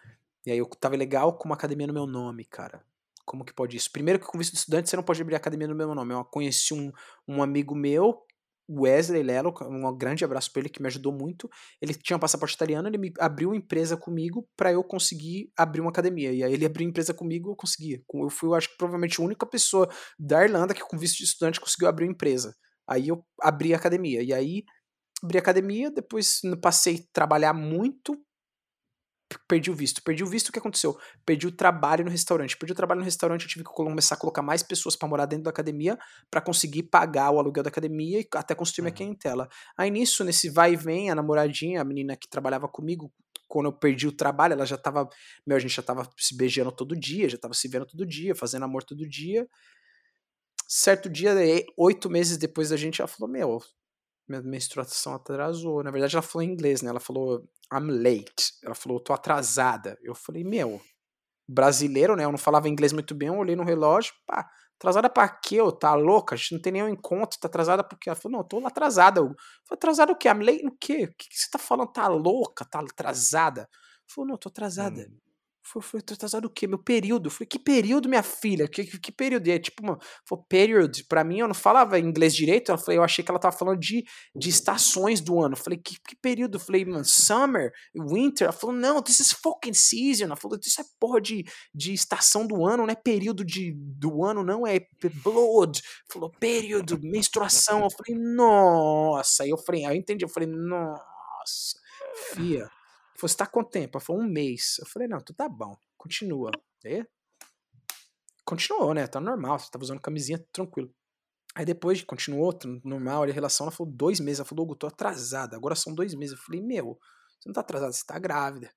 E aí eu tava legal com uma academia no meu nome, cara. Como que pode isso? Primeiro que com visto de estudante você não pode abrir academia no meu nome. Eu conheci um, um amigo meu, Wesley Lelo, um grande abraço para ele que me ajudou muito. Ele tinha um passaporte italiano, ele me abriu uma empresa comigo para eu conseguir abrir uma academia. E aí ele abriu empresa comigo, eu conseguia. Eu fui, eu acho que provavelmente a única pessoa da Irlanda que com visto de estudante conseguiu abrir uma empresa. Aí eu abri a academia. E aí abri a academia, depois passei a trabalhar muito perdi o visto. Perdi o visto, o que aconteceu? Perdi o trabalho no restaurante. Perdi o trabalho no restaurante, eu tive que começar a colocar mais pessoas para morar dentro da academia para conseguir pagar o aluguel da academia e até construir minha clientela. Aí nisso, nesse vai e vem, a namoradinha, a menina que trabalhava comigo, quando eu perdi o trabalho, ela já tava, meu, a gente já tava se beijando todo dia, já tava se vendo todo dia, fazendo amor todo dia. Certo dia, oito meses depois da gente, ela falou, meu, minha menstruação atrasou. Na verdade, ela falou em inglês, né? Ela falou, I'm late. Ela falou, tô atrasada. Eu falei, meu, brasileiro, né? Eu não falava inglês muito bem, eu olhei no relógio, pá, atrasada pra quê? Eu, tá louca? A gente não tem nenhum encontro, tá atrasada porque Ela falou, não, tô atrasada. Eu falei, atrasada o quê? I'm late no quê? O que, que você tá falando? Tá louca? Tá atrasada? Eu falei, não, tô atrasada. Hum. Foi, foi atrasado o quê? Meu período. Eu falei, que período, minha filha? Que, que, que período? E é tipo, uma, foi period. Pra mim, eu não falava inglês direito. Ela falei, eu achei que ela tava falando de, de estações do ano. Eu falei, que, que período? Eu falei, mano, summer, winter. Ela falou, não, this is fucking season. Ela falou, isso é porra de, de estação do ano, não é período de, do ano, não, é blood. Falou, período, menstruação. Eu falei, nossa. Aí eu falei, aí eu entendi. Eu falei, nossa, fia você tá com tempo? Ela falou, um mês. Eu falei, não, tu tá bom, continua. E continuou, né? Tá normal, você tava usando camisinha, tranquilo. Aí depois continuou, normal, a relação, ela falou dois meses. Ela falou, Hugo, tô atrasada, agora são dois meses. Eu falei, meu, você não tá atrasada, você tá grávida.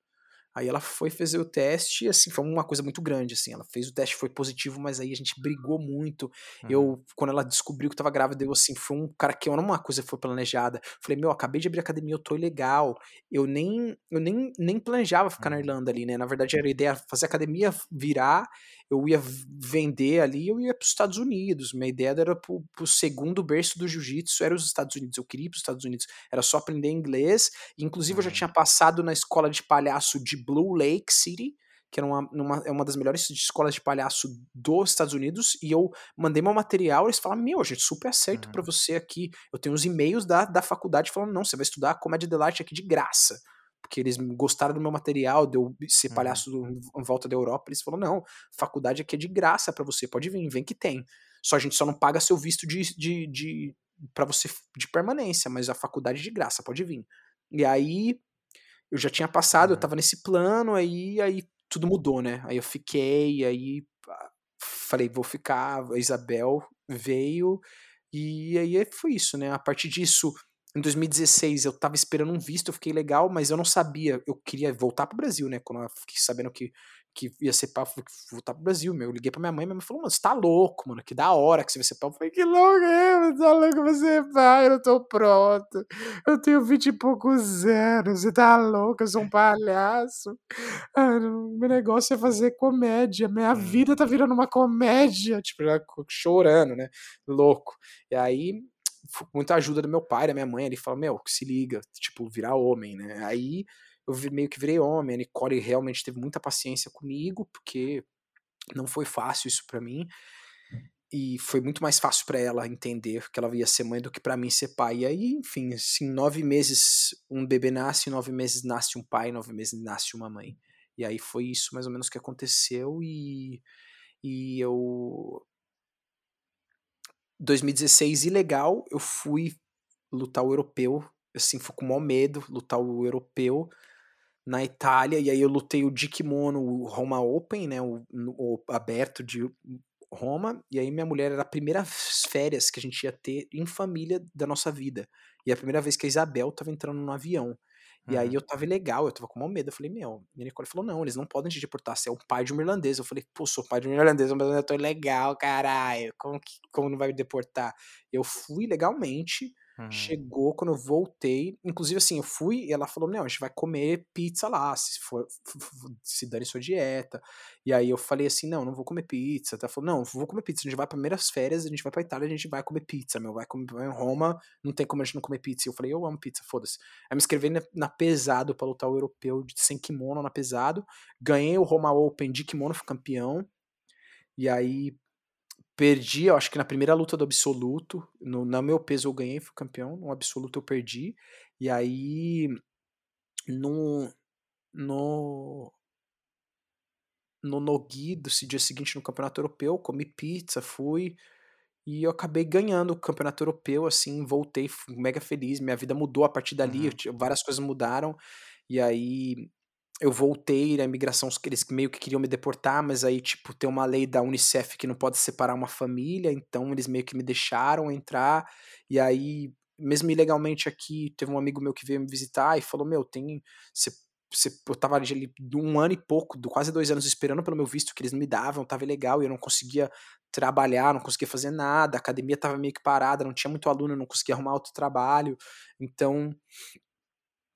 Aí ela foi fazer o teste, assim, foi uma coisa muito grande, assim. Ela fez o teste, foi positivo, mas aí a gente brigou muito. Uhum. Eu, quando ela descobriu que tava grávida, eu, assim, foi um cara que não uma coisa foi planejada. Falei, meu, acabei de abrir academia, eu tô ilegal. Eu nem, eu nem, nem planejava ficar uhum. na Irlanda ali, né? Na verdade, era a ideia fazer academia virar, eu ia vender ali, eu ia para os Estados Unidos. Minha ideia era pro, pro segundo berço do jiu-jitsu, era os Estados Unidos. Eu queria ir para os Estados Unidos. Era só aprender inglês. Inclusive, uhum. eu já tinha passado na escola de palhaço de Blue Lake City, que era uma, uma, é uma das melhores escolas de palhaço dos Estados Unidos, e eu mandei meu material, eles falaram, meu, gente, super aceito uhum. para você aqui. Eu tenho os e-mails da, da faculdade falando, não, você vai estudar comédia de arte aqui de graça. Porque eles gostaram do meu material, de eu ser uhum. palhaço uhum. em volta da Europa, eles falaram, não, faculdade aqui é de graça para você, pode vir, vem que tem. Só a gente só não paga seu visto de, de, de para você de permanência, mas a faculdade é de graça, pode vir. E aí eu já tinha passado, uhum. eu tava nesse plano, aí, aí tudo mudou, né? Aí eu fiquei, aí falei, vou ficar, a Isabel veio, e aí foi isso, né? A partir disso, em 2016 eu tava esperando um visto, eu fiquei legal, mas eu não sabia, eu queria voltar pro Brasil, né? Quando eu fiquei sabendo que que ia ser pau, falei, voltar pro Brasil, meu. Eu liguei pra minha mãe, minha mãe falou, mano, você tá louco, mano, que da hora que você vai ser pai. Eu falei, que louco, é, você tá louco você pai, eu não tô pronto. Eu tenho vinte e poucos anos, você tá louco, eu sou um palhaço. Ah, meu negócio é fazer comédia, minha hum. vida tá virando uma comédia. Tipo, chorando, né? Louco. E aí, muita ajuda do meu pai, da minha mãe, ele falou, meu, se liga, tipo, virar homem, né? Aí eu meio que virei homem. A Nicole realmente teve muita paciência comigo, porque não foi fácil isso para mim. E foi muito mais fácil para ela entender que ela ia ser mãe do que para mim ser pai. E aí, enfim, assim, nove meses um bebê nasce, nove meses nasce um pai, nove meses nasce uma mãe. E aí foi isso mais ou menos que aconteceu e, e eu 2016 ilegal, eu fui lutar o europeu, assim, fui com o maior medo, lutar o europeu, na Itália, e aí eu lutei o de kimono, o Roma Open, né, o, o, aberto de Roma, e aí minha mulher era a primeira férias que a gente ia ter em família da nossa vida, e a primeira vez que a Isabel estava entrando no avião. E aí eu tava ilegal, eu tava com mal medo. Eu falei, meu, e Nicole falou, não, eles não podem te deportar, você é o pai de um irlandês. Eu falei, pô, sou pai de um irlandês, mas eu tô ilegal, caralho, como, que, como não vai me deportar? Eu fui legalmente, Uhum. Chegou quando eu voltei. Inclusive, assim, eu fui e ela falou: Não, a gente vai comer pizza lá, se for se dane sua dieta. E aí eu falei assim: Não, não vou comer pizza. Ela falou: Não, vou comer pizza. A gente vai para primeiras férias, a gente vai pra Itália, a gente vai comer pizza, meu. Vai comer em Roma, não tem como a gente não comer pizza. E eu falei: Eu amo pizza, foda-se. Aí me inscrevi na, na pesado pra lutar o europeu de sem kimono na pesado. Ganhei o Roma Open de kimono, fui campeão. E aí Perdi, eu acho que na primeira luta do absoluto, no, no meu peso eu ganhei, fui campeão, no absoluto eu perdi. E aí, no, no, no Nogi, do dia seguinte no campeonato europeu, comi pizza, fui, e eu acabei ganhando o campeonato europeu, assim, voltei mega feliz, minha vida mudou a partir dali, uhum. várias coisas mudaram, e aí eu voltei na imigração, eles meio que queriam me deportar, mas aí, tipo, tem uma lei da Unicef que não pode separar uma família, então eles meio que me deixaram entrar, e aí, mesmo ilegalmente aqui, teve um amigo meu que veio me visitar e falou, meu, tem, você eu tava ali um ano e pouco, quase dois anos esperando pelo meu visto que eles me davam, tava legal e eu não conseguia trabalhar, não conseguia fazer nada, a academia tava meio que parada, não tinha muito aluno, não conseguia arrumar outro trabalho. Então,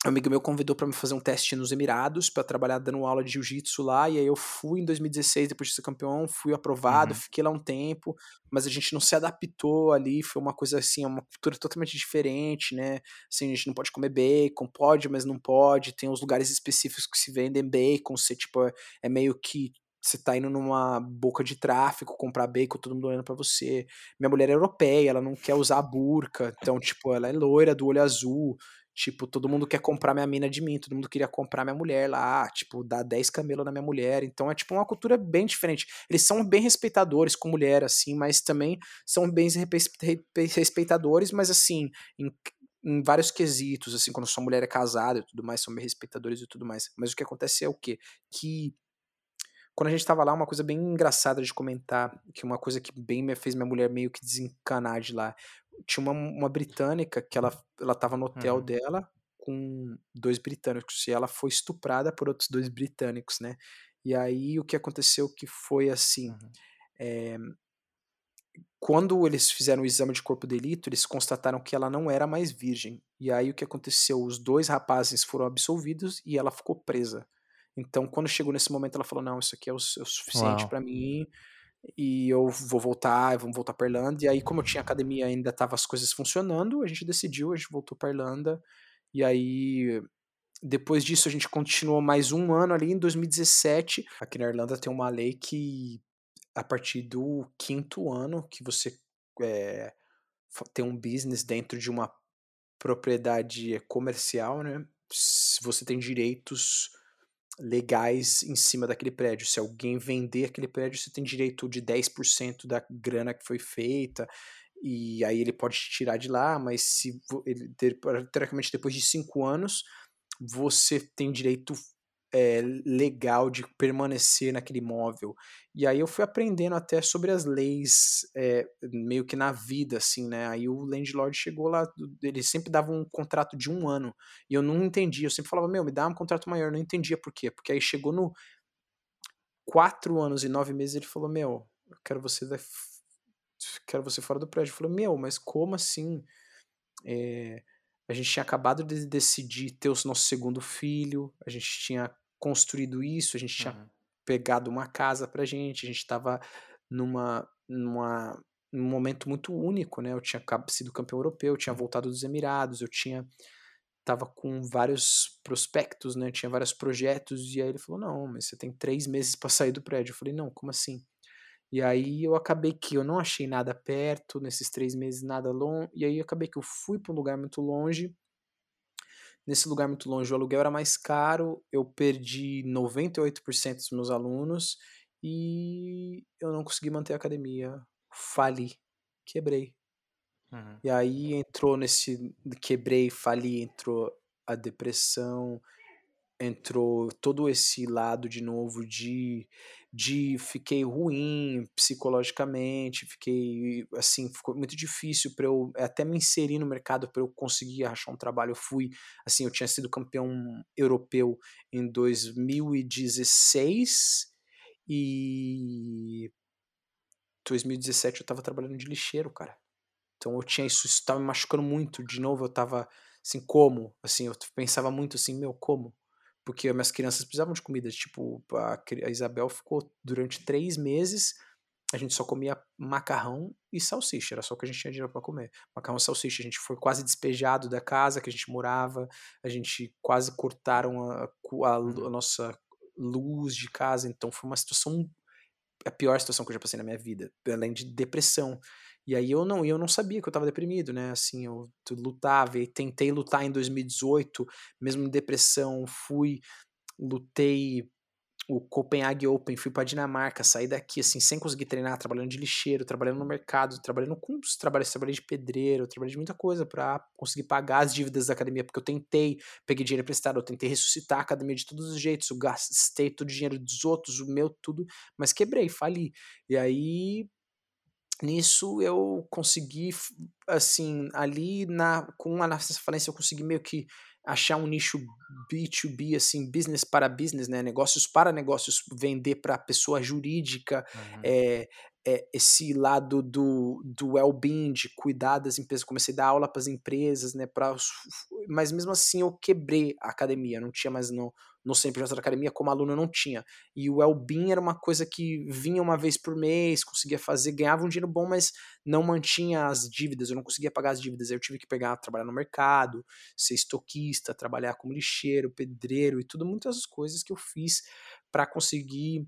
um amigo meu convidou para me fazer um teste nos Emirados para trabalhar dando aula de jiu-jitsu lá, e aí eu fui em 2016 depois de ser campeão, fui aprovado, uhum. fiquei lá um tempo, mas a gente não se adaptou ali, foi uma coisa assim, uma cultura totalmente diferente, né? Assim, a gente não pode comer bacon, pode, mas não pode, tem os lugares específicos que se vendem bacon, você tipo é meio que você tá indo numa boca de tráfico comprar bacon, todo mundo olhando para você. Minha mulher é europeia, ela não quer usar burca, então, tipo, ela é loira, do olho azul. Tipo, todo mundo quer comprar minha mina de mim, todo mundo queria comprar minha mulher lá, tipo, dar 10 camelos na minha mulher. Então é tipo uma cultura bem diferente. Eles são bem respeitadores com mulher, assim, mas também são bem respeitadores, mas assim, em, em vários quesitos, assim, quando sua mulher é casada e tudo mais, são bem respeitadores e tudo mais. Mas o que acontece é o quê? Que quando a gente tava lá, uma coisa bem engraçada de comentar, que uma coisa que bem me fez minha mulher meio que desencanar de lá, tinha uma, uma britânica que ela, ela tava no hotel uhum. dela com dois britânicos e ela foi estuprada por outros dois britânicos, né? E aí o que aconteceu que foi assim, uhum. é, quando eles fizeram o exame de corpo de delito, eles constataram que ela não era mais virgem. E aí o que aconteceu? Os dois rapazes foram absolvidos e ela ficou presa. Então, quando chegou nesse momento, ela falou: Não, isso aqui é o, é o suficiente para mim e eu vou voltar, vamos voltar para Irlanda. E aí, como eu tinha academia, ainda tava as coisas funcionando, a gente decidiu, a gente voltou para Irlanda. E aí, depois disso, a gente continuou mais um ano ali em 2017. Aqui na Irlanda tem uma lei que, a partir do quinto ano, que você é, tem um business dentro de uma propriedade comercial, né? Você tem direitos legais em cima daquele prédio. Se alguém vender aquele prédio, você tem direito de 10% da grana que foi feita, e aí ele pode te tirar de lá, mas se ele, teoricamente depois de cinco anos, você tem direito é, legal de permanecer naquele imóvel. E aí eu fui aprendendo até sobre as leis, é, meio que na vida, assim, né? Aí o landlord chegou lá, ele sempre dava um contrato de um ano, e eu não entendia, eu sempre falava, meu, me dá um contrato maior, eu não entendia por quê, porque aí chegou no quatro anos e nove meses, ele falou, meu, eu quero você da... quero você fora do prédio. Eu falei, meu, mas como assim? É a gente tinha acabado de decidir ter o nosso segundo filho, a gente tinha construído isso, a gente tinha uhum. pegado uma casa pra gente, a gente estava numa, numa, num momento muito único, né? Eu tinha sido campeão europeu, eu tinha voltado dos Emirados, eu tinha tava com vários prospectos, né? Tinha vários projetos e aí ele falou não, mas você tem três meses para sair do prédio. Eu falei não, como assim? E aí eu acabei que eu não achei nada perto nesses três meses, nada longe. E aí acabei que eu fui para um lugar muito longe. Nesse lugar muito longe o aluguel era mais caro, eu perdi 98% dos meus alunos e eu não consegui manter a academia. Fali, quebrei. Uhum. E aí entrou nesse quebrei, fali, entrou a depressão, entrou todo esse lado de novo de de fiquei ruim psicologicamente, fiquei assim, ficou muito difícil para eu até me inserir no mercado para eu conseguir achar um trabalho. Eu fui, assim, eu tinha sido campeão europeu em 2016 e 2017 eu tava trabalhando de lixeiro, cara. Então eu tinha isso, isso tava me machucando muito. De novo, eu tava assim, como? Assim, eu pensava muito assim, meu, como? Porque minhas crianças precisavam de comida. Tipo, a, a Isabel ficou durante três meses, a gente só comia macarrão e salsicha, era só o que a gente tinha dinheiro para comer. Macarrão e salsicha. A gente foi quase despejado da casa que a gente morava, a gente quase cortaram a, a, a uhum. nossa luz de casa, então foi uma situação a pior situação que eu já passei na minha vida, além de depressão. E aí eu não, eu não sabia que eu estava deprimido, né? Assim, eu lutava e tentei lutar em 2018, mesmo em depressão, fui, lutei o Copenhague Open, fui para Dinamarca, saí daqui assim sem conseguir treinar, trabalhando de lixeiro, trabalhando no mercado, trabalhando com os trabalhos, trabalhei de pedreiro, trabalhei de muita coisa para conseguir pagar as dívidas da academia, porque eu tentei, peguei dinheiro emprestado, eu tentei ressuscitar a academia de todos os jeitos, eu gastei todo o dinheiro dos outros, o meu tudo, mas quebrei, fali. E aí nisso eu consegui assim ali na com a nossa falência eu consegui meio que achar um nicho B2B assim business para business né negócios para negócios vender para pessoa jurídica uhum. é, é, esse lado do, do well-being, de cuidar das empresas, comecei a dar aula para as empresas, né, pra, mas mesmo assim eu quebrei a academia, não tinha mais no, no CNPJ da academia, como aluno eu não tinha, e o well-being era uma coisa que vinha uma vez por mês, conseguia fazer, ganhava um dinheiro bom, mas não mantinha as dívidas, eu não conseguia pagar as dívidas, eu tive que pegar, trabalhar no mercado, ser estoquista, trabalhar como lixeiro, pedreiro e tudo, muitas coisas que eu fiz para conseguir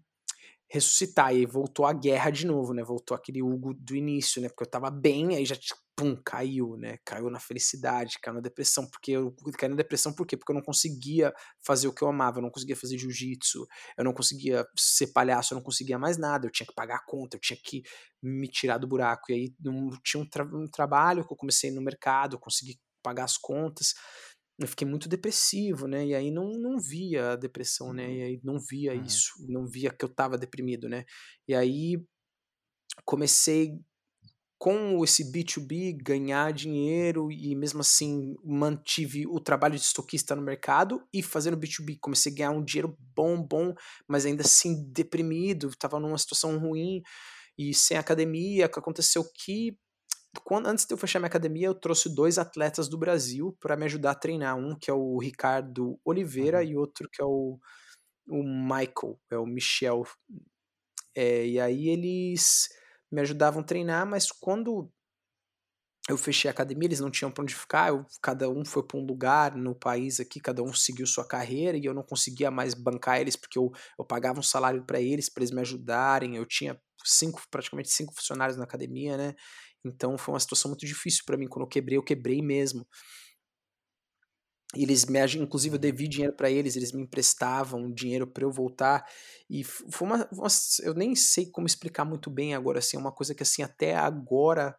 ressuscitar. E voltou a guerra de novo, né? Voltou aquele Hugo do início, né? Porque eu tava bem, aí já, pum, caiu, né? Caiu na felicidade, caiu na depressão. Porque eu caí na depressão por quê? Porque eu não conseguia fazer o que eu amava, eu não conseguia fazer jiu-jitsu, eu não conseguia ser palhaço, eu não conseguia mais nada, eu tinha que pagar a conta, eu tinha que me tirar do buraco. E aí não, tinha um, tra um trabalho que eu comecei no mercado, eu consegui pagar as contas eu fiquei muito depressivo, né? E aí não, não via a depressão, né? Uhum. E aí não via uhum. isso, não via que eu tava deprimido, né? E aí comecei com esse B2B ganhar dinheiro e mesmo assim mantive o trabalho de estoquista no mercado e fazendo B2B comecei a ganhar um dinheiro bom, bom, mas ainda assim deprimido, tava numa situação ruim e sem academia, que aconteceu que quando, antes de eu fechar minha academia, eu trouxe dois atletas do Brasil para me ajudar a treinar. Um que é o Ricardo Oliveira uhum. e outro que é o, o Michael, é o Michel. É, e aí eles me ajudavam a treinar, mas quando eu fechei a academia, eles não tinham para onde ficar, eu, cada um foi para um lugar no país aqui, cada um seguiu sua carreira e eu não conseguia mais bancar eles porque eu, eu pagava um salário para eles, para eles me ajudarem. Eu tinha cinco, praticamente cinco funcionários na academia, né? Então foi uma situação muito difícil para mim. Quando eu quebrei, eu quebrei mesmo. Eles me inclusive eu uhum. devi dinheiro para eles, eles me emprestavam dinheiro para eu voltar e foi uma, uma, eu nem sei como explicar muito bem agora assim, é uma coisa que assim até agora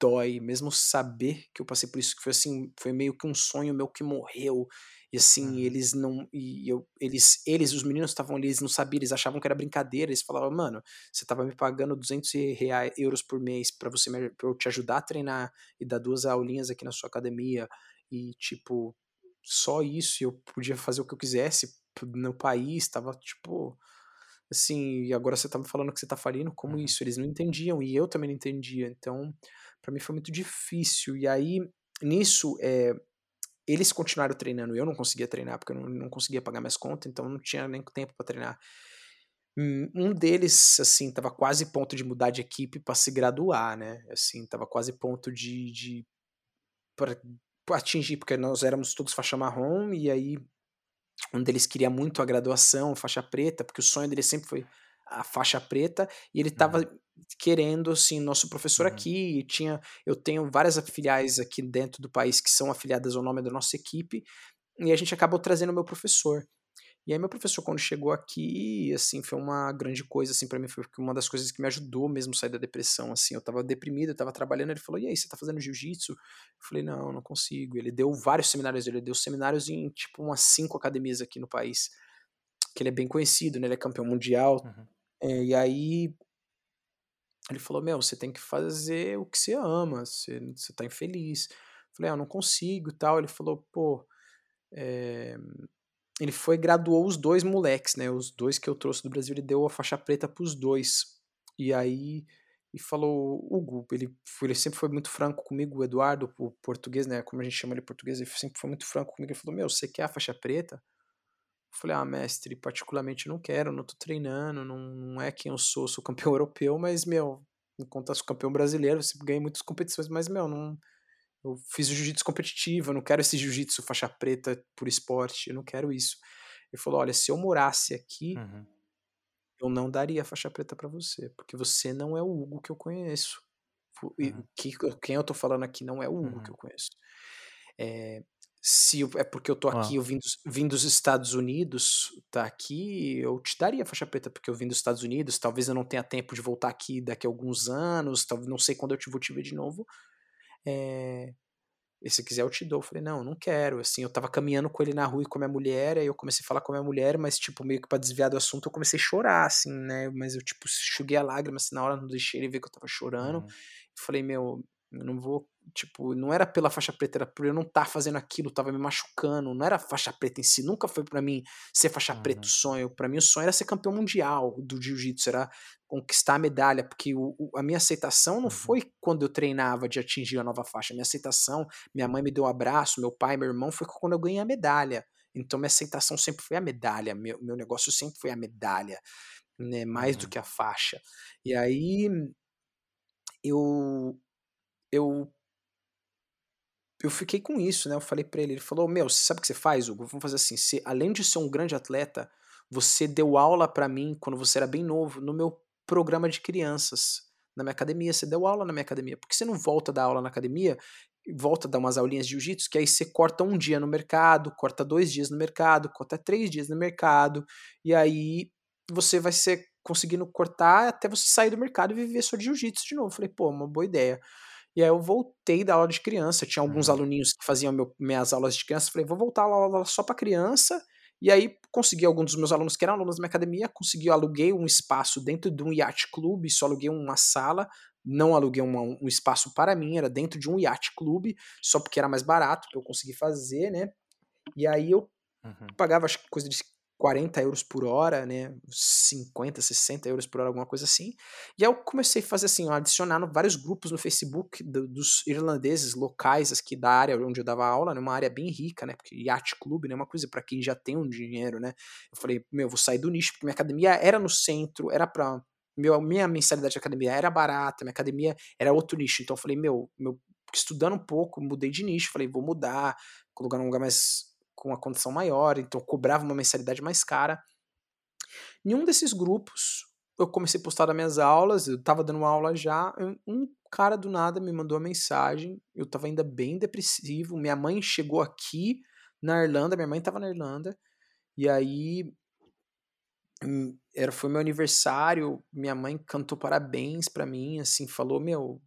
dói, mesmo saber que eu passei por isso, que foi assim, foi meio que um sonho meu que morreu e assim, uhum. eles não. E eu, eles, eles, os meninos estavam ali, eles não sabiam, eles achavam que era brincadeira. Eles falavam, mano, você tava me pagando 200 reais, euros por mês para você pra eu te ajudar a treinar e dar duas aulinhas aqui na sua academia. E, tipo, só isso. Eu podia fazer o que eu quisesse no país, tava, tipo. Assim, e agora você tá me falando que você tá falindo, como uhum. isso? Eles não entendiam e eu também não entendia. Então, para mim foi muito difícil. E aí, nisso, é, eles continuaram treinando eu não conseguia treinar porque eu não, não conseguia pagar minhas contas, então não tinha nem tempo para treinar. Hum, um deles, assim, tava quase ponto de mudar de equipe para se graduar, né? Assim, tava quase ponto de, de para atingir, porque nós éramos todos faixa marrom e aí um deles queria muito a graduação, faixa preta, porque o sonho dele sempre foi a faixa preta e ele estava uhum. Querendo assim nosso professor uhum. aqui tinha eu tenho várias filiais aqui dentro do país que são afiliadas ao nome da nossa equipe e a gente acabou trazendo o meu professor E aí meu professor quando chegou aqui, assim, foi uma grande coisa assim para mim, foi uma das coisas que me ajudou mesmo a sair da depressão, assim, eu tava deprimido, eu tava trabalhando, ele falou: "E aí, você tá fazendo jiu-jitsu?" Eu falei: "Não, não consigo". Ele deu vários seminários, ele deu seminários em tipo umas cinco academias aqui no país, que ele é bem conhecido, né? Ele é campeão mundial. Uhum. É, e aí ele falou: Meu, você tem que fazer o que você ama, você, você tá infeliz. Eu falei: Ah, eu não consigo tal. Ele falou: Pô, é... ele foi graduou os dois moleques, né? Os dois que eu trouxe do Brasil, ele deu a faixa preta pros dois. E aí e falou: Hugo, ele, ele sempre foi muito franco comigo, o Eduardo, o português, né? Como a gente chama ele português, ele sempre foi muito franco comigo. Ele falou: Meu, você quer a faixa preta? Eu falei, ah, mestre, particularmente não quero, não tô treinando, não, não é quem eu sou, sou campeão (laughs) europeu, mas, meu, enquanto eu sou campeão brasileiro, você ganha muitas competições, mas, meu, não. Eu fiz jiu-jitsu competitivo, eu não quero esse jiu-jitsu faixa preta por esporte, eu não quero isso. Ele falou: olha, se eu morasse aqui, uhum. eu não daria faixa preta para você, porque você não é o Hugo que eu conheço. Uhum. Que, quem eu tô falando aqui não é o Hugo uhum. que eu conheço. É, se é porque eu tô aqui, ah. eu vim dos, vim dos Estados Unidos, tá aqui, eu te daria faixa preta porque eu vim dos Estados Unidos, talvez eu não tenha tempo de voltar aqui daqui a alguns anos, talvez não sei quando eu te vou te ver de novo. É, e se quiser eu te dou. Eu falei, não, não quero. Assim, eu tava caminhando com ele na rua e com a minha mulher, aí eu comecei a falar com a minha mulher, mas, tipo, meio que pra desviar do assunto, eu comecei a chorar, assim, né? Mas eu, tipo, enxuguei a lágrima, assim, na hora, não deixei ele ver que eu tava chorando. Uhum. falei, meu, eu não vou Tipo, não era pela faixa preta, era por eu não estar tá fazendo aquilo, tava me machucando. Não era faixa preta em si, nunca foi para mim ser faixa uhum. preta o sonho. para mim o sonho era ser campeão mundial do jiu-jitsu, era conquistar a medalha, porque o, o, a minha aceitação não uhum. foi quando eu treinava de atingir a nova faixa. A minha aceitação, minha mãe me deu um abraço, meu pai, meu irmão, foi quando eu ganhei a medalha. Então minha aceitação sempre foi a medalha, meu, meu negócio sempre foi a medalha, né, mais uhum. do que a faixa. E aí eu eu eu fiquei com isso, né? Eu falei para ele, ele falou: "Meu, você sabe o que você faz, Hugo? Vamos fazer assim, se além de ser um grande atleta, você deu aula para mim quando você era bem novo no meu programa de crianças, na minha academia, você deu aula na minha academia. Por que você não volta a dar aula na academia? Volta a dar umas aulinhas de jiu-jitsu, que aí você corta um dia no mercado, corta dois dias no mercado, corta três dias no mercado, e aí você vai ser conseguindo cortar até você sair do mercado e viver só de jiu-jitsu de novo. Eu falei, pô, uma boa ideia. E aí eu voltei da aula de criança. Tinha alguns uhum. aluninhos que faziam meu, minhas aulas de criança. Falei, vou voltar a aula só para criança. E aí consegui alguns dos meus alunos que eram alunos da minha academia, consegui, aluguei um espaço dentro de um yacht clube, só aluguei uma sala, não aluguei uma, um espaço para mim, era dentro de um yacht clube, só porque era mais barato que eu consegui fazer, né? E aí eu uhum. pagava acho que coisa de 40 euros por hora, né? 50, 60 euros por hora, alguma coisa assim. E aí eu comecei a fazer assim, adicionar vários grupos no Facebook do, dos irlandeses locais aqui da área onde eu dava aula, né? Uma área bem rica, né? Porque yacht club, né? Uma coisa para quem já tem um dinheiro, né? Eu falei, meu, vou sair do nicho, porque minha academia era no centro, era pra. Meu, minha mensalidade de academia era barata, minha academia era outro nicho. Então eu falei, meu, meu estudando um pouco, mudei de nicho, falei, vou mudar, colocar num lugar mais com uma condição maior, então cobrava uma mensalidade mais cara. Em um desses grupos, eu comecei a postar das minhas aulas, eu estava dando aula já, um cara do nada me mandou uma mensagem, eu estava ainda bem depressivo, minha mãe chegou aqui na Irlanda, minha mãe estava na Irlanda, e aí hum, era foi meu aniversário, minha mãe cantou parabéns para mim, assim, falou, meu,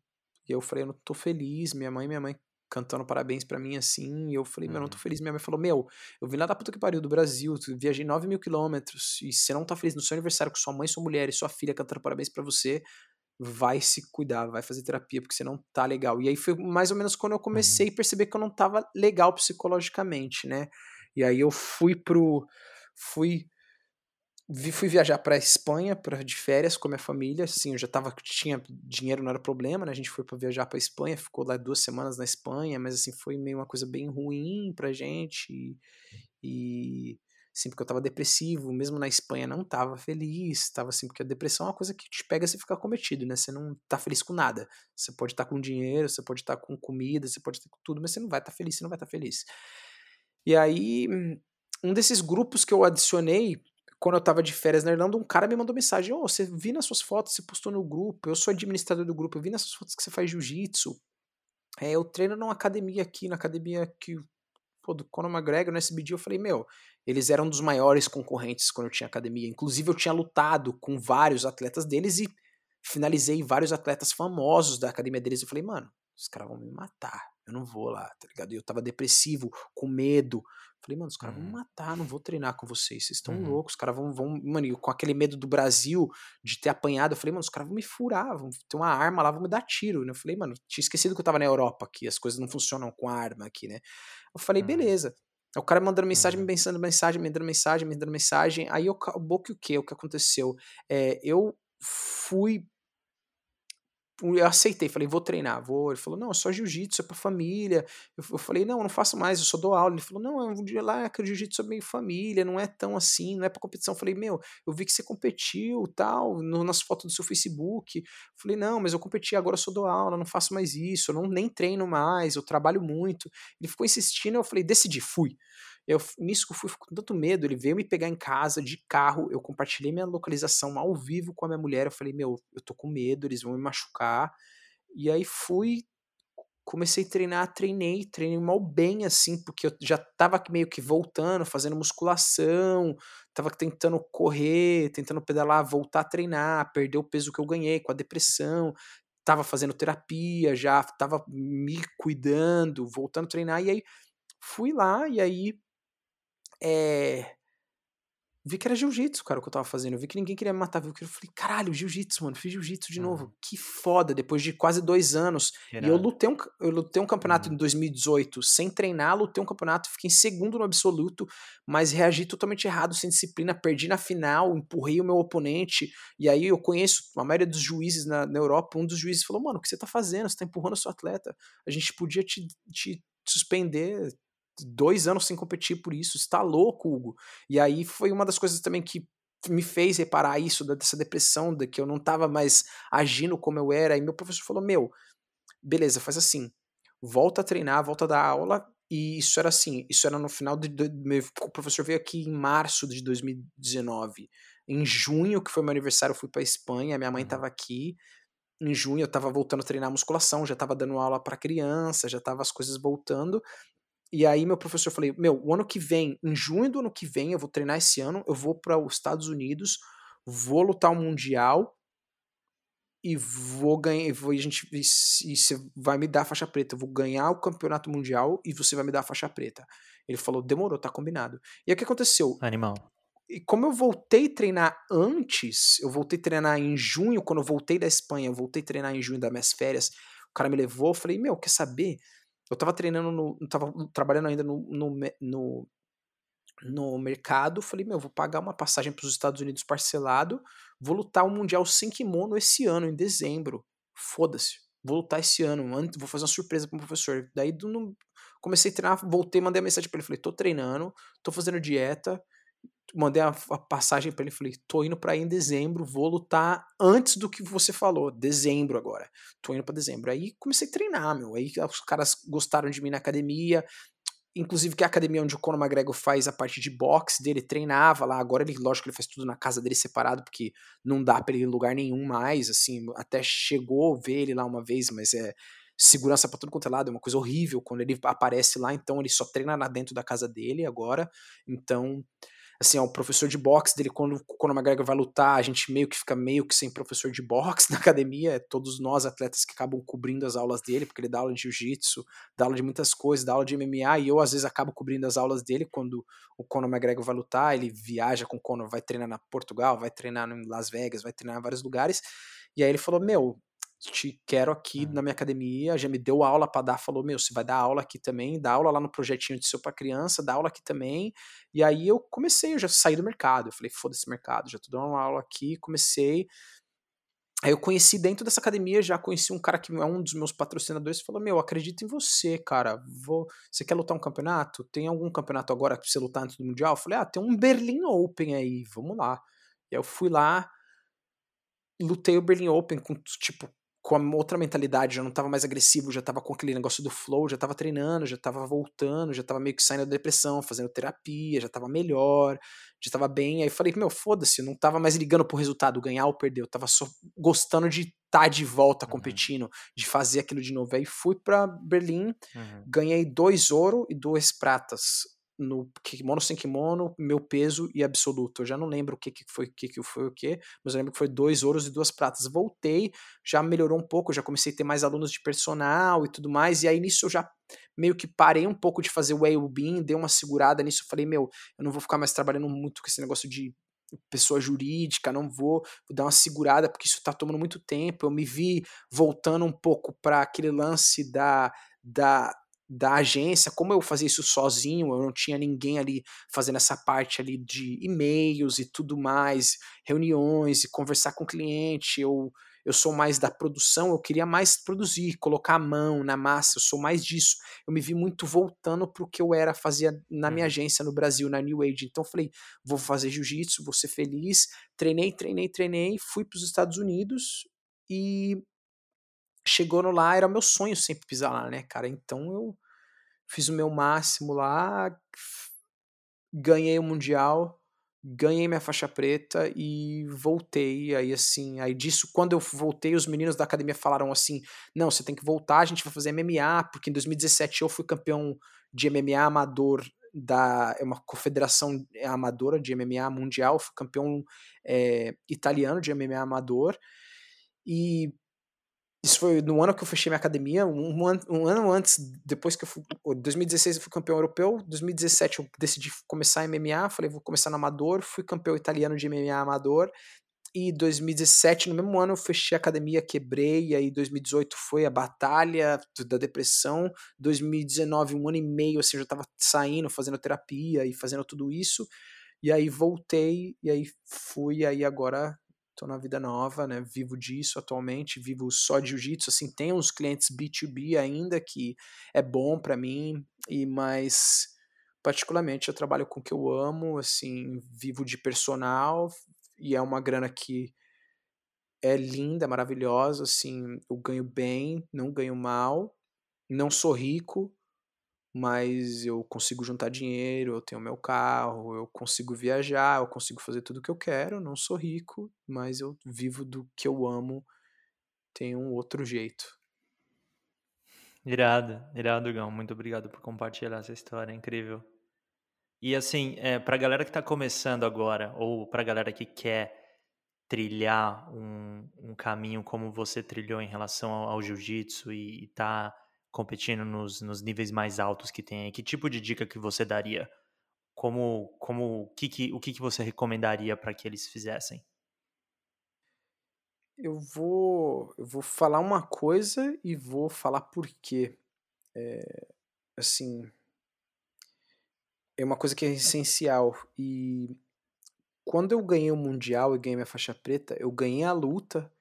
eu falei, eu não tô feliz, minha mãe, minha mãe cantando parabéns para mim assim. E eu falei, meu, não tô uhum. feliz. Minha mãe falou, meu, eu vim lá da puta que pariu do Brasil, viajei 9 mil quilômetros e você não tá feliz no seu aniversário com sua mãe, sua mulher e sua filha cantando parabéns para você, vai se cuidar, vai fazer terapia porque você não tá legal. E aí foi mais ou menos quando eu comecei uhum. a perceber que eu não tava legal psicologicamente, né? E aí eu fui pro. fui fui viajar para Espanha para de férias com a minha família. Assim, eu já tava tinha dinheiro, não era problema, né? A gente foi para viajar para Espanha, ficou lá duas semanas na Espanha, mas assim foi meio uma coisa bem ruim pra gente e, e assim, porque eu tava depressivo, mesmo na Espanha não tava feliz, tava assim, porque a depressão é uma coisa que te pega se ficar cometido, né? Você não tá feliz com nada. Você pode estar tá com dinheiro, você pode estar tá com comida, você pode estar com tudo, mas você não vai estar tá feliz, você não vai estar tá feliz. E aí, um desses grupos que eu adicionei quando eu tava de férias na Irlanda, um cara me mandou mensagem: Ô, oh, você vi nas suas fotos, você postou no grupo, eu sou administrador do grupo, eu vi nas suas fotos que você faz jiu-jitsu. É, eu treino numa academia aqui, na academia que pô, do Conor McGregor no SBD, eu falei, meu, eles eram dos maiores concorrentes quando eu tinha academia. Inclusive, eu tinha lutado com vários atletas deles e finalizei vários atletas famosos da academia deles. Eu falei, mano, os caras vão me matar. Eu não vou lá, tá ligado? E eu tava depressivo, com medo. Falei, mano, os caras uhum. vão me matar, não vou treinar com vocês. Vocês estão uhum. loucos, os caras vão, vão. Mano, com aquele medo do Brasil de ter apanhado, eu falei, mano, os caras vão me furar, vão ter uma arma lá, vão me dar tiro. Né? Eu falei, mano, tinha esquecido que eu tava na Europa aqui, as coisas não funcionam com arma aqui, né? Eu falei, uhum. beleza. O cara mandando mensagem, me pensando mensagem, me dando mensagem, me dando mensagem. Aí eu acabou que o que? O que aconteceu? É, eu fui eu aceitei, falei, vou treinar, vou. Ele falou, não, é só jiu-jitsu, é pra família. Eu, eu, falei, não, não faço mais, eu só dou aula. Ele falou, não, um dia lá que o jiu-jitsu é meio família, não é tão assim, não é pra competição. Eu falei, meu, eu vi que você competiu tal, no, nas fotos do seu Facebook. Eu falei, não, mas eu competi, agora eu só dou aula, não faço mais isso, eu não nem treino mais, eu trabalho muito. Ele ficou insistindo, eu falei, decidi, fui. Eu, nisso que eu fui com tanto medo, ele veio me pegar em casa de carro, eu compartilhei minha localização ao vivo com a minha mulher, eu falei, meu, eu tô com medo, eles vão me machucar. E aí fui, comecei a treinar, treinei, treinei mal bem assim, porque eu já tava meio que voltando, fazendo musculação, tava tentando correr, tentando pedalar, voltar a treinar, perder o peso que eu ganhei com a depressão, tava fazendo terapia, já tava me cuidando, voltando a treinar, e aí fui lá, e aí é, vi que era jiu-jitsu, cara, o que eu tava fazendo. Eu vi que ninguém queria me matar. Eu falei, caralho, jiu-jitsu, mano. Fiz jiu-jitsu de novo. Que foda, depois de quase dois anos. E eu lutei um, eu lutei um campeonato uhum. em 2018 sem treinar, lutei um campeonato, fiquei em segundo no absoluto, mas reagi totalmente errado, sem disciplina. Perdi na final, empurrei o meu oponente. E aí eu conheço a maioria dos juízes na, na Europa. Um dos juízes falou, mano, o que você tá fazendo? Você tá empurrando o seu atleta. A gente podia te, te suspender dois anos sem competir por isso, está louco, Hugo. E aí foi uma das coisas também que me fez reparar isso, dessa depressão, de que eu não estava mais agindo como eu era. E meu professor falou: Meu, beleza, faz assim, volta a treinar, volta a dar aula. E isso era assim, isso era no final de. de meu, professor veio aqui em março de 2019. Em junho, que foi meu aniversário, eu fui para Espanha, minha mãe estava uhum. aqui. Em junho eu estava voltando a treinar musculação, já estava dando aula para criança, já estava as coisas voltando. E aí meu professor falei, meu, o ano que vem, em junho do ano que vem, eu vou treinar esse ano, eu vou para os Estados Unidos, vou lutar o um mundial e vou ganhar, vou, a gente e você vai me dar a faixa preta, eu vou ganhar o campeonato mundial e você vai me dar a faixa preta. Ele falou, demorou, tá combinado. E aí o que aconteceu? Animal. E como eu voltei a treinar antes, eu voltei a treinar em junho, quando eu voltei da Espanha, eu voltei a treinar em junho das minhas férias, o cara me levou, eu falei, meu, quer saber? Eu tava treinando, no, tava trabalhando ainda no, no, no, no mercado, falei, meu, vou pagar uma passagem para os Estados Unidos parcelado, vou lutar o um Mundial sem kimono esse ano, em dezembro. Foda-se, vou lutar esse ano, vou fazer uma surpresa pro professor. Daí do, comecei a treinar, voltei, mandei a mensagem para ele, falei, tô treinando, tô fazendo dieta, mandei a, a passagem para ele, falei, tô indo para ir em dezembro, vou lutar antes do que você falou, dezembro agora. Tô indo para dezembro. Aí comecei a treinar, meu. Aí os caras gostaram de mim na academia, inclusive que a academia onde o Conor McGregor faz a parte de boxe dele, treinava lá, agora ele, lógico, ele faz tudo na casa dele separado, porque não dá pra ele em lugar nenhum mais, assim, até chegou ver ele lá uma vez, mas é segurança pra tudo quanto é lado, é uma coisa horrível quando ele aparece lá, então ele só treina lá dentro da casa dele agora, então assim, ó, o professor de boxe dele, quando o Conor McGregor vai lutar, a gente meio que fica meio que sem professor de boxe (laughs) na academia, é todos nós atletas que acabam cobrindo as aulas dele, porque ele dá aula de jiu-jitsu, dá aula de muitas coisas, dá aula de MMA, e eu às vezes acabo cobrindo as aulas dele quando o Conor McGregor vai lutar, ele viaja com o Conor, vai treinar na Portugal, vai treinar em Las Vegas, vai treinar em vários lugares, e aí ele falou, meu, te quero aqui na minha academia, já me deu aula para dar, falou, meu, você vai dar aula aqui também, dá aula lá no projetinho de seu para criança, dá aula aqui também. E aí eu comecei, eu já saí do mercado, eu falei, foda-se mercado, já tô dando uma aula aqui, comecei. Aí eu conheci dentro dessa academia, já conheci um cara que é um dos meus patrocinadores, falou, meu, acredito em você, cara, vou, você quer lutar um campeonato? Tem algum campeonato agora pra você lutar antes do Mundial? Eu falei, ah, tem um Berlin Open aí, vamos lá. E aí eu fui lá, lutei o Berlin Open com, tipo, com a outra mentalidade, já não tava mais agressivo, já tava com aquele negócio do flow, já tava treinando, já tava voltando, já tava meio que saindo da depressão, fazendo terapia, já tava melhor, já tava bem. Aí falei, meu, foda-se, não tava mais ligando pro resultado, ganhar ou perder, eu tava só gostando de tá de volta uhum. competindo, de fazer aquilo de novo. Aí fui para Berlim, uhum. ganhei dois ouro e duas pratas no kimono sem kimono, meu peso e absoluto. Eu já não lembro o que, que foi o que, que foi o que, mas eu lembro que foi dois ouros e duas pratas. Voltei, já melhorou um pouco, já comecei a ter mais alunos de personal e tudo mais, e aí nisso eu já meio que parei um pouco de fazer o well-being, dei uma segurada nisso, falei, meu, eu não vou ficar mais trabalhando muito com esse negócio de pessoa jurídica, não vou, vou dar uma segurada porque isso está tomando muito tempo. Eu me vi voltando um pouco para aquele lance da, da da agência, como eu fazia isso sozinho, eu não tinha ninguém ali fazendo essa parte ali de e-mails e tudo mais, reuniões e conversar com o cliente, eu, eu sou mais da produção, eu queria mais produzir, colocar a mão na massa, eu sou mais disso. Eu me vi muito voltando para o que eu era, fazia na minha uhum. agência no Brasil, na New Age. Então eu falei, vou fazer jiu-jitsu, vou ser feliz. Treinei, treinei, treinei, fui para os Estados Unidos e chegou no lá, era meu sonho sempre pisar lá, né, cara? Então eu fiz o meu máximo lá, ganhei o Mundial, ganhei minha faixa preta e voltei. Aí, assim, aí disso, quando eu voltei, os meninos da academia falaram assim: não, você tem que voltar, a gente vai fazer MMA, porque em 2017 eu fui campeão de MMA amador da é uma confederação amadora de MMA mundial, fui campeão é, italiano de MMA amador. E isso foi no ano que eu fechei minha academia, um, um, um ano antes, depois que eu fui. 2016 eu fui campeão europeu, 2017 eu decidi começar MMA, falei, vou começar no amador, fui campeão italiano de MMA amador, e 2017, no mesmo ano, eu fechei a academia, quebrei, e aí 2018 foi a batalha da depressão, 2019, um ano e meio, assim, eu já tava saindo, fazendo terapia e fazendo tudo isso, e aí voltei, e aí fui, aí agora Na vida nova, né? Vivo disso atualmente, vivo só de jiu-jitsu. Assim, tem uns clientes B2B ainda que é bom para mim, e mas particularmente eu trabalho com o que eu amo, assim, vivo de personal e é uma grana que é linda, maravilhosa, assim, eu ganho bem, não ganho mal, não sou rico, mas eu consigo juntar dinheiro, eu tenho meu carro, eu consigo viajar, eu consigo fazer tudo o que eu quero. Não sou rico, mas eu vivo do que eu amo. Tem um outro jeito. Irado, irado, Gão. Muito obrigado por compartilhar essa história, é incrível. E assim, é, para a galera que está começando agora, ou para a galera que quer trilhar um, um, caminho como você trilhou em relação ao, ao jiu-jitsu e está competindo nos, nos níveis mais altos que tem, que tipo de dica que você daria? Como, como que, que, o que, que você recomendaria para que eles fizessem? Eu vou, eu vou falar uma coisa e vou falar por quê. É, assim, é uma coisa que é essencial. E quando eu ganhei o Mundial e ganhei minha faixa preta, eu ganhei a luta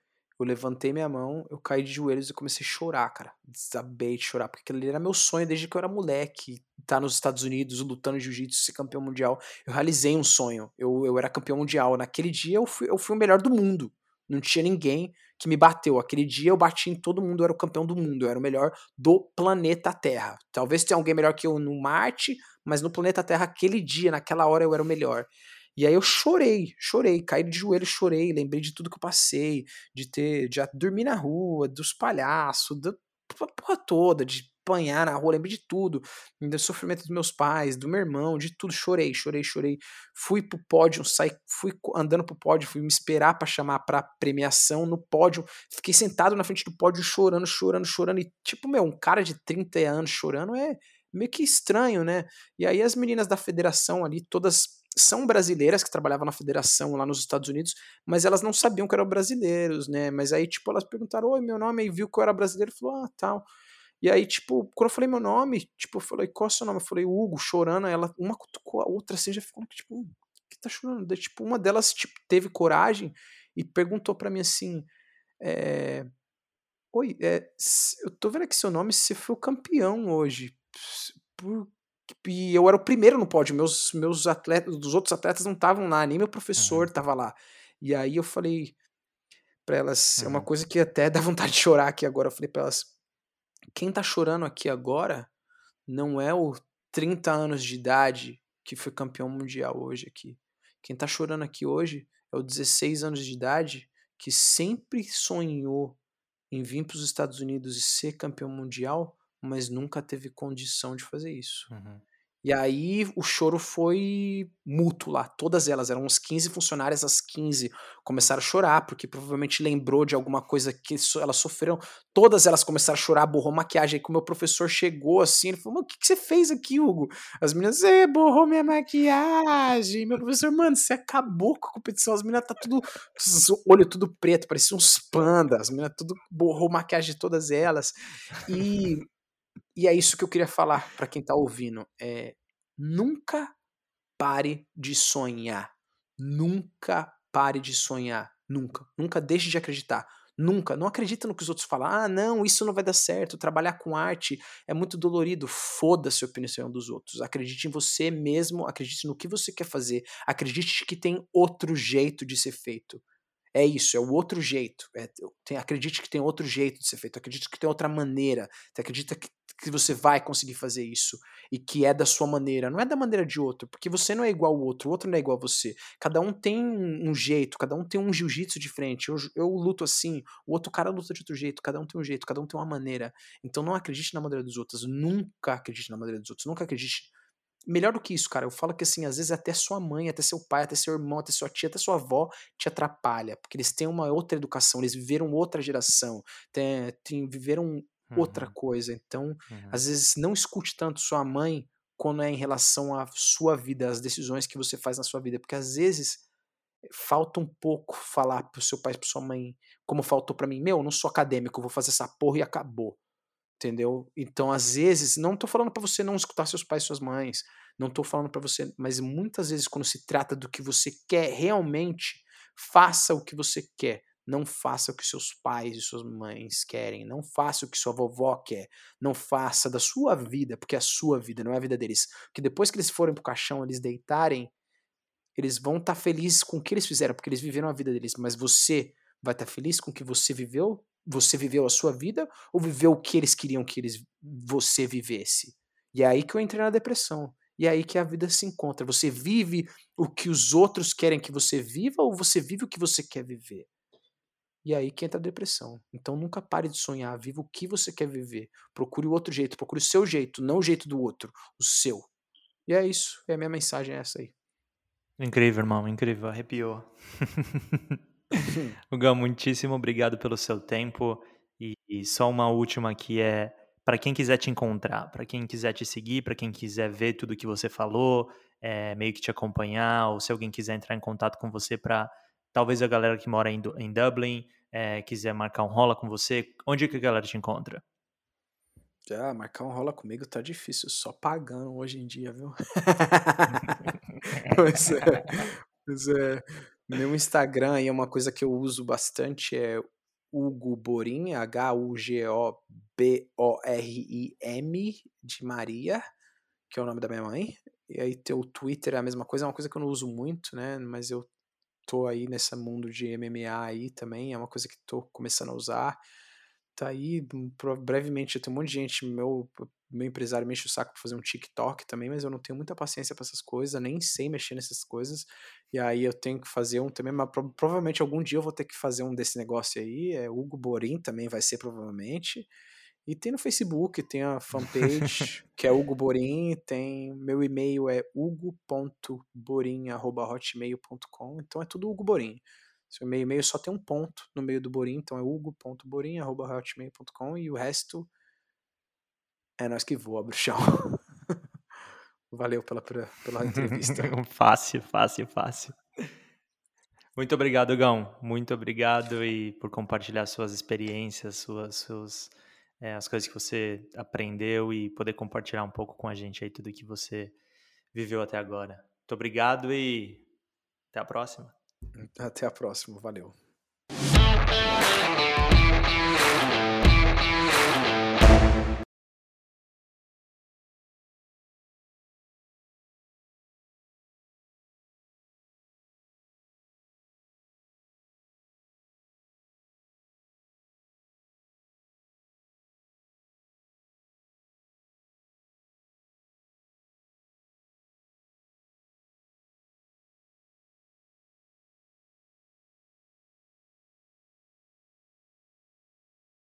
eu levantei minha mão, eu caí de joelhos e comecei a chorar, cara. Desabei de chorar, porque aquilo era meu sonho desde que eu era moleque. Tá nos Estados Unidos, lutando jiu-jitsu, ser campeão mundial. Eu realizei um sonho. Eu, eu era campeão mundial. Naquele dia eu fui, eu fui o melhor do mundo. Não tinha ninguém que me bateu. Aquele dia eu bati em todo mundo, eu era o campeão do mundo. Eu era o melhor do planeta Terra. Talvez tenha alguém melhor que eu no Marte, mas no planeta Terra, aquele dia, naquela hora, eu era o melhor. E aí eu chorei, chorei, caí de joelho, chorei, lembrei de tudo que eu passei, de ter, de dormir na rua, dos palhaços, da porra toda, de apanhar na rua, lembrei de tudo, do sofrimento dos meus pais, do meu irmão, de tudo, chorei, chorei, chorei. Fui pro pódio, saí, fui andando pro pódio, fui me esperar para chamar pra premiação no pódio, fiquei sentado na frente do pódio chorando, chorando, chorando, e tipo, meu, um cara de 30 anos chorando é meio que estranho, né? E aí as meninas da federação ali, todas são brasileiras que trabalhavam na federação lá nos Estados Unidos, mas elas não sabiam que eram brasileiros, né? Mas aí, tipo, elas perguntaram, oi, meu nome, e viu que eu era brasileiro, falou, ah, tal. E aí, tipo, quando eu falei meu nome, tipo, eu falei, qual é o seu nome? Eu falei, Hugo, chorando, ela, uma cutucou a outra, assim, já ficou, tipo, que tá chorando? Daí, tipo, uma delas, tipo, teve coragem e perguntou para mim assim, é, oi, é, eu tô vendo aqui seu nome, você foi o campeão hoje, por e eu era o primeiro no pódio, meus, meus atletas, dos outros atletas não estavam lá, nem meu professor estava lá. E aí eu falei para elas, uhum. é uma coisa que até dá (laughs) vontade de chorar aqui agora, eu falei para elas, quem tá chorando aqui agora não é o 30 anos de idade que foi campeão mundial hoje aqui. Quem tá chorando aqui hoje é o 16 anos de idade que sempre sonhou em vir para os Estados Unidos e ser campeão mundial, mas nunca teve condição de fazer isso. Uhum. E aí o choro foi mútuo lá, todas elas, eram uns 15 funcionárias, as 15 começaram a chorar, porque provavelmente lembrou de alguma coisa que elas sofreram. Todas elas começaram a chorar, borrou maquiagem. Aí, quando o meu professor chegou assim, ele falou: o que, que você fez aqui, Hugo? As meninas, você borrou minha maquiagem. Meu professor, mano, você acabou com a competição. As meninas tá tudo, olho tudo preto, parecia uns pandas. As meninas tudo borrou maquiagem de todas elas. E e é isso que eu queria falar para quem tá ouvindo. É, nunca pare de sonhar. Nunca pare de sonhar. Nunca. Nunca deixe de acreditar. Nunca. Não acredita no que os outros falam. Ah, não, isso não vai dar certo. Trabalhar com arte é muito dolorido. Foda-se a opinião dos outros. Acredite em você mesmo. Acredite no que você quer fazer. Acredite que tem outro jeito de ser feito. É isso, é o outro jeito. É, tem, acredite que tem outro jeito de ser feito. Acredite que tem outra maneira. Acredita que que você vai conseguir fazer isso e que é da sua maneira, não é da maneira de outro, porque você não é igual ao outro, o outro não é igual a você. Cada um tem um jeito, cada um tem um jiu-jitsu diferente. Eu, eu luto assim, o outro cara luta de outro jeito, cada um tem um jeito, cada um tem uma maneira. Então não acredite na maneira dos outros, nunca acredite na maneira dos outros, nunca acredite. Melhor do que isso, cara, eu falo que assim, às vezes até sua mãe, até seu pai, até seu irmão, até sua tia, até sua avó te atrapalha, porque eles têm uma outra educação, eles viveram outra geração, tem, tem, viveram outra Uhum. coisa. Então, Uhum. às vezes, não escute tanto sua mãe quando é em relação à sua vida, às decisões que você faz na sua vida, porque às vezes falta um pouco falar pro seu pai, pra sua mãe, como faltou para mim, meu, eu não sou acadêmico, vou fazer essa porra e acabou. Entendeu? Então, às vezes, não tô falando para você não escutar seus pais e suas mães, não tô falando para você, mas muitas vezes quando se trata do que você quer realmente, faça o que você quer. Não faça o que seus pais e suas mães querem. Não faça o que sua vovó quer. Não faça da sua vida, porque é a sua vida, não é a vida deles. Porque depois que eles forem pro caixão, eles deitarem, eles vão estar tá felizes com o que eles fizeram, porque eles viveram a vida deles. Mas você vai estar tá feliz com o que você viveu? Você viveu a sua vida ou viveu o que eles queriam que eles, você vivesse? E é aí que eu entrei na depressão. E é aí que a vida se encontra. Você vive o que os outros querem que você viva ou você vive o que você quer viver? E é aí que entra a depressão. Então nunca pare de sonhar, viva o que você quer viver. Procure o outro jeito, procure o seu jeito, não o jeito do outro, o seu. E é isso, é a minha mensagem é essa aí. Incrível, irmão, incrível, arrepiou. (laughs) (laughs) Hugo, muitíssimo obrigado pelo seu tempo. E, e só uma última que é para quem quiser te encontrar, para quem quiser te seguir, para quem quiser ver tudo que você falou, é, meio que te acompanhar, ou se alguém quiser entrar em contato com você para talvez a galera que mora em, em Dublin é, quiser marcar um rola com você, onde que a galera te encontra? Ah, marcar um rola comigo tá difícil, só pagando hoje em dia, viu? (laughs) pois é, pois é. Meu Instagram é uma coisa que eu uso bastante, é Hugo Borim, H-U-G-O-B-O-R-I-M, de Maria, que é o nome da minha mãe. E aí teu Twitter é a mesma coisa, é uma coisa que eu não uso muito, né? Mas eu tô aí nesse mundo de MMA aí também, é uma coisa que tô começando a usar. Tá aí, brevemente, eu tenho um monte de gente, meu, meu empresário me enche o saco pra fazer um TikTok também, mas eu não tenho muita paciência para essas coisas, nem sei mexer nessas coisas. E aí eu tenho que fazer um também, mas provavelmente algum dia eu vou ter que fazer um desse negócio aí. É Hugo Borim também vai ser provavelmente. E tem no Facebook, tem a fanpage, (laughs) que é Hugo Borim, tem meu e-mail é hugo.borim@hotmail.com. Então é tudo Hugo Borim. Seu e-mail só tem um ponto no meio do Borim, então é hugo.borim@hotmail.com e o resto é nós que voa, bruxão. (laughs) Valeu pela, pela entrevista. (laughs) fácil, fácil, fácil. Muito obrigado, Gão. Muito obrigado e por compartilhar suas experiências, suas, suas é, as coisas que você aprendeu e poder compartilhar um pouco com a gente aí tudo que você viveu até agora. Muito obrigado e até a próxima. Até a próxima, valeu.